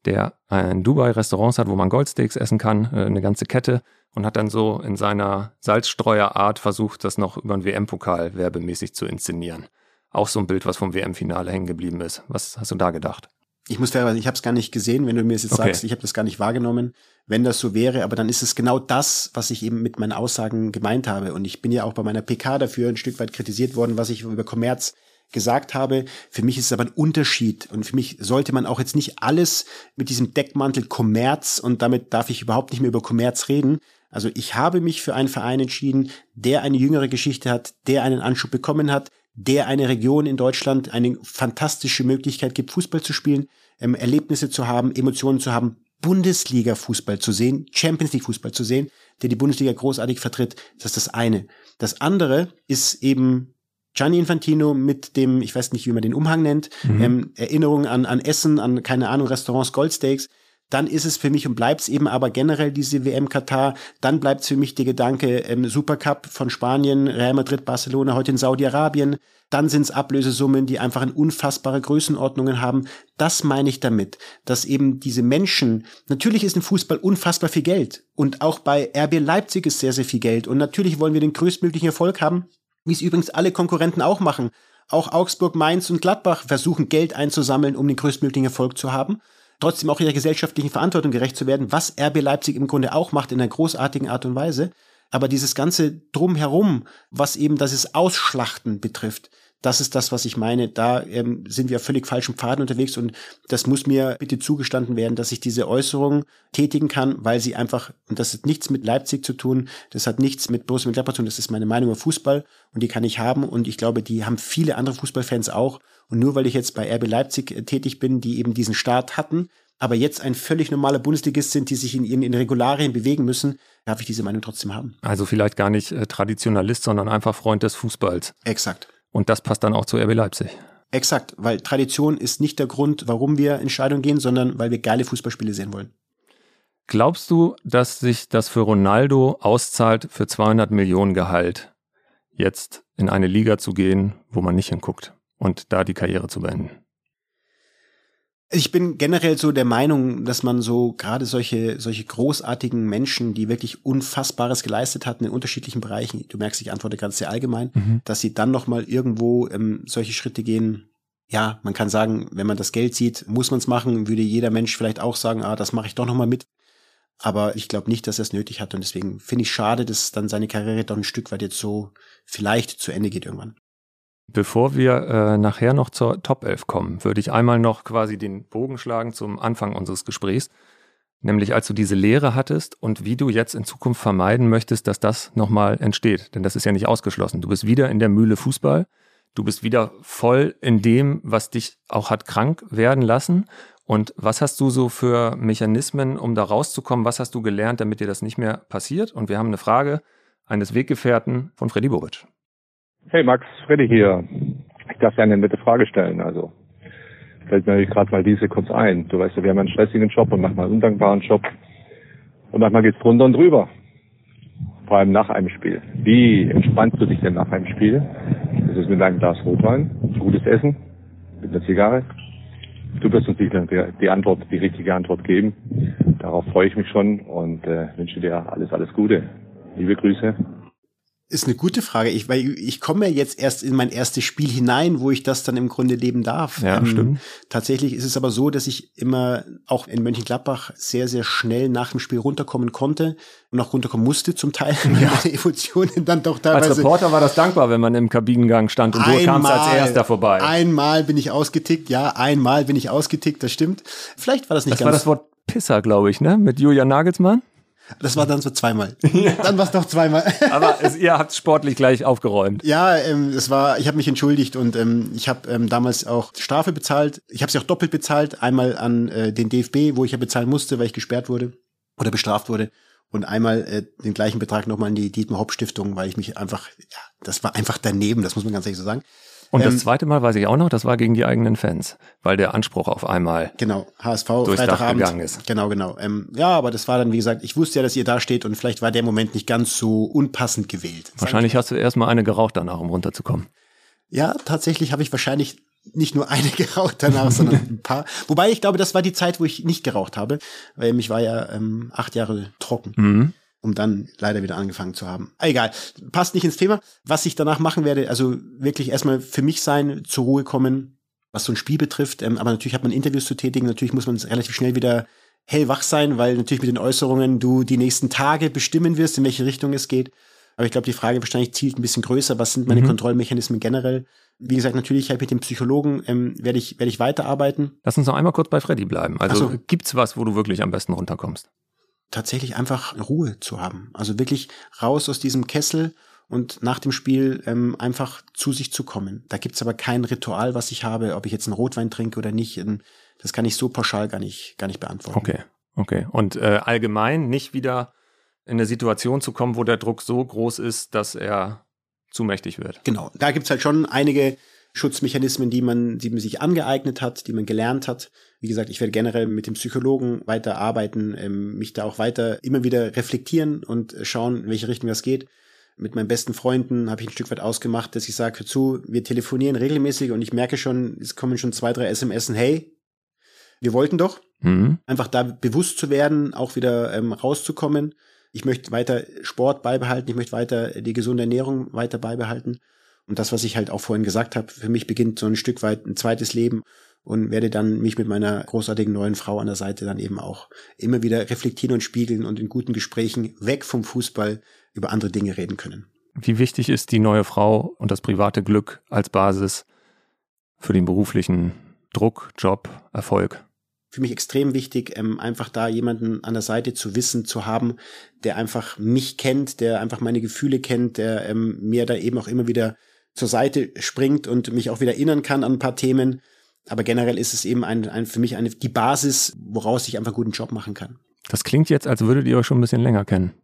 Der ein Dubai-Restaurants hat, wo man Goldsteaks essen kann, äh, eine ganze Kette, und hat dann so in seiner Salzstreuerart versucht, das noch über den WM-Pokal werbemäßig zu inszenieren. Auch so ein Bild, was vom WM-Finale hängen geblieben ist. Was hast du da gedacht? Ich muss fairerweise, ich habe es gar nicht gesehen, wenn du mir das jetzt Okay. sagst, ich habe das gar nicht wahrgenommen. Wenn das so wäre, aber dann ist es genau das, was ich eben mit meinen Aussagen gemeint habe. Und ich bin ja auch bei meiner PK dafür ein Stück weit kritisiert worden, was ich über Kommerz gesagt habe. Für mich ist es aber ein Unterschied und für mich sollte man auch jetzt nicht alles mit diesem Deckmantel Kommerz und damit darf ich überhaupt nicht mehr über Kommerz reden. Also ich habe mich für einen Verein entschieden, der eine jüngere Geschichte hat, der einen Anschub bekommen hat, der eine Region in Deutschland eine fantastische Möglichkeit gibt, Fußball zu spielen, ähm, Erlebnisse zu haben, Emotionen zu haben, Bundesliga-Fußball zu sehen, Champions League-Fußball zu sehen, der die Bundesliga großartig vertritt. Das ist das eine. Das andere ist eben Gianni Infantino mit dem, ich weiß nicht, wie man den Umhang nennt, ähm, Erinnerungen an, an Essen, an, keine Ahnung, Restaurants, Goldsteaks. Dann ist es für mich und bleibt es eben aber generell diese WM Katar. Dann bleibt es für mich der Gedanke ähm, Supercup von Spanien, Real Madrid, Barcelona, heute in Saudi-Arabien. Dann sind es Ablösesummen, die einfach eine unfassbare Größenordnungen haben. Das meine ich damit, dass eben diese Menschen, natürlich ist im Fußball unfassbar viel Geld. Und auch bei RB Leipzig ist sehr, sehr viel Geld. Und natürlich wollen wir den größtmöglichen Erfolg haben, wie es übrigens alle Konkurrenten auch machen. Auch Augsburg, Mainz und Gladbach versuchen Geld einzusammeln, um den größtmöglichen Erfolg zu haben. Trotzdem auch ihrer gesellschaftlichen Verantwortung gerecht zu werden, was RB Leipzig im Grunde auch macht in einer großartigen Art und Weise. Aber dieses ganze Drumherum, was eben das Ausschlachten betrifft, das ist das, was ich meine. Da ähm, sind wir auf völlig falschen Pfaden unterwegs und das muss mir bitte zugestanden werden, dass ich diese Äußerung tätigen kann, weil sie einfach, und das hat nichts mit Leipzig zu tun, das hat nichts mit Borussia Mönchengladbach zu tun, das ist meine Meinung über Fußball und die kann ich haben und ich glaube, die haben viele andere Fußballfans auch und nur weil ich jetzt bei RB Leipzig äh, tätig bin, die eben diesen Start hatten, aber jetzt ein völlig normaler Bundesligist sind, die sich in ihren Regularien bewegen müssen, darf ich diese Meinung trotzdem haben. Also vielleicht gar nicht äh, Traditionalist, sondern einfach Freund des Fußballs. Exakt. Und das passt dann auch zu RB Leipzig. Exakt, weil Tradition ist nicht der Grund, warum wir in Scheidung gehen, sondern weil wir geile Fußballspiele sehen wollen. Glaubst du, dass sich das für Ronaldo auszahlt, für 200 Millionen Gehalt jetzt in eine Liga zu gehen, wo man nicht hinguckt und da die Karriere zu beenden? Ich bin generell so der Meinung, dass man so gerade solche, solche großartigen Menschen, die wirklich Unfassbares geleistet hatten in unterschiedlichen Bereichen, du merkst, ich antworte ganz sehr allgemein, Mhm. dass sie dann nochmal irgendwo ähm, solche Schritte gehen. Ja, man kann sagen, wenn man das Geld sieht, muss man es machen, würde jeder Mensch vielleicht auch sagen, ah, das mache ich doch nochmal mit. Aber ich glaube nicht, dass er es nötig hat und deswegen finde ich schade, dass dann seine Karriere doch ein Stück weit jetzt so vielleicht zu Ende geht irgendwann. Bevor wir äh, nachher noch zur Top 11 kommen, würde ich einmal noch quasi den Bogen schlagen zum Anfang unseres Gesprächs, nämlich als du diese Lehre hattest und wie du jetzt in Zukunft vermeiden möchtest, dass das nochmal entsteht. Denn das ist ja nicht ausgeschlossen. Du bist wieder in der Mühle Fußball, du bist wieder voll in dem, was dich auch hat krank werden lassen. Und was hast du so für Mechanismen, um da rauszukommen? Was hast du gelernt, damit dir das nicht mehr passiert? Und wir haben eine Frage eines Weggefährten von Freddy Boric. Hey Max, Freddy hier. Ich darf dir eine nette Frage stellen. Also fällt mir gerade mal diese kurz ein. Du weißt ja, wir haben einen stressigen Job und manchmal einen undankbaren Job. Und manchmal geht's drunter und drüber. Vor allem nach einem Spiel. Wie entspannst du dich denn nach einem Spiel? Das ist mit einem Glas Rotwein, gutes Essen, mit einer Zigarre. Du wirst uns sicher die, Antwort, die richtige Antwort geben. Darauf freue ich mich schon und äh, wünsche dir alles, alles Gute. Liebe Grüße. Ist eine gute Frage. Ich, weil ich komme ja jetzt erst in mein erstes Spiel hinein, wo ich das dann im Grunde leben darf. Ja, ähm, stimmt. Tatsächlich ist es aber so, dass ich immer auch in Mönchengladbach sehr, sehr schnell nach dem Spiel runterkommen konnte und auch runterkommen musste zum Teil. Ja. Meine Emotionen dann doch teilweise. Als Reporter war das dankbar, wenn man im Kabinengang stand und du kamst als erster vorbei. Einmal bin ich ausgetickt, ja, einmal bin ich ausgetickt, das stimmt. Vielleicht war das nicht das ganz. Das war das Wort Pisser, glaube ich, ne? Mit Julian Nagelsmann? Das war dann so zweimal. Ja. Dann war es doch zweimal. Aber es, ihr habt sportlich gleich aufgeräumt. Ja, ähm, es war. Ich habe mich entschuldigt und ähm, ich habe ähm, damals auch Strafe bezahlt. Ich habe sie auch doppelt bezahlt. Einmal an äh, den DFB, wo ich ja bezahlen musste, weil ich gesperrt wurde oder bestraft wurde. Und einmal äh, den gleichen Betrag nochmal an die Dietmar Hopp Stiftung, weil ich mich einfach, ja, das war einfach daneben. Das muss man ganz ehrlich so sagen. Und das ähm, zweite Mal weiß ich auch noch, das war gegen die eigenen Fans, weil der Anspruch auf einmal genau HSV Freitagabend gegangen ist. Genau, genau. Ähm, ja, aber das war dann wie gesagt, ich wusste ja, dass ihr da steht und vielleicht war der Moment nicht ganz so unpassend gewählt. Wahrscheinlich hast du erstmal eine geraucht danach, um runterzukommen. Ja, tatsächlich habe ich wahrscheinlich nicht nur eine geraucht danach, sondern ein paar. Wobei ich glaube, das war die Zeit, wo ich nicht geraucht habe, weil mich war ja ähm, acht Jahre trocken. Mhm um dann leider wieder angefangen zu haben. Egal, passt nicht ins Thema. Was ich danach machen werde, also wirklich erstmal für mich sein, zur Ruhe kommen, was so ein Spiel betrifft. Ähm, aber natürlich hat man Interviews zu tätigen, natürlich muss man relativ schnell wieder hellwach sein, weil natürlich mit den Äußerungen du die nächsten Tage bestimmen wirst, in welche Richtung es geht. Aber ich glaube, die Frage wahrscheinlich zielt ein bisschen größer. Was sind meine mhm. Kontrollmechanismen generell? Wie gesagt, natürlich halt mit dem Psychologen ähm, werde ich, werde ich weiterarbeiten. Lass uns noch einmal kurz bei Freddy bleiben. Also so. gibt's was, wo du wirklich am besten runterkommst? Tatsächlich einfach Ruhe zu haben. Also wirklich raus aus diesem Kessel und nach dem Spiel ähm, einfach zu sich zu kommen. Da gibt's aber kein Ritual, was ich habe, ob ich jetzt einen Rotwein trinke oder nicht. Ähm, das kann ich so pauschal gar nicht, gar nicht beantworten. Okay, okay. Und äh, allgemein nicht wieder in eine Situation zu kommen, wo der Druck so groß ist, dass er zu mächtig wird. Genau, da gibt's halt schon einige Schutzmechanismen, die man, die man sich angeeignet hat, die man gelernt hat. Wie gesagt, ich werde generell mit dem Psychologen weiter arbeiten, ähm, mich da auch weiter immer wieder reflektieren und schauen, in welche Richtung das geht. Mit meinen besten Freunden habe ich ein Stück weit ausgemacht, dass ich sage, zu, wir telefonieren regelmäßig und ich merke schon, es kommen schon zwei, drei SMS, hey, wir wollten doch. Mhm. Einfach da bewusst zu werden, auch wieder ähm, rauszukommen. Ich möchte weiter Sport beibehalten, ich möchte weiter die gesunde Ernährung weiter beibehalten. Und das, was ich halt auch vorhin gesagt habe, für mich beginnt so ein Stück weit ein zweites Leben und werde dann mich mit meiner großartigen neuen Frau an der Seite dann eben auch immer wieder reflektieren und spiegeln und in guten Gesprächen weg vom Fußball über andere Dinge reden können. Wie wichtig ist die neue Frau und das private Glück als Basis für den beruflichen Druck, Job, Erfolg? für mich extrem wichtig, ähm, einfach da jemanden an der Seite zu wissen, zu haben, der einfach mich kennt, der einfach meine Gefühle kennt, der ähm, mir da eben auch immer wieder zur Seite springt und mich auch wieder erinnern kann an ein paar Themen. Aber generell ist es eben ein, ein, für mich eine, die Basis, woraus ich einfach einen guten Job machen kann. Das klingt jetzt, als würdet ihr euch schon ein bisschen länger kennen.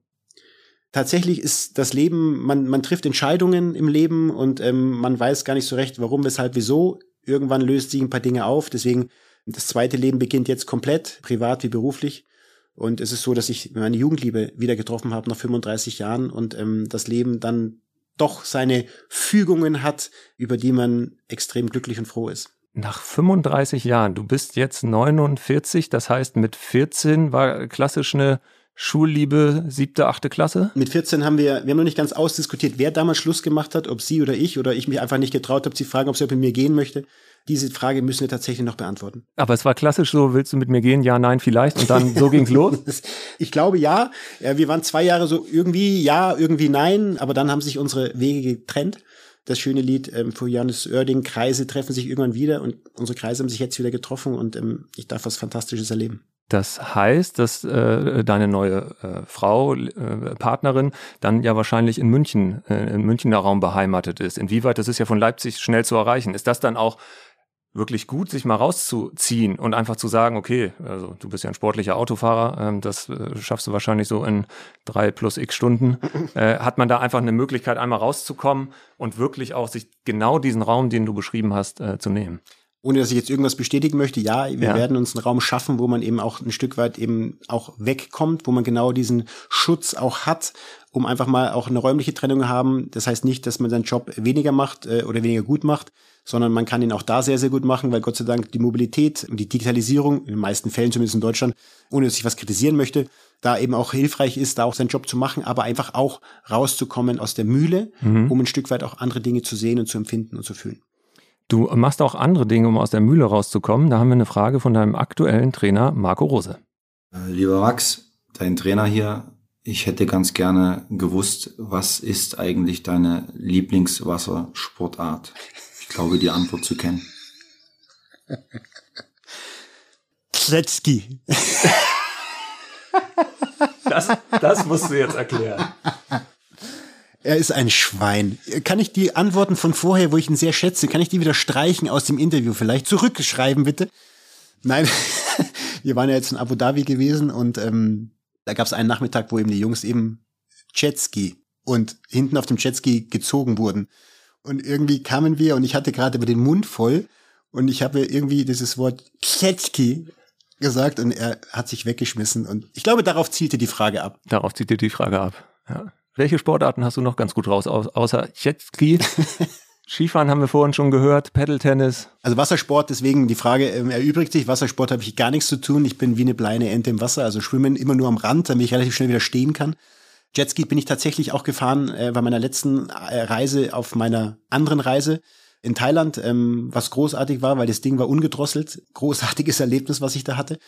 Tatsächlich ist das Leben, man, man trifft Entscheidungen im Leben und ähm, man weiß gar nicht so recht, warum, weshalb, wieso. Irgendwann löst sich ein paar Dinge auf. Deswegen, das zweite Leben beginnt jetzt komplett, privat wie beruflich. Und es ist so, dass ich meine Jugendliebe wieder getroffen habe nach 35 Jahren und ähm, das Leben dann doch seine Fügungen hat, über die man extrem glücklich und froh ist. Nach 35 Jahren, du bist jetzt 49, das heißt mit 14 war klassisch eine Schulliebe siebte, achte Klasse? Mit 14 haben wir, wir haben noch nicht ganz ausdiskutiert, wer damals Schluss gemacht hat, ob sie oder ich, oder ich mich einfach nicht getraut habe, sie fragen, ob sie mit mir gehen möchte. Diese Frage müssen wir tatsächlich noch beantworten. Aber es war klassisch so, willst du mit mir gehen? Ja, nein, vielleicht. Und dann so ging's los? ich glaube ja. Wir waren zwei Jahre so irgendwie ja, irgendwie nein, aber dann haben sich unsere Wege getrennt. Das schöne Lied ähm, von Johannes Oerding, Kreise treffen sich irgendwann wieder und unsere Kreise haben sich jetzt wieder getroffen und ähm, ich darf was Fantastisches erleben. Das heißt, dass äh, deine neue äh, Frau, äh, Partnerin, dann ja wahrscheinlich in München, äh, im Münchner Raum beheimatet ist. Inwieweit, das ist ja von Leipzig schnell zu erreichen. Ist das dann auch wirklich gut, sich mal rauszuziehen und einfach zu sagen, okay, also du bist ja ein sportlicher Autofahrer, ähm, das äh, schaffst du wahrscheinlich so in drei plus x Stunden, äh, hat man da einfach eine Möglichkeit, einmal rauszukommen und wirklich auch sich genau diesen Raum, den du beschrieben hast, äh, zu nehmen. ohne dass ich jetzt irgendwas bestätigen möchte, ja, wir Ja. werden uns einen Raum schaffen, wo man eben auch ein Stück weit eben auch wegkommt, wo man genau diesen Schutz auch hat, um einfach mal auch eine räumliche Trennung haben. Das heißt nicht, dass man seinen Job weniger macht äh, oder weniger gut macht, sondern man kann ihn auch da sehr, sehr gut machen, weil Gott sei Dank die Mobilität und die Digitalisierung, in den meisten Fällen zumindest in Deutschland, ohne dass ich was kritisieren möchte, da eben auch hilfreich ist, da auch seinen Job zu machen, aber einfach auch rauszukommen aus der Mühle, Mhm. um ein Stück weit auch andere Dinge zu sehen und zu empfinden und zu fühlen. Du machst auch andere Dinge, um aus der Mühle rauszukommen. Da haben wir eine Frage von deinem aktuellen Trainer Marco Rose. Äh, Lieber Max, dein Trainer hier, ich hätte ganz gerne gewusst, was ist eigentlich deine Lieblingswassersportart? Ich glaube, die Antwort zu kennen. Kletski. Das, das musst du jetzt erklären. Er ist ein Schwein. Kann ich die Antworten von vorher, wo ich ihn sehr schätze, kann ich die wieder streichen aus dem Interview vielleicht? Zurückschreiben bitte. Nein, wir waren ja jetzt in Abu Dhabi gewesen und ähm, da gab es einen Nachmittag, wo eben die Jungs eben Jetski und hinten auf dem Jetski gezogen wurden. Und irgendwie kamen wir und ich hatte gerade über den Mund voll und ich habe irgendwie dieses Wort Jetski gesagt und er hat sich weggeschmissen und ich glaube, darauf zielte die Frage ab. Darauf zieht dir die Frage ab. Ja. Welche Sportarten hast du noch ganz gut raus, au- außer Jetski? Skifahren haben wir vorhin schon gehört, Paddle-Tennis. Also Wassersport, deswegen die Frage ähm, erübrigt sich. Wassersport habe ich gar nichts zu tun. Ich bin wie eine kleine Ente im Wasser, also schwimmen immer nur am Rand, damit ich relativ schnell wieder stehen kann. Jetski bin ich tatsächlich auch gefahren äh, bei meiner letzten äh, Reise auf meiner anderen Reise in Thailand, ähm, was großartig war, weil das Ding war ungedrosselt. Großartiges Erlebnis, was ich da hatte.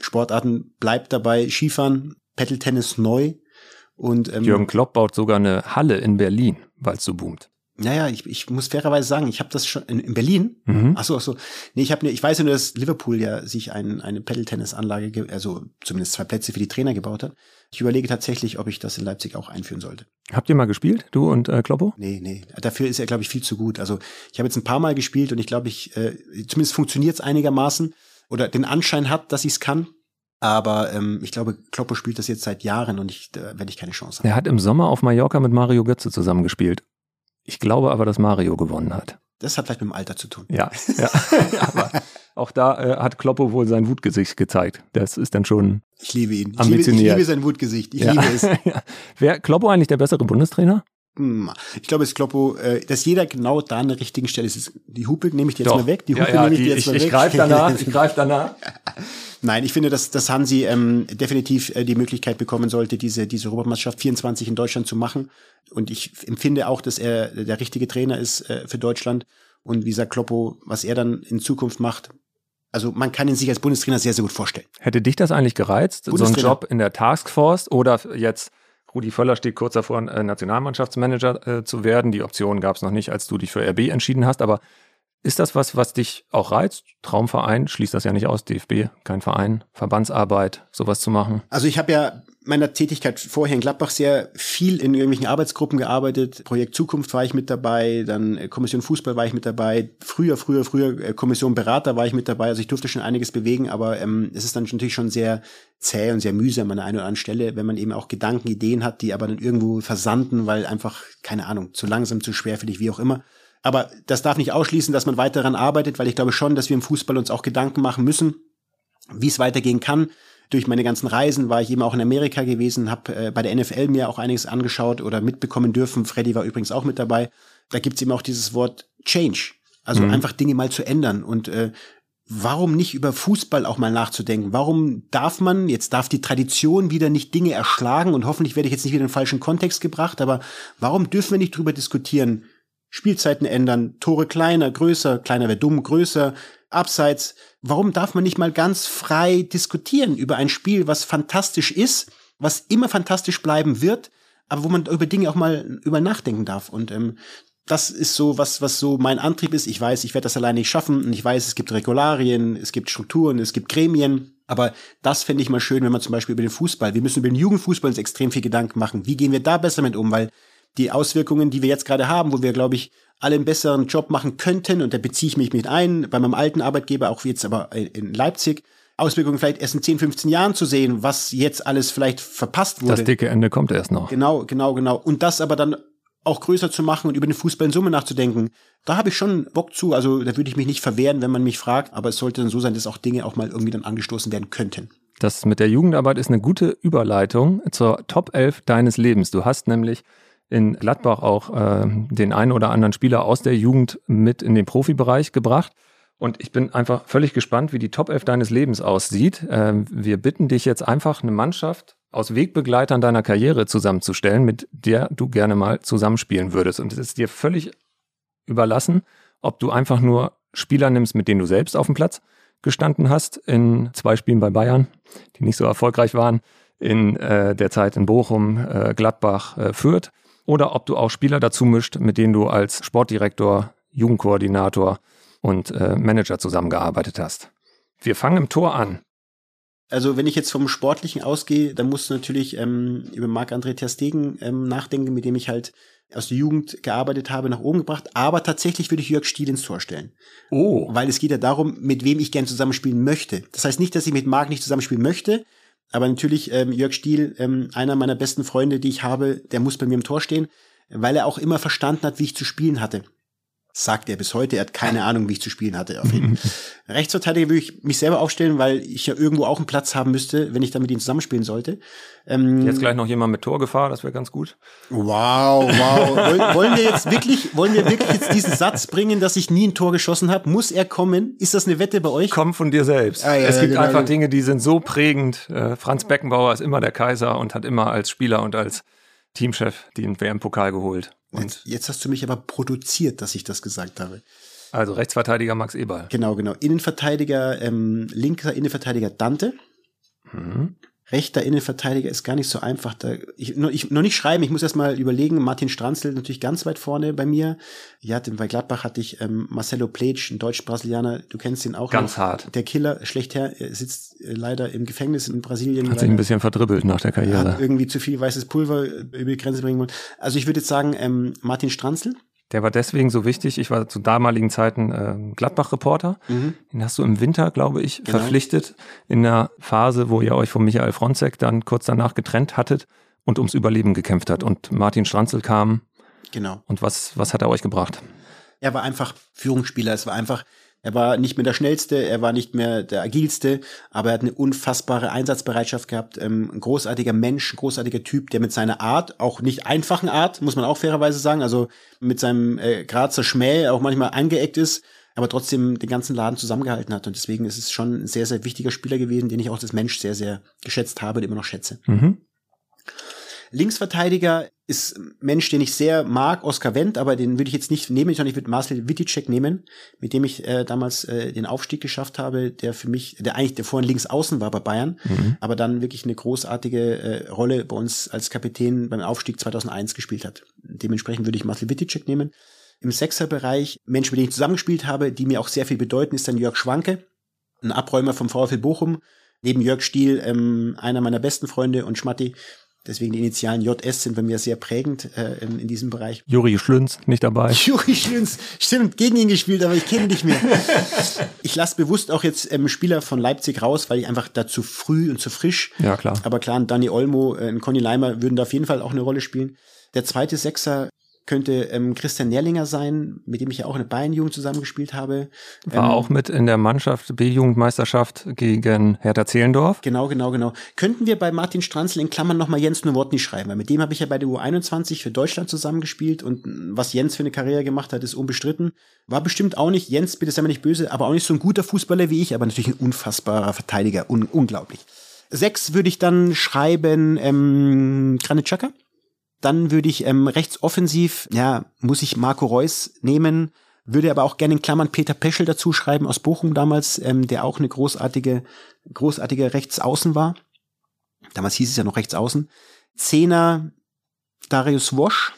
Sportarten bleibt dabei Skifahren, Paddle-Tennis neu und ähm, Jürgen Klopp baut sogar eine Halle in Berlin, weil es so boomt. Naja, ich, ich muss fairerweise sagen, ich habe das schon in, in Berlin. Mhm. Ach so, ach so. Nee, ich habe ne, ich weiß ja nur, dass Liverpool ja sich ein, eine Paddle-Tennis-Anlage, ge- also zumindest zwei Plätze für die Trainer gebaut hat. Ich überlege tatsächlich, ob ich das in Leipzig auch einführen sollte. Habt ihr mal gespielt, du und äh, Kloppo? Nee, nee. Dafür ist er, glaube ich, viel zu gut. Also ich habe jetzt ein paar Mal gespielt und ich glaube, ich, äh, zumindest funktioniert es einigermaßen oder den Anschein hat, dass ich es kann. Aber ähm, ich glaube, Kloppo spielt das jetzt seit Jahren und ich, da werde ich keine Chance haben. Er hat im Sommer auf Mallorca mit Mario Götze zusammengespielt. Ich glaube aber, dass Mario gewonnen hat. Das hat vielleicht mit dem Alter zu tun. Ja, ja. aber auch da äh, hat Kloppo wohl sein Wutgesicht gezeigt. Das ist dann schon. Ich liebe ihn. Ich liebe, ich Ambitioniert. liebe sein Wutgesicht. Ich ja. liebe es. ja. Wäre Kloppo eigentlich der bessere Bundestrainer? Ich glaube, es ist Kloppo, äh, dass jeder genau da an der richtigen Stelle ist. Die Hupe nehme ich dir jetzt Doch. mal weg. Die Ja, Hupe ja, nehme ich die- dir jetzt ich- mal ich weg. greif danach, ich greif danach. Nein, ich finde, dass, dass Hansi ähm, definitiv äh, die Möglichkeit bekommen sollte, diese, diese Europameisterschaft 24 in Deutschland zu machen. Und ich empfinde auch, dass er der richtige Trainer ist äh, für Deutschland. Und wie gesagt, Kloppo, was er dann in Zukunft macht, also man kann ihn sich als Bundestrainer sehr, sehr gut vorstellen. Hätte dich das eigentlich gereizt, so ein. Job in der Taskforce oder jetzt Rudi Völler steht kurz davor, äh, Nationalmannschaftsmanager äh, zu werden. Die Option gab es noch nicht, als du dich für RB entschieden hast. Aber ist das was, was dich auch reizt? Traumverein, schließt das ja nicht aus, DFB, kein Verein, Verbandsarbeit, sowas zu machen. Also ich habe ja meiner Tätigkeit vorher in Gladbach sehr viel in irgendwelchen Arbeitsgruppen gearbeitet. Projekt Zukunft war ich mit dabei, dann äh, Kommission Fußball war ich mit dabei, früher, früher, früher äh, Kommission Berater war ich mit dabei. Also ich durfte schon einiges bewegen, aber ähm, es ist dann natürlich schon sehr zäh und sehr mühsam an der einen oder anderen Stelle, wenn man eben auch Gedanken, Ideen hat, die aber dann irgendwo versanden, weil einfach, keine Ahnung, zu langsam, zu schwerfällig, wie auch immer. Aber das darf nicht ausschließen, dass man weiter daran arbeitet, weil ich glaube schon, dass wir im Fußball uns auch Gedanken machen müssen, wie es weitergehen kann. Durch meine ganzen Reisen war ich eben auch in Amerika gewesen, habe äh, bei der NFL mir auch einiges angeschaut oder mitbekommen dürfen. Freddy war übrigens auch mit dabei. Da gibt's eben auch dieses Wort Change, also Mhm. einfach Dinge mal zu ändern. Und äh, warum nicht über Fußball auch mal nachzudenken? Warum darf man, jetzt darf die Tradition wieder nicht Dinge erschlagen und hoffentlich werde ich jetzt nicht wieder in den falschen Kontext gebracht, aber warum dürfen wir nicht drüber diskutieren? Spielzeiten ändern, Tore kleiner, größer, kleiner wäre dumm, größer, abseits. Warum darf man nicht mal ganz frei diskutieren über ein Spiel, was fantastisch ist, was immer fantastisch bleiben wird, aber wo man über Dinge auch mal über nachdenken darf? Und ähm, das ist so was, was so mein Antrieb ist. Ich weiß, ich werde das alleine nicht schaffen und ich weiß, es gibt Regularien, es gibt Strukturen, es gibt Gremien. Aber das fände ich mal schön, wenn man zum Beispiel über den Fußball, wir müssen über den Jugendfußball uns extrem viel Gedanken machen. Wie gehen wir da besser mit um? Weil die Auswirkungen, die wir jetzt gerade haben, wo wir, glaube ich, alle einen besseren Job machen könnten, und da beziehe ich mich mit ein, bei meinem alten Arbeitgeber, auch jetzt aber in Leipzig, Auswirkungen vielleicht erst in 10, 15 Jahren zu sehen, was jetzt alles vielleicht verpasst wurde. Das dicke Ende kommt erst noch. Genau, genau, genau. Und das aber dann auch größer zu machen und über den Fußball in Summe nachzudenken. Da habe ich schon Bock zu. Also da würde ich mich nicht verwehren, wenn man mich fragt. Aber es sollte dann so sein, dass auch Dinge auch mal irgendwie dann angestoßen werden könnten. Das mit der Jugendarbeit ist eine gute Überleitung zur Top 11 deines Lebens. Du hast nämlich in Gladbach auch äh, den einen oder anderen Spieler aus der Jugend mit in den Profibereich gebracht. Und ich bin einfach völlig gespannt, wie die Top 11 deines Lebens aussieht. Ähm, wir bitten dich jetzt einfach eine Mannschaft aus Wegbegleitern deiner Karriere zusammenzustellen, mit der du gerne mal zusammenspielen würdest. Und es ist dir völlig überlassen, ob du einfach nur Spieler nimmst, mit denen du selbst auf dem Platz gestanden hast, in zwei Spielen bei Bayern, die nicht so erfolgreich waren, in äh, der Zeit in Bochum, äh, Gladbach, äh, Fürth, oder ob du auch Spieler dazu mischt, mit denen du als Sportdirektor, Jugendkoordinator und äh, Manager zusammengearbeitet hast. Wir fangen im Tor an. Also wenn ich jetzt vom Sportlichen ausgehe, dann musst du natürlich ähm, über Marc-André Ter Stegen ähm, nachdenken, mit dem ich halt aus der Jugend gearbeitet habe, nach oben gebracht. Aber tatsächlich würde ich Jörg Stiel ins Tor stellen. Oh. Weil es geht ja darum, mit wem ich gern zusammenspielen möchte. Das heißt nicht, dass ich mit Marc nicht zusammenspielen möchte, aber natürlich ähm, Jörg Stiel, ähm, einer meiner besten Freunde, die ich habe, der muss bei mir im Tor stehen, weil er auch immer verstanden hat, wie ich zu spielen hatte sagt er bis heute. Er hat keine Ahnung, wie ich zu spielen hatte. Auf jeden Rechtsverteidiger würde ich mich selber aufstellen, weil ich ja irgendwo auch einen Platz haben müsste, wenn ich dann mit ihm zusammenspielen sollte. Ähm, jetzt gleich noch jemand mit Torgefahr, das wäre ganz gut. Wow, wow. wollen, wollen wir jetzt wirklich, wollen wir wirklich jetzt diesen Satz bringen, dass ich nie ein Tor geschossen habe? Muss er kommen? Ist das eine Wette bei euch? Komm von dir selbst. Ah, ja, es gibt genau. einfach Dinge, die sind so prägend. Äh, Franz Beckenbauer ist immer der Kaiser und hat immer als Spieler und als Teamchef den WM-Pokal geholt. Und jetzt, jetzt hast du mich aber produziert, dass ich das gesagt habe. Also Rechtsverteidiger Max Eberl. Genau, genau. Innenverteidiger, ähm, linker Innenverteidiger Dante. Mhm rechter Innenverteidiger ist gar nicht so einfach. Da, ich, noch, ich, noch nicht schreiben, ich muss erst mal überlegen. Martin Stranzl natürlich ganz weit vorne bei mir. Ja, bei Gladbach hatte ich ähm, Marcelo Pleitsch, ein Deutsch-Brasilianer, du kennst ihn auch. Ganz noch. hart. Der Killer, schlechther, er sitzt äh, leider im Gefängnis in Brasilien. Hat sich ein bisschen verdribbelt nach der Karriere. Hat irgendwie zu viel weißes Pulver über die Grenze bringen wollen. Also ich würde jetzt sagen, ähm, Martin Stranzl. Der war deswegen so wichtig. Ich war zu damaligen Zeiten äh, Gladbach-Reporter. Mhm. Den hast du im Winter, glaube ich, genau. verpflichtet in der Phase, wo ihr euch von Michael Fronzek dann kurz danach getrennt hattet und ums Überleben gekämpft hat. Und Martin Stranzel kam. Genau. Und was, was hat er euch gebracht? Er war einfach Führungsspieler. Es war einfach er war nicht mehr der schnellste, er war nicht mehr der agilste, aber er hat eine unfassbare Einsatzbereitschaft gehabt. Ähm, ein großartiger Mensch, ein großartiger Typ, der mit seiner Art, auch nicht einfachen Art, muss man auch fairerweise sagen, also mit seinem äh, Grazer Schmäh auch manchmal angeeckt ist, aber trotzdem den ganzen Laden zusammengehalten hat. Und deswegen ist es schon ein sehr, sehr wichtiger Spieler gewesen, den ich auch als Mensch sehr, sehr geschätzt habe und immer noch schätze. Mhm. Linksverteidiger ist ein Mensch, den ich sehr mag, Oskar Wendt, aber den würde ich jetzt nicht nehmen, sondern ich würde Marcel Witticek nehmen, mit dem ich äh, damals äh, den Aufstieg geschafft habe, der für mich, der eigentlich der vorhin links außen war bei Bayern, mhm. aber dann wirklich eine großartige äh, Rolle bei uns als Kapitän beim Aufstieg 2001 gespielt hat. Dementsprechend würde ich Marcel Witticek nehmen. Im Sechserbereich, Menschen, mit denen ich zusammengespielt habe, die mir auch sehr viel bedeuten, ist dann Jörg Schwanke, ein Abräumer vom VfL Bochum, neben Jörg Stiel, ähm, einer meiner besten Freunde und Schmatti, Deswegen die Initialen JS sind bei mir sehr prägend äh, in, in, diesem Bereich. Juri Schlünz nicht dabei. Juri Schlünz, stimmt, gegen ihn gespielt, aber ich kenne nicht mehr. ich lasse bewusst auch jetzt ähm, Spieler von Leipzig raus, weil ich einfach da zu früh und zu frisch. Ja, klar. Aber klar, ein Danny Olmo, äh, ein Conny Leimer würden da auf jeden Fall auch eine Rolle spielen. Der zweite Sechser könnte ähm, Christian Nerlinger sein, mit dem ich ja auch in der Bayern-Jugend zusammengespielt habe. War ähm, auch mit in der Mannschaft B-Jugendmeisterschaft gegen Hertha Zehlendorf. Genau, genau, genau. Könnten wir bei Martin Stranzl in Klammern nochmal Jens Nowotny schreiben, weil mit dem habe ich ja bei der U21 für Deutschland zusammengespielt und was Jens für eine Karriere gemacht hat, ist unbestritten. War bestimmt auch nicht, Jens, bitte sei mir nicht böse, aber auch nicht so ein guter Fußballer wie ich, aber natürlich ein unfassbarer Verteidiger, un unglaublich. Sechs würde ich dann schreiben, ähm, Granit Xhaka. Dann würde ich ähm, rechts offensiv, ja, muss ich Marco Reus nehmen, würde aber auch gerne in Klammern Peter Peschel dazu schreiben aus Bochum damals, ähm, der auch eine großartige, großartige Rechtsaußen war. Damals hieß es ja noch Rechtsaußen. Zehner Darius Wosch,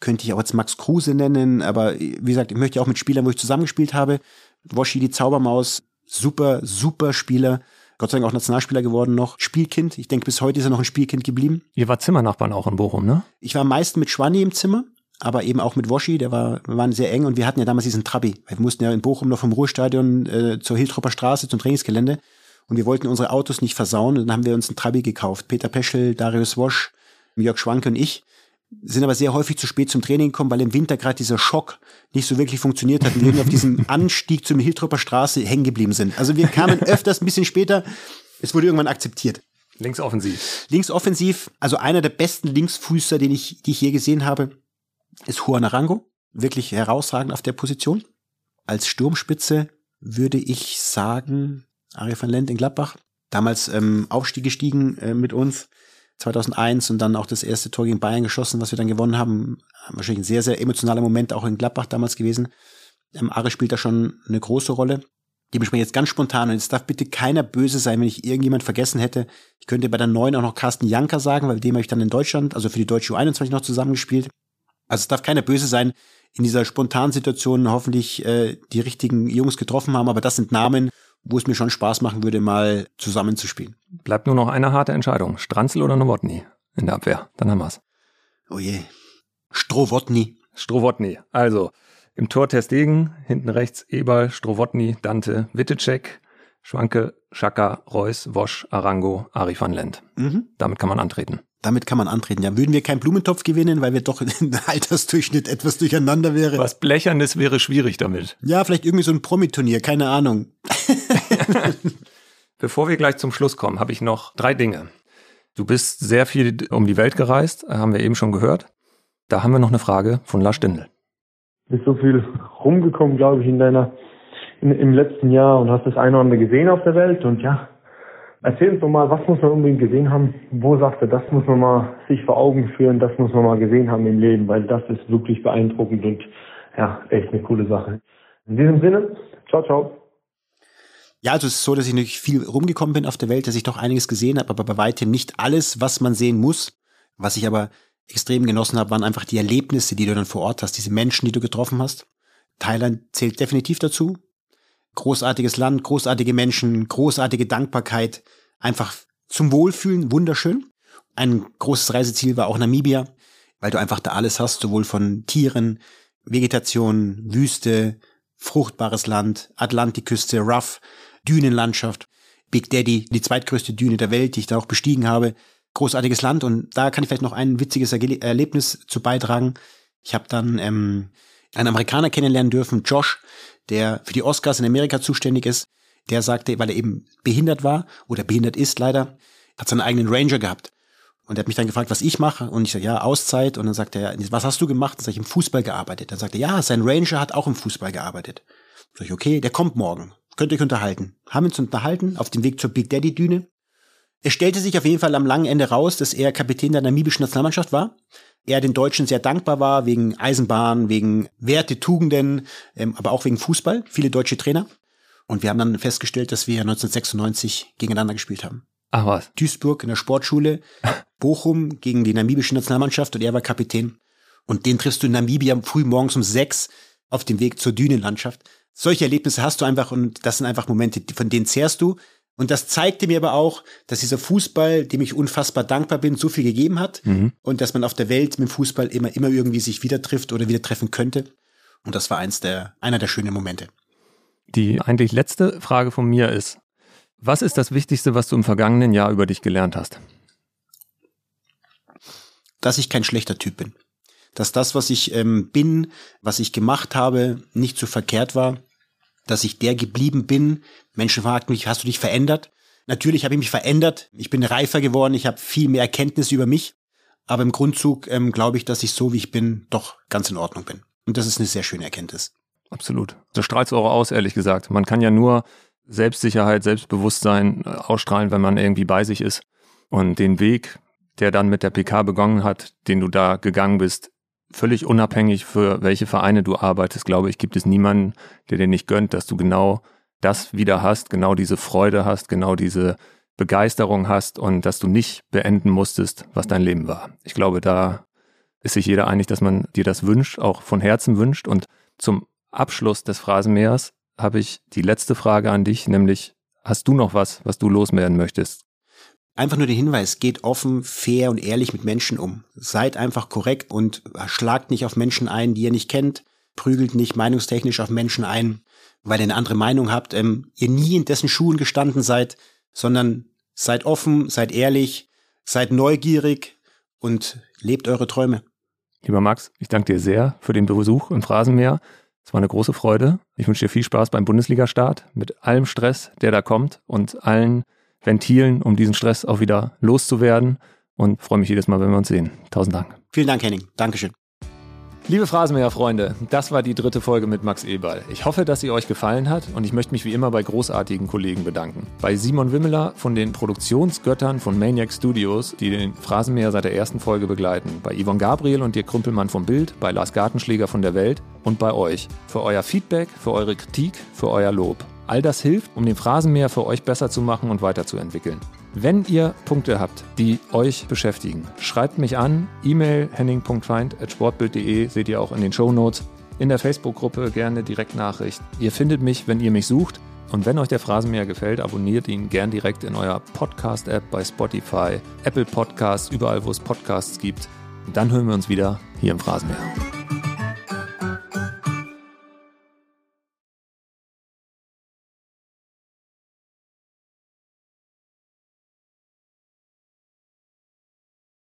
könnte ich auch jetzt Max Kruse nennen, aber wie gesagt, ich möchte auch mit Spielern, wo ich zusammengespielt habe. Woschi, die Zaubermaus, super, super Spieler. Gott sei Dank auch Nationalspieler geworden noch. Spielkind. Ich denke, bis heute ist er noch ein Spielkind geblieben. Ihr war Zimmernachbarn auch in Bochum, ne? Ich war meist mit Schwanni im Zimmer, aber eben auch mit Woschi. Der war, wir waren sehr eng und wir hatten ja damals diesen Trabi. Wir mussten ja in Bochum noch vom Ruhestadion äh, zur Hiltropper Straße zum Trainingsgelände. Und wir wollten unsere Autos nicht versauen. Und dann haben wir uns einen Trabi gekauft. Peter Peschel, Darius Wosch, Jörg Schwanke und ich sind aber sehr häufig zu spät zum Training gekommen, weil im Winter gerade dieser Schock nicht so wirklich funktioniert hat und wir auf diesem Anstieg zum Hiltropper Straße hängen geblieben sind. Also wir kamen öfters ein bisschen später. Es wurde irgendwann akzeptiert. Linksoffensiv. Linksoffensiv, also einer der besten Linksfußer, den ich, die ich je gesehen habe, ist Juan Arango. Wirklich herausragend auf der Position. Als Sturmspitze würde ich sagen, Ari van Lent in Gladbach. Damals ähm, Aufstieg gestiegen äh, mit uns. 2001 und dann auch das erste Tor gegen Bayern geschossen, was wir dann gewonnen haben. Wahrscheinlich ein sehr, sehr emotionaler Moment auch in Gladbach damals gewesen. Ähm, Ari spielt da schon eine große Rolle. Dementsprechend jetzt ganz spontan und jetzt darf bitte keiner böse sein, wenn ich irgendjemand vergessen hätte. Ich könnte bei der neuen auch noch Carsten Janker sagen, weil dem habe ich dann in Deutschland, also für die deutsche U21 noch zusammengespielt. Also es darf keiner böse sein, in dieser spontanen Situation hoffentlich äh, die richtigen Jungs getroffen haben, aber das sind Namen, wo es mir schon Spaß machen würde, mal zusammenzuspielen. Bleibt nur noch eine harte Entscheidung. Stranzel oder Nowotny in der Abwehr. Dann haben wir's. Oh je. Strowotny. Strowotny. Also, im Tor Testegen, hinten rechts Eberl, Strowotny, Dante, Wittecek, Schwanke, Schaka, Reus, Wosch, Arango, Ari van Lent. Mhm. Damit kann man antreten. Damit kann man antreten. Ja, würden wir keinen Blumentopf gewinnen, weil wir doch im Altersdurchschnitt etwas durcheinander wäre. Was Blechernes wäre schwierig damit. Ja, vielleicht irgendwie so ein Promiturnier, keine Ahnung. Bevor wir gleich zum Schluss kommen, habe ich noch drei Dinge. Du bist sehr viel um die Welt gereist, haben wir eben schon gehört. Da haben wir noch eine Frage von Lars Stindl. Du bist so viel rumgekommen, glaube ich, in deiner, in, im letzten Jahr und hast das eine oder andere gesehen auf der Welt und ja, Erzähl uns doch mal, was muss man unbedingt gesehen haben? Wo sagst du, das muss man mal sich vor Augen führen, das muss man mal gesehen haben im Leben, weil das ist wirklich beeindruckend und ja, echt eine coole Sache. In diesem Sinne, ciao, ciao. Ja, also es ist so, dass ich natürlich viel rumgekommen bin auf der Welt, dass ich doch einiges gesehen habe, aber bei weitem nicht alles, was man sehen muss. Was ich aber extrem genossen habe, waren einfach die Erlebnisse, die du dann vor Ort hast, diese Menschen, die du getroffen hast. Thailand zählt definitiv dazu großartiges Land, großartige Menschen, großartige Dankbarkeit, einfach zum Wohlfühlen, wunderschön. Ein großes Reiseziel war auch Namibia, weil du einfach da alles hast, sowohl von Tieren, Vegetation, Wüste, fruchtbares Land, Atlantikküste, Rough, Dünenlandschaft, Big Daddy, die zweitgrößte Düne der Welt, die ich da auch bestiegen habe. Großartiges Land und da kann ich vielleicht noch ein witziges Erlebnis zu beitragen. Ich habe dann ähm, einen Amerikaner kennenlernen dürfen, Josh, der für die Oscars in Amerika zuständig ist, der sagte, weil er eben behindert war oder behindert ist leider, hat seinen eigenen Ranger gehabt. Und er hat mich dann gefragt, was ich mache. Und ich sage, ja, Auszeit. Und dann sagte er, was hast du gemacht? Dann sage ich, im Fußball gearbeitet. Dann sagte er, ja, sein Ranger hat auch im Fußball gearbeitet. Sag ich, okay, der kommt morgen. Könnt ihr euch unterhalten. Haben uns unterhalten auf dem Weg zur Big Daddy Düne. Es stellte sich auf jeden Fall am langen Ende raus, dass er Kapitän der namibischen Nationalmannschaft war er den Deutschen sehr dankbar war, wegen Eisenbahn, wegen Werte, Tugenden, ähm, aber auch wegen Fußball, viele deutsche Trainer. Und wir haben dann festgestellt, dass wir 1996 gegeneinander gespielt haben. Ach was. Duisburg in der Sportschule, Bochum gegen die namibische Nationalmannschaft und er war Kapitän. Und den triffst du in Namibia früh morgens um sechs auf dem Weg zur Dünenlandschaft. Solche Erlebnisse hast du einfach und das sind einfach Momente, von denen zehrst du. Und das zeigte mir aber auch, dass dieser Fußball, dem ich unfassbar dankbar bin, so viel gegeben hat mhm. und dass man auf der Welt mit dem Fußball immer, immer irgendwie sich wieder trifft oder wieder treffen könnte. Und das war eins der, einer der schönen Momente. Die eigentlich letzte Frage von mir ist, was ist das Wichtigste, was du im vergangenen Jahr über dich gelernt hast? Dass ich kein schlechter Typ bin. Dass das, was ich ähm, bin, was ich gemacht habe, nicht so verkehrt war dass ich der geblieben bin. Menschen fragten mich, hast du dich verändert? Natürlich habe ich mich verändert. Ich bin reifer geworden. Ich habe viel mehr Erkenntnis über mich. Aber im Grundzug ähm, glaube ich, dass ich so, wie ich bin, doch ganz in Ordnung bin. Und das ist eine sehr schöne Erkenntnis. Absolut. Das strahlt auch aus, ehrlich gesagt. Man kann ja nur Selbstsicherheit, Selbstbewusstsein äh, ausstrahlen, wenn man irgendwie bei sich ist. Und den Weg, der dann mit der PK begonnen hat, den du da gegangen bist, völlig unabhängig für welche Vereine du arbeitest, glaube ich, gibt es niemanden, der dir nicht gönnt, dass du genau das wieder hast, genau diese Freude hast, genau diese Begeisterung hast und dass du nicht beenden musstest, was dein Leben war. Ich glaube, da ist sich jeder einig, dass man dir das wünscht, auch von Herzen wünscht. Und zum Abschluss des Phrasenmeers habe ich die letzte Frage an dich, nämlich hast du noch was, was du loswerden möchtest? Einfach nur der Hinweis, geht offen, fair und ehrlich mit Menschen um. Seid einfach korrekt und schlagt nicht auf Menschen ein, die ihr nicht kennt. Prügelt nicht meinungstechnisch auf Menschen ein, weil ihr eine andere Meinung habt, ähm, ihr nie in dessen Schuhen gestanden seid, sondern seid offen, seid ehrlich, seid neugierig und lebt eure Träume. Lieber Max, ich danke dir sehr für den Besuch im Phrasenmeer. Es war eine große Freude. Ich wünsche dir viel Spaß beim Bundesliga-Start mit allem Stress, der da kommt und allen Ventilen, um diesen Stress auch wieder loszuwerden. Und freue mich jedes Mal, wenn wir uns sehen. Tausend Dank. Vielen Dank, Henning. Dankeschön. Liebe Phrasenmäher-Freunde, das war die dritte Folge mit Max Eberl. Ich hoffe, dass sie euch gefallen hat und ich möchte mich wie immer bei großartigen Kollegen bedanken. Bei Simon Wimmeler von den Produktionsgöttern von Maniac Studios, die den Phrasenmäher seit der ersten Folge begleiten. Bei Yvonne Gabriel und Dirk Krümpelmann vom Bild, bei Lars Gartenschläger von der Welt und bei euch. Für euer Feedback, für eure Kritik, für euer Lob. All das hilft, um den Phrasenmäher für euch besser zu machen und weiterzuentwickeln. Wenn ihr Punkte habt, die euch beschäftigen, schreibt mich an. E-Mail henning.feind.sportbild.de seht ihr auch in den Show Notes. In der Facebook-Gruppe gerne Direktnachricht. Ihr findet mich, wenn ihr mich sucht. Und wenn euch der Phrasenmäher gefällt, abonniert ihn gern direkt in eurer Podcast-App bei Spotify, Apple Podcasts, überall, wo es Podcasts gibt. Dann hören wir uns wieder hier im Phrasenmäher.